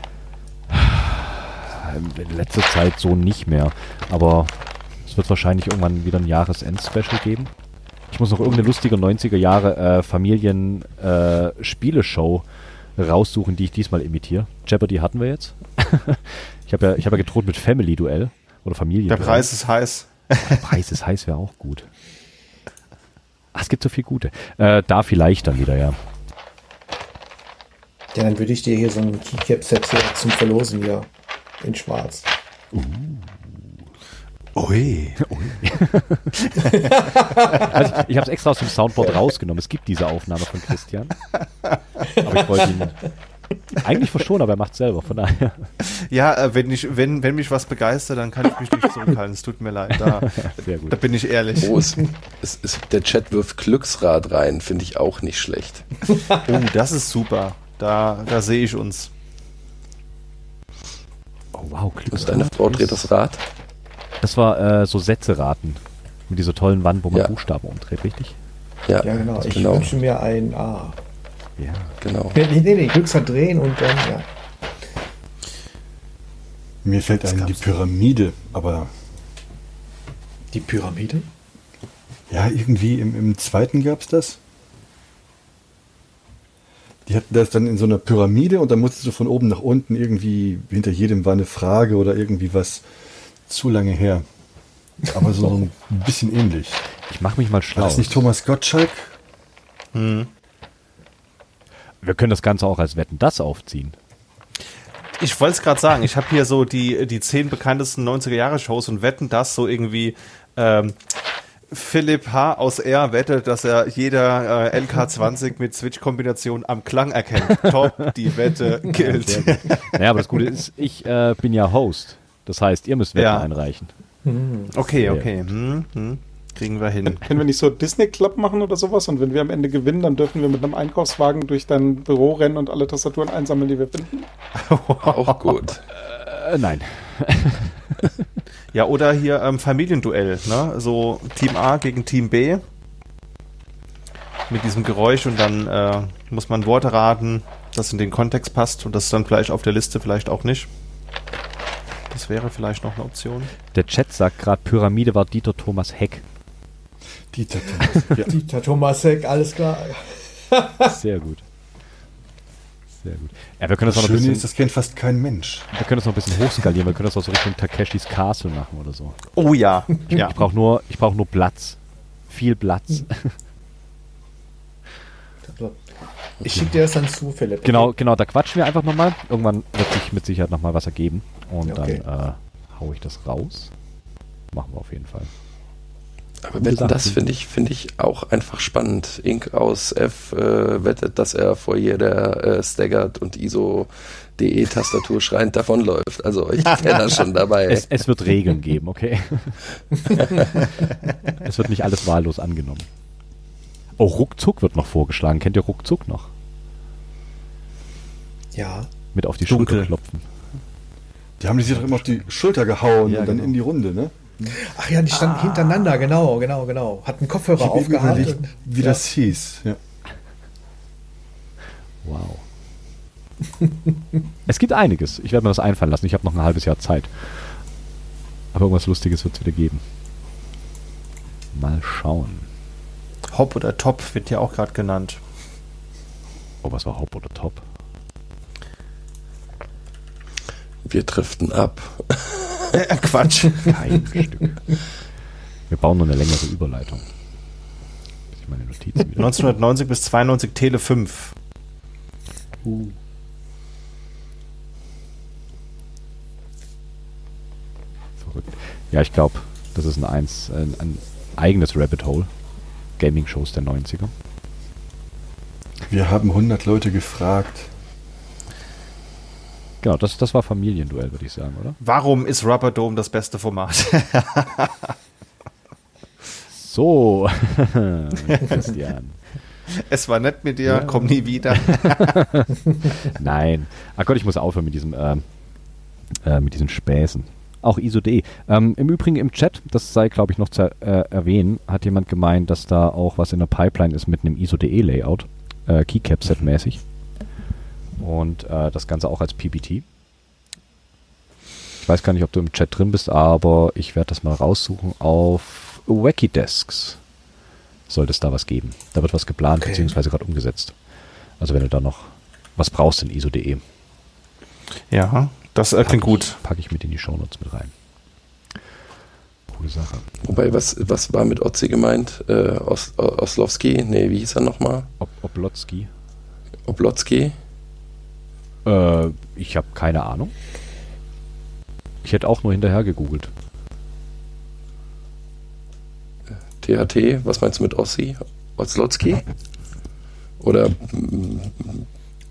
In letzter Zeit so nicht mehr. Aber es wird wahrscheinlich irgendwann wieder ein Jahresend-Special geben. Ich muss noch irgendeine lustige 90er Jahre äh, Familien-Spieleshow äh, raussuchen, die ich diesmal imitiere. Jeopardy hatten wir jetzt. ich habe ja, hab ja gedroht mit Family-Duell oder Familien. Der Preis ist heiß. Preis ist heiß, wäre auch gut. Ach, es gibt so viel gute. Äh, da vielleicht dann wieder, ja. Ja, dann würde ich dir hier so ein Keycap-Set zum Verlosen hier in schwarz. Uh. Ui. Ui. also ich, ich habe es extra aus dem Soundboard rausgenommen. Es gibt diese Aufnahme von Christian. Aber ich wollte ihn eigentlich verschonen, aber er macht selber, von daher. Ja, äh, wenn, ich, wenn, wenn mich was begeistert, dann kann ich mich nicht zurückhalten. Es tut mir leid. Da, da bin ich ehrlich. Oh, es, es, es, der Chat wirft Glücksrad rein, finde ich auch nicht schlecht. oh, das ist super. Da, da sehe ich uns. Oh, wow, Glücksrad. Und deine Frau dreht das Rad? Das war äh, so Sätze raten. Mit dieser tollen Wand, wo man ja. Buchstaben umdreht, richtig? Ja, ja genau. Ich genau. wünsche mir ein A. Ja, genau. Nee, nee, nee, Glücksrad drehen und dann, ja. Mir fällt ein die Pyramide, aber. Die Pyramide? Ja, irgendwie im, im zweiten gab es das. Die hatten das dann in so einer Pyramide und dann musstest du von oben nach unten irgendwie, hinter jedem war eine Frage oder irgendwie was zu lange her. Aber so ein bisschen ähnlich. Ich mache mich mal schlau. War das nicht Thomas Gottschalk? Hm. Wir können das Ganze auch als Wetten das aufziehen. Ich wollte es gerade sagen, ich habe hier so die, die zehn bekanntesten 90er-Jahre-Shows und wetten das so irgendwie. Ähm, Philipp H. aus R. wettet, dass er jeder äh, LK20 mit Switch-Kombination am Klang erkennt. Top, die Wette gilt. Ja, naja, aber das Gute ist, ich äh, bin ja Host. Das heißt, ihr müsst Wetten ja. einreichen. Okay, okay. Hm, hm. Kriegen wir hin. Können wir nicht so Disney Club machen oder sowas? Und wenn wir am Ende gewinnen, dann dürfen wir mit einem Einkaufswagen durch dein Büro rennen und alle Tastaturen einsammeln, die wir finden? Auch gut. Äh, nein. ja, oder hier ähm, Familienduell, ne? So Team A gegen Team B. Mit diesem Geräusch und dann äh, muss man Worte raten, das in den Kontext passt und das dann vielleicht auf der Liste, vielleicht auch nicht. Das wäre vielleicht noch eine Option. Der Chat sagt gerade, Pyramide war Dieter Thomas Heck. Dieter Thomas. Ja. Dieter Thomas Heck, alles klar. Sehr gut. Sehr gut. Ja, wir können das, Das auch noch ein Schöne bisschen, ist, das kennt fast kein Mensch. wir können das noch ein bisschen hochskalieren. Wir können das auch so Richtung Takeshis Castle machen oder so. Oh ja. ja. Ich brauche nur, ich brauche nur Platz. Viel Platz. Also, Ich schicke dir das dann zu, Philipp. Genau, genau, da quatschen wir einfach nochmal. Irgendwann wird sich mit Sicherheit nochmal was ergeben. Und Okay. dann äh, hau ich das raus. Machen wir auf jeden Fall. Aber wetten, das finde ich, finde ich auch einfach spannend. Ink aus F äh, wettet, dass er vor jeder äh, Staggert und ISO.de Tastatur schreiend davonläuft. Also ich wäre da schon dabei. Es, es wird Regeln geben, okay? es wird nicht alles wahllos angenommen. Oh, Ruckzuck wird noch vorgeschlagen. Kennt ihr Ruckzuck noch? Ja. Mit auf die Dunkel. Schulter klopfen. Die haben sich doch immer auf die Schulter gehauen Ja, und dann genau. in die Runde, ne? Ach ja, die standen hintereinander, genau, genau, genau. Hatten Kopfhörer Ich habe eben aufgehabt. überlegt, und- wie ja. das hieß. Ja. Wow. es gibt einiges. Ich werde mir das einfallen lassen. Ich habe noch ein halbes Jahr Zeit. Aber irgendwas Lustiges wird es wieder geben. Mal schauen. Hop oder Top wird ja auch gerade genannt. Oh, was war Hop oder Top? Wir driften ab. Äh, Quatsch. Kein Stück. Wir bauen nur eine längere Überleitung. Ich meine Notizen wieder. 1990 bis 92 Tele 5. Verrückt. Ja, ich glaube, das ist ein, eins, ein, ein eigenes Rabbit Hole. Gaming-Shows der 90er. Wir haben 100 Leute gefragt. Genau, das, das war Familienduell, würde ich sagen, oder? Warum ist Rubber Dome das beste Format? So, Christian. es war nett mit dir, Ja. komm nie wieder. Nein. Ach Gott, ich muss aufhören mit diesem, ähm, äh, mit diesen Späßen. Auch ISO.de. Ähm, Im Übrigen im Chat, das sei, glaube ich, noch zu äh, erwähnen, hat jemand gemeint, dass da auch was in der Pipeline ist mit einem ISO.de Layout. Äh, Keycap-Set-mäßig. Und äh, das Ganze auch als PPT. Ich weiß gar nicht, ob du im Chat drin bist, aber ich werde das mal raussuchen. Auf Wacky Desks sollte es da was geben. Da wird was geplant, Okay. beziehungsweise gerade umgesetzt. Also wenn du da noch was brauchst in ISO.de, Ja, das äh, klingt gut. packe ich mit in die Shownotes mit rein. Coole Sache. Wobei, was, was war mit Otzi gemeint? Äh, Os, Oslowski? Nee, wie hieß er nochmal? Ob, Oblotzki? Oblotzki? Äh, ich habe keine Ahnung. Ich hätte auch nur hinterher gegoogelt. THT? Was meinst du mit Ossi? Oslowski? Oder mm,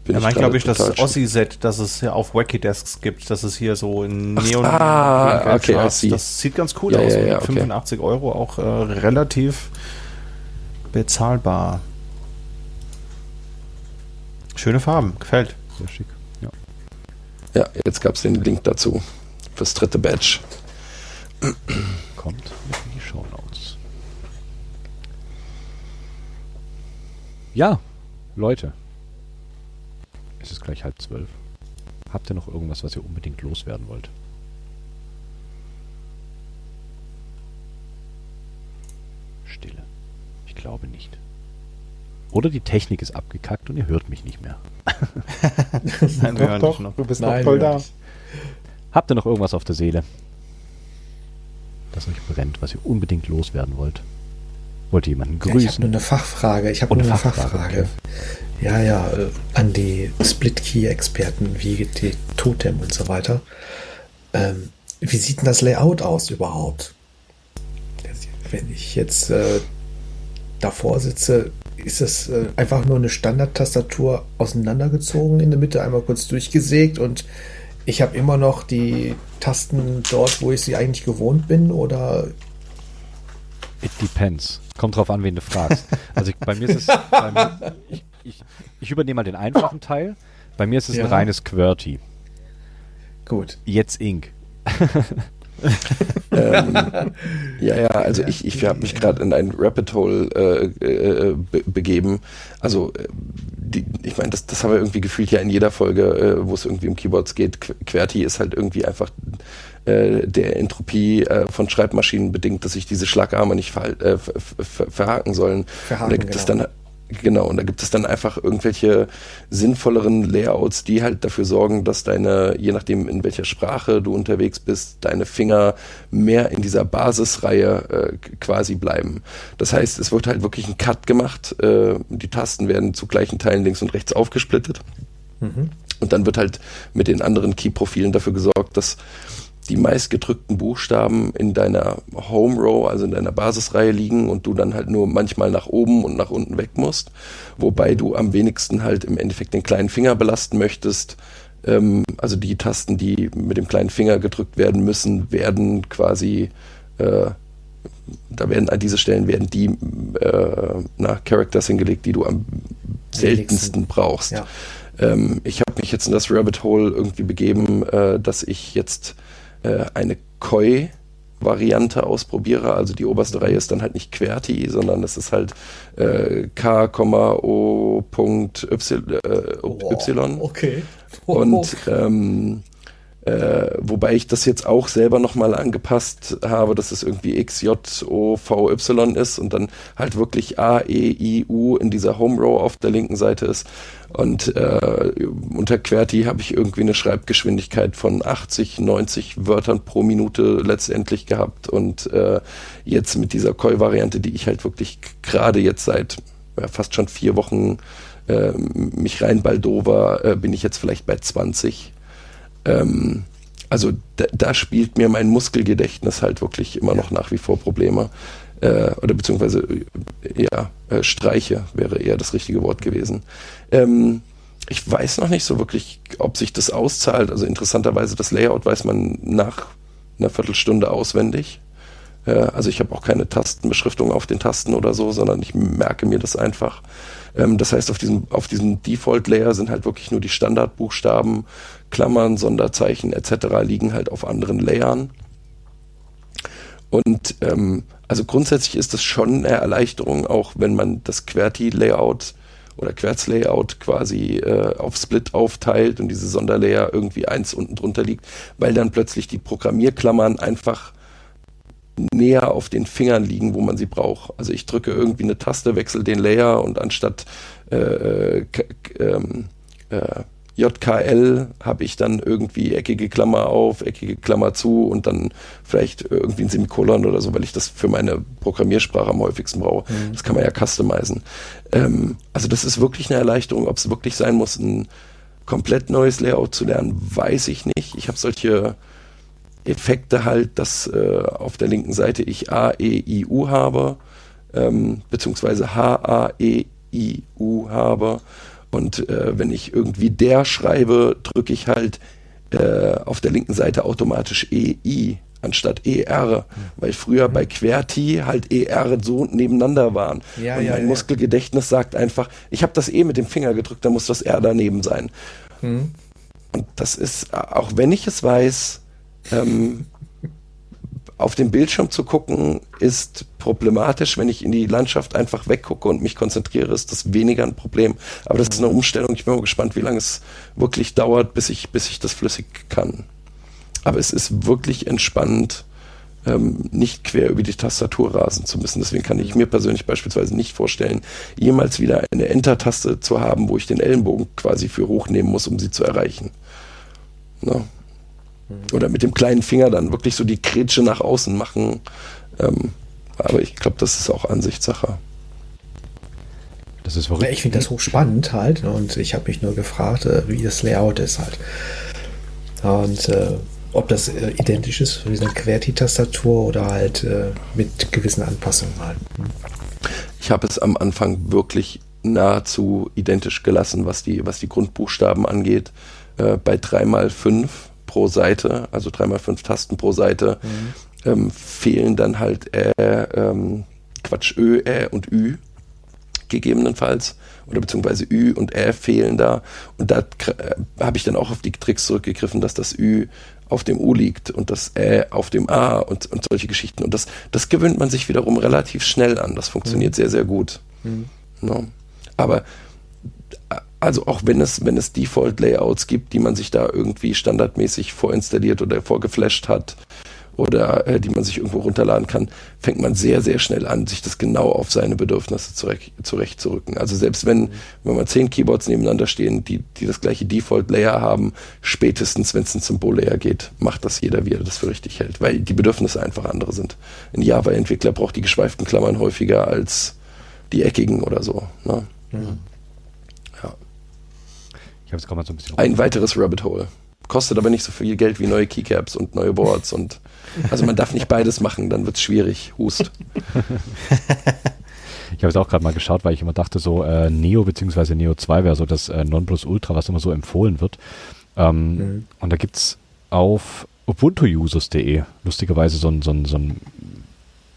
bin Er meint, gerade glaube ich, das Ossi-Set, das es ja auf Wacky Desks gibt. Das ist hier so in Neon. ah, okay, see. Das sieht ganz cool Ja, aus. ja, ja, okay. 85 Euro auch äh, relativ bezahlbar. Schöne Farben, gefällt. Sehr schick. Ja. Jetzt gab es den Link dazu. Fürs dritte Badge. Kommt mit in die Shownotes. Ja, Leute. Es ist gleich halb zwölf. Habt ihr noch irgendwas, was ihr unbedingt loswerden wollt? Stille. Ich glaube nicht. Oder die Technik ist abgekackt und ihr hört mich nicht mehr. Nein, wir Doch, hören doch, dich noch. du bist Nein, noch voll da. nicht. Habt ihr noch irgendwas auf der Seele, das euch brennt, was ihr unbedingt loswerden wollt? Wollt ihr jemanden Ja, ich habe nur grüßen? eine Fachfrage. Ich habe nur eine Fachfrage, Fachfrage. Ja, ja, äh, an die Split-Key-Experten wie die Totem und so weiter. Ähm, wie sieht denn das Layout aus überhaupt? Wenn ich jetzt äh, davor sitze, ist es äh, einfach nur eine Standard-Tastatur auseinandergezogen, in der Mitte einmal kurz durchgesägt und ich habe immer noch die Tasten dort, wo ich sie eigentlich gewohnt bin oder It depends. Kommt drauf an, wen du fragst. Also ich, bei mir ist es, bei mir, ich, ich, ich übernehme mal den einfachen Teil. Bei mir ist es Ja. ein reines QWERTY. gut. Jetzt Ink. ähm, ja, ja, also ich, ich habe mich gerade in ein Rapid Hole äh, äh, be begeben. Also, äh, die, ich meine, das, das haben wir irgendwie gefühlt ja in jeder Folge, äh, wo es irgendwie um Keyboards geht. Qu- QWERTY ist halt irgendwie einfach äh, der Entropie äh, von Schreibmaschinen bedingt, dass sich diese Schlagarme nicht ver äh, ver ver verhaken sollen. Verhaken, Und da gibt es genau. dann Genau, und da gibt es dann einfach irgendwelche sinnvolleren Layouts, die halt dafür sorgen, dass deine, je nachdem in welcher Sprache du unterwegs bist, deine Finger mehr in dieser Basisreihe äh, quasi bleiben. Das heißt, es wird halt wirklich ein Cut gemacht, äh, die Tasten werden zu gleichen Teilen links und rechts aufgesplittet. Mhm. Und dann wird halt mit den anderen Key-Profilen dafür gesorgt, dass die meistgedrückten Buchstaben in deiner Home Row, also in deiner Basisreihe liegen und du dann halt nur manchmal nach oben und nach unten weg musst, wobei du am wenigsten halt im Endeffekt den kleinen Finger belasten möchtest. Ähm, also die Tasten, die mit dem kleinen Finger gedrückt werden müssen, werden quasi äh, da werden an diese Stellen werden die äh, na, Characters hingelegt, die du am seltensten brauchst. Ja. Ähm, ich habe mich jetzt in das Rabbit Hole irgendwie begeben, äh, dass ich jetzt äh, eine Koi Variante ausprobiere. Also die oberste Reihe ist dann halt nicht QWERTY, sondern es ist halt äh, K,O.Y. Äh, y. Okay. Und ähm, äh, wobei ich das jetzt auch selber nochmal angepasst habe, dass es irgendwie X, J, O, V, Y ist und dann halt wirklich A, E, I, U in dieser Home Row auf der linken Seite ist. Und äh, unter QWERTY habe ich irgendwie eine Schreibgeschwindigkeit von 80, 90 Wörtern pro Minute letztendlich gehabt. Und äh, jetzt mit dieser Koi-Variante, die ich halt wirklich gerade jetzt seit ja, fast schon vier Wochen äh, mich rein baldover, äh, bin ich jetzt vielleicht bei 20 ähm, also da, da, spielt mir mein Muskelgedächtnis halt wirklich immer noch nach wie vor Probleme. Äh, oder beziehungsweise, ja, äh, Streiche wäre eher das richtige Wort gewesen. Ähm, ich weiß noch nicht so wirklich, ob sich das auszahlt. Also interessanterweise, das Layout weiß man nach einer Viertelstunde auswendig. Äh, also ich habe auch keine Tastenbeschriftung auf den Tasten oder so, sondern ich merke mir das einfach. Ähm, das heißt, auf diesem, auf diesem Default-Layer sind halt wirklich nur die Standardbuchstaben, Klammern, Sonderzeichen etc. liegen halt auf anderen Layern. Und ähm, also grundsätzlich ist das schon eine Erleichterung, auch wenn man das QWERTY-Layout oder Querz-Layout quasi äh, auf Split aufteilt und diese Sonderlayer irgendwie eins unten drunter liegt, weil dann plötzlich die Programmierklammern einfach näher auf den Fingern liegen, wo man sie braucht. Also ich drücke irgendwie eine Taste, wechsle den Layer und anstatt äh, äh, ähm, äh, JKL habe ich dann irgendwie eckige Klammer auf, eckige Klammer zu und dann vielleicht irgendwie ein Semikolon oder so, weil ich das für meine Programmiersprache am häufigsten brauche. Mhm. Das kann man ja customizen. Ähm, also das ist wirklich eine Erleichterung. Ob es wirklich sein muss, ein komplett neues Layout zu lernen, weiß ich nicht. Ich habe solche Effekte halt, dass äh, auf der linken Seite ich A, E, I, U habe, ähm, beziehungsweise H, A, E, I, U habe. Und äh, wenn ich irgendwie der schreibe, drücke ich halt äh, auf der linken Seite automatisch E, I anstatt ER, weil früher mhm. bei QWERTY halt ER so nebeneinander waren. Ja, und ja, mein ja. Muskelgedächtnis sagt einfach, ich habe das E mit dem Finger gedrückt, dann muss das R daneben sein. Mhm. Und das ist, auch wenn ich es weiß, ähm, auf dem Bildschirm zu gucken ist problematisch. Wenn ich in die Landschaft einfach weggucke und mich konzentriere, ist das weniger ein Problem. Aber das ist eine Umstellung. Ich bin mal gespannt, wie lange es wirklich dauert, bis ich, bis ich das flüssig kann. Aber es ist wirklich entspannend, ähm, nicht quer über die Tastatur rasen zu müssen. Deswegen kann ich mir persönlich beispielsweise nicht vorstellen, jemals wieder eine Enter-Taste zu haben, wo ich den Ellenbogen quasi für hochnehmen muss, um sie zu erreichen. No. Oder mit dem kleinen Finger dann wirklich so die Kretsche nach außen machen. Ähm, aber ich glaube, das ist auch Ansichtssache. Das ist verrückt. Ich finde das hochspannend halt und ich habe mich nur gefragt, äh, wie das Layout ist halt. Und äh, ob das äh, identisch ist wie eine QWERTY-Tastatur oder halt äh, mit gewissen Anpassungen halt. Ich habe es am Anfang wirklich nahezu identisch gelassen, was die, was die Grundbuchstaben angeht. Äh, bei 3x5 pro Seite, also dreimal fünf Tasten pro Seite, mhm. ähm, fehlen dann halt äh, ähm, Quatsch, Ö, Ä und Ü gegebenenfalls oder beziehungsweise Ü und Ä fehlen da und da äh, habe ich dann auch auf die Tricks zurückgegriffen, dass das Ü auf dem U liegt und das Ä auf dem A und, und solche Geschichten und das, das gewöhnt man sich wiederum relativ schnell an, das funktioniert mhm. sehr, sehr gut. Mhm. No. Aber also auch wenn es, wenn es Default-Layouts gibt, die man sich da irgendwie standardmäßig vorinstalliert oder vorgeflasht hat oder äh, die man sich irgendwo runterladen kann, fängt man sehr, sehr schnell an, sich das genau auf seine Bedürfnisse zurecht, zurechtzurücken. Also selbst wenn, wenn man zehn Keyboards nebeneinander stehen, die, die das gleiche Default-Layer haben, spätestens, wenn es ein Symbol-Layer geht, macht das jeder, wie er das für richtig hält, weil die Bedürfnisse einfach andere sind. Ein Java-Entwickler braucht die geschweiften Klammern häufiger als die eckigen oder so. Ne? Mhm. Ich habe jetzt gerade mal so ein bisschen. Ein weiteres Rabbit Hole kostet aber nicht so viel Geld wie neue Keycaps und neue Boards und also man darf nicht beides machen, dann wird es schwierig. Hust. Ich habe es auch gerade mal geschaut, weil ich immer dachte, so äh, Neo bzw. Neo 2 wäre so das äh, Nonplusultra, was immer so empfohlen wird. Ähm, mhm. Und da gibt es auf ubuntuusers.de lustigerweise so ein, so ein, so ein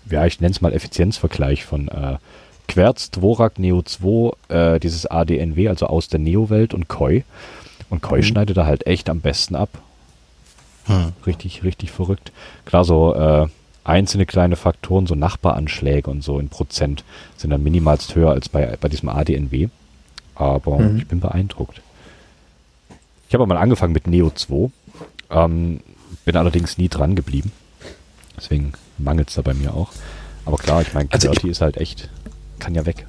ja, ich nenne es mal Effizienzvergleich von äh, Querz, Dvorak, Neo 2, äh, dieses ADNW, also aus der Neo-Welt und Koi. Und Koi mhm. schneidet da halt echt am besten ab. Hm. Richtig, richtig verrückt. Klar, so äh, einzelne kleine Faktoren, so Nachbaranschläge und so in Prozent sind dann minimalst höher als bei, bei diesem ADNW. Aber mhm. ich bin beeindruckt. Ich habe mal angefangen mit Neo 2, ähm, bin allerdings nie dran geblieben. Deswegen mangelt es da bei mir auch. Aber klar, ich meine, also ist halt echt, kann ja weg.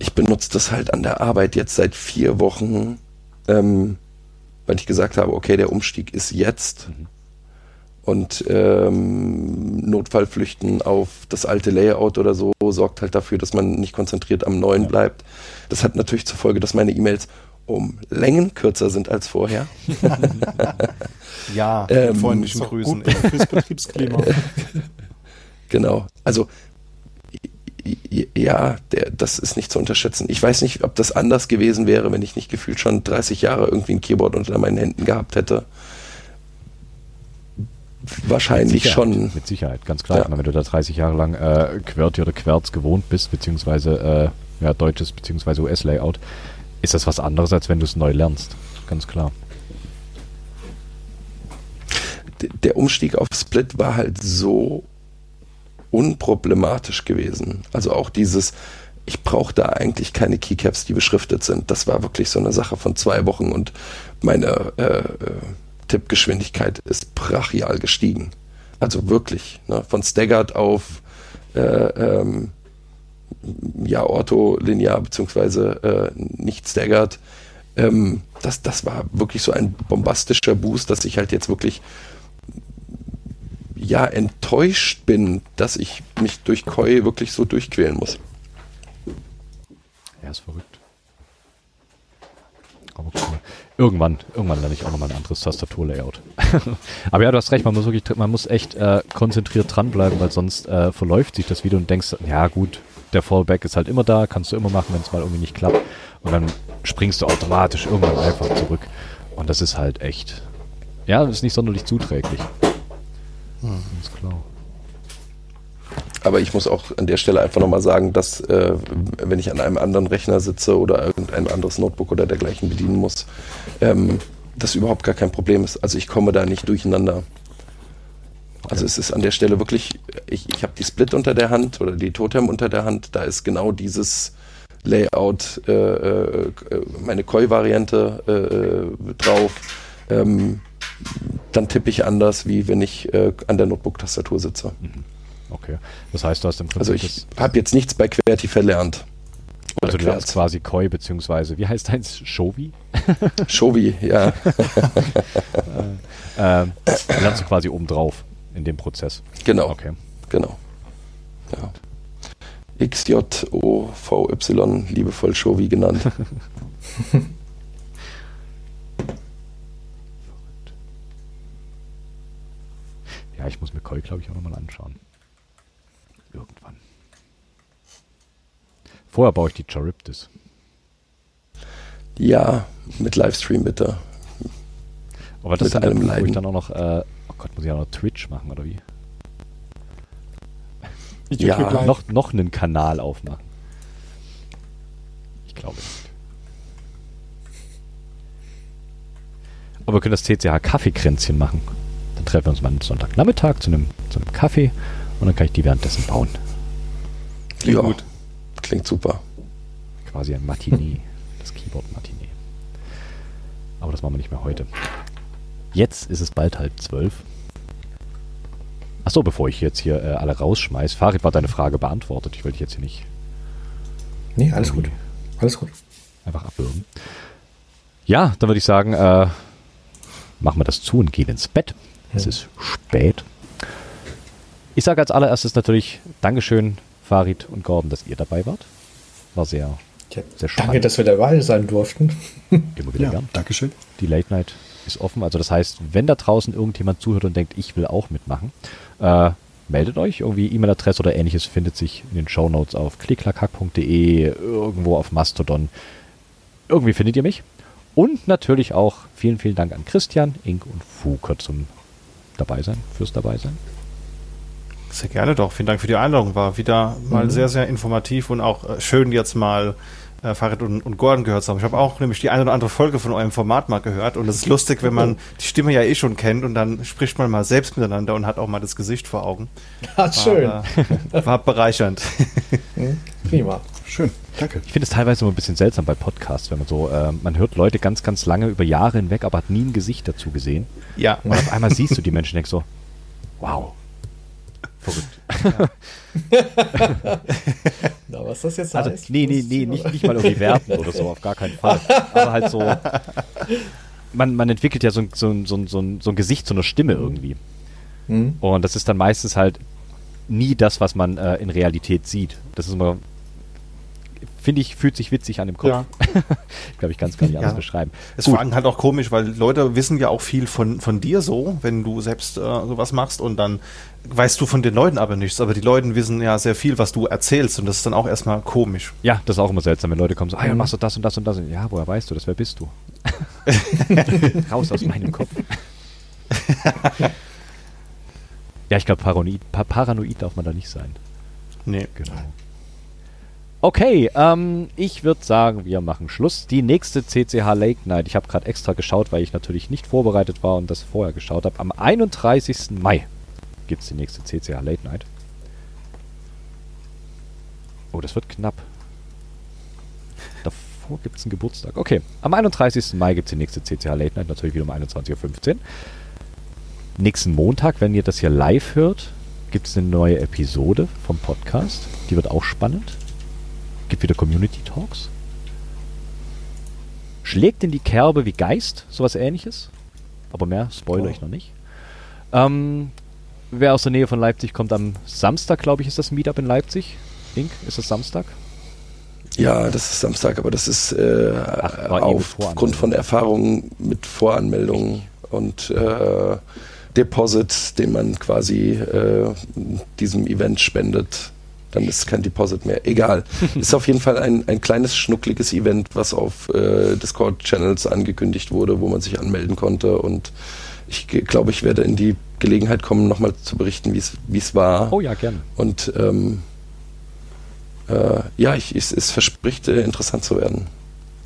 Ich benutze das halt an der Arbeit jetzt seit vier Wochen ähm, weil ich gesagt habe, okay, der Umstieg ist jetzt. Mhm. Und ähm, Notfallflüchten auf das alte Layout oder so sorgt halt dafür, dass man nicht konzentriert am neuen ja. bleibt. Das hat natürlich zur Folge, dass meine E-Mails um Längen kürzer sind als vorher. ja, ähm, freundlichen Grüßen. Fürs Betriebsklima. genau. Also ja, der, das ist nicht zu unterschätzen. Ich weiß nicht, ob das anders gewesen wäre, wenn ich nicht gefühlt schon 30 Jahre irgendwie ein Keyboard unter meinen Händen gehabt hätte. Wahrscheinlich mit schon. Mit Sicherheit, ganz klar. Ja. Meine, wenn du da 30 Jahre lang äh, QWERTY oder Querz gewohnt bist, beziehungsweise äh, ja, deutsches beziehungsweise US-Layout, ist das was anderes, als wenn du es neu lernst. Ganz klar. Der Umstieg auf Split war halt so unproblematisch gewesen. Also auch dieses, ich brauche da eigentlich keine Keycaps, die beschriftet sind. Das war wirklich so eine Sache von zwei Wochen und meine äh, äh, Tippgeschwindigkeit ist brachial gestiegen. Also wirklich, ne? von Staggered auf äh, ähm, ja, Ortho linear beziehungsweise äh, nicht Staggered. Ähm, das, das war wirklich so ein bombastischer Boost, dass ich halt jetzt wirklich ja enttäuscht bin, dass ich mich durch Koi wirklich so durchquälen muss. Ja, ist verrückt. Aber cool. Irgendwann, irgendwann lerne ich auch nochmal ein anderes Tastaturlayout. Aber ja, du hast recht, man muss wirklich, man muss echt äh, konzentriert dranbleiben, weil sonst äh, verläuft sich das Video und denkst, ja gut, der Fallback ist halt immer da, kannst du immer machen, wenn es mal irgendwie nicht klappt. Und dann springst du automatisch irgendwann einfach zurück. Und das ist halt echt, ja, das ist nicht sonderlich zuträglich. Hm. Ganz klar. Aber ich muss auch an der Stelle einfach nochmal sagen, dass äh, wenn ich an einem anderen Rechner sitze oder irgendein anderes Notebook oder dergleichen bedienen muss, ähm, das überhaupt gar kein Problem ist. Also ich komme da nicht durcheinander. Also es ist an der Stelle wirklich, ich, ich habe die Split unter der Hand oder die Totem unter der Hand, da ist genau dieses Layout, äh, äh, meine Koi-Variante äh, äh drauf. Ähm, dann tippe ich anders, wie wenn ich äh, an der Notebook-Tastatur sitze. Mhm. Okay. Das heißt, du hast im Prinzip. Also ich habe jetzt nichts bei QWERTY verlernt. also du lernst quasi Koi, beziehungsweise, wie heißt deins? Shovi? Shovi, ja. äh, äh, lernst du quasi obendrauf in dem Prozess. Genau. Okay. Genau. Ja. XJOVY, liebevoll Shovi genannt. Ja, ich muss mir Koi, glaube ich, auch nochmal anschauen. Irgendwann. Vorher baue ich die Charybdis. Ja, mit Livestream bitte. Aber das mit ist einem Punkt, wo ich dann auch noch, äh, oh Gott, muss ich auch noch Twitch machen oder wie? ja, noch, noch einen Kanal aufmachen. Ich glaube nicht. Aber wir können das TCH Kaffeekränzchen machen. Dann treffen wir uns mal einen Sonntagnachmittag zu einem, zu einem Kaffee und dann kann ich die währenddessen bauen. Klingt ja, gut. Klingt super. Quasi ein Matinee. das Keyboard Matinee. Aber das machen wir nicht mehr heute. Jetzt ist es bald halb zwölf. Achso, bevor ich jetzt hier äh, alle rausschmeiß, Farid war deine Frage beantwortet. Ich wollte dich jetzt hier nicht. Nee, alles gut. Alles gut. Einfach abwürgen. Ja, dann würde ich sagen, äh, machen wir das zu und gehen ins Bett. Es ist spät. Ich sage als allererstes natürlich Dankeschön, Farid und Gordon, dass ihr dabei wart. War sehr, ja, sehr spannend. Danke, dass wir dabei sein durften. Immer wieder ja, gern. Dankeschön. Die Late Night ist offen. Also das heißt, wenn da draußen irgendjemand zuhört und denkt, ich will auch mitmachen, äh, meldet euch. Irgendwie E-Mail-Adresse oder ähnliches findet sich in den Show Notes auf klicklackhack.de, irgendwo auf Mastodon. Irgendwie findet ihr mich. Und natürlich auch vielen, vielen Dank an Christian, Ink und Fuke zum dabei sein, fürs dabei sein. Sehr gerne doch. Vielen Dank für die Einladung. War wieder mal mhm. sehr, sehr informativ und auch äh, schön jetzt mal äh, Farid und, und Gordon gehört haben. Ich habe auch nämlich die eine oder andere Folge von eurem Format mal gehört und es ist lustig, wenn man die Stimme ja eh schon kennt und dann spricht man mal selbst miteinander und hat auch mal das Gesicht vor Augen. Ja, schön. War, war bereichernd. Mhm. Prima. Schön, danke. Ich finde es teilweise immer ein bisschen seltsam bei Podcasts, wenn man so, äh, man hört Leute ganz, ganz lange über Jahre hinweg, aber hat nie ein Gesicht dazu gesehen. Ja. Und auf einmal siehst du die Menschen und denkst so, wow, verrückt. Na, was das jetzt also, heißt? Nee, nee, nee, nicht, nicht mal irgendwie werten oder so, auf gar keinen Fall. Aber halt so, man, man entwickelt ja so, so, so, so, so ein Gesicht, so eine Stimme irgendwie. Mhm. Und das ist dann meistens halt nie das, was man äh, in Realität sieht. Das ist immer finde ich, fühlt sich witzig an dem Kopf. Ja. Glaube ich, kann es gar nicht anders beschreiben. Es Gut. vor halt auch komisch, weil Leute wissen ja auch viel von, von dir so, wenn du selbst äh, sowas machst und dann weißt du von den Leuten aber nichts. Aber die Leute wissen ja sehr viel, was du erzählst und das ist dann auch erstmal komisch. Ja, das ist auch immer seltsam, wenn Leute kommen so, ah ja, machst du das und das und das. Ja, woher weißt du das? Wer bist du? Raus aus meinem Kopf. ja, ich glaube, paranoid, paranoid darf man da nicht sein. Nee. Genau. Okay, ähm, ich würde sagen, wir machen Schluss. Die nächste CCH Lake Night, ich habe gerade extra geschaut, weil ich natürlich nicht vorbereitet war und das vorher geschaut habe. Am 31. Mai gibt es die nächste CCH Late Night. Oh, das wird knapp. Davor gibt es einen Geburtstag. Okay, am 31. Mai gibt es die nächste CCH Late Night, natürlich wieder um 21.15 Uhr. Nächsten Montag, wenn ihr das hier live hört, gibt es eine neue Episode vom Podcast. Die wird auch spannend gibt wieder Community Talks. Schlägt in die Kerbe wie Geist, sowas ähnliches. Aber mehr spoilere oh. ich noch nicht. Ähm, wer aus der Nähe von Leipzig kommt am Samstag, glaube ich, ist das Meetup in Leipzig. Ink, ist das Samstag? Ja, das ist Samstag, aber das ist äh, Ach, aufgrund von Erfahrungen mit Voranmeldungen und äh, Deposit, den man quasi äh, diesem Event spendet, dann ist kein Deposit mehr. Egal. ist auf jeden Fall ein, ein kleines, schnuckliges Event, was auf äh, Discord-Channels angekündigt wurde, wo man sich anmelden konnte. Und ich glaube, ich werde in die Gelegenheit kommen, nochmal zu berichten, wie es war. Oh ja, gerne. Und ähm, äh, ja, ich, ich, es verspricht äh, interessant zu werden.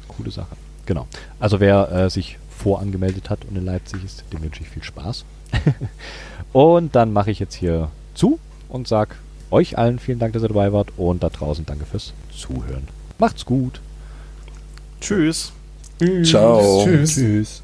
Coole Sache. Genau. Also wer äh, sich vorangemeldet hat und in Leipzig ist, dem wünsche ich viel Spaß. und dann mache ich jetzt hier zu und sage euch allen vielen Dank, dass ihr dabei wart und da draußen danke fürs Zuhören. Macht's gut. Tschüss. Ciao. Tschüss. Tschüss.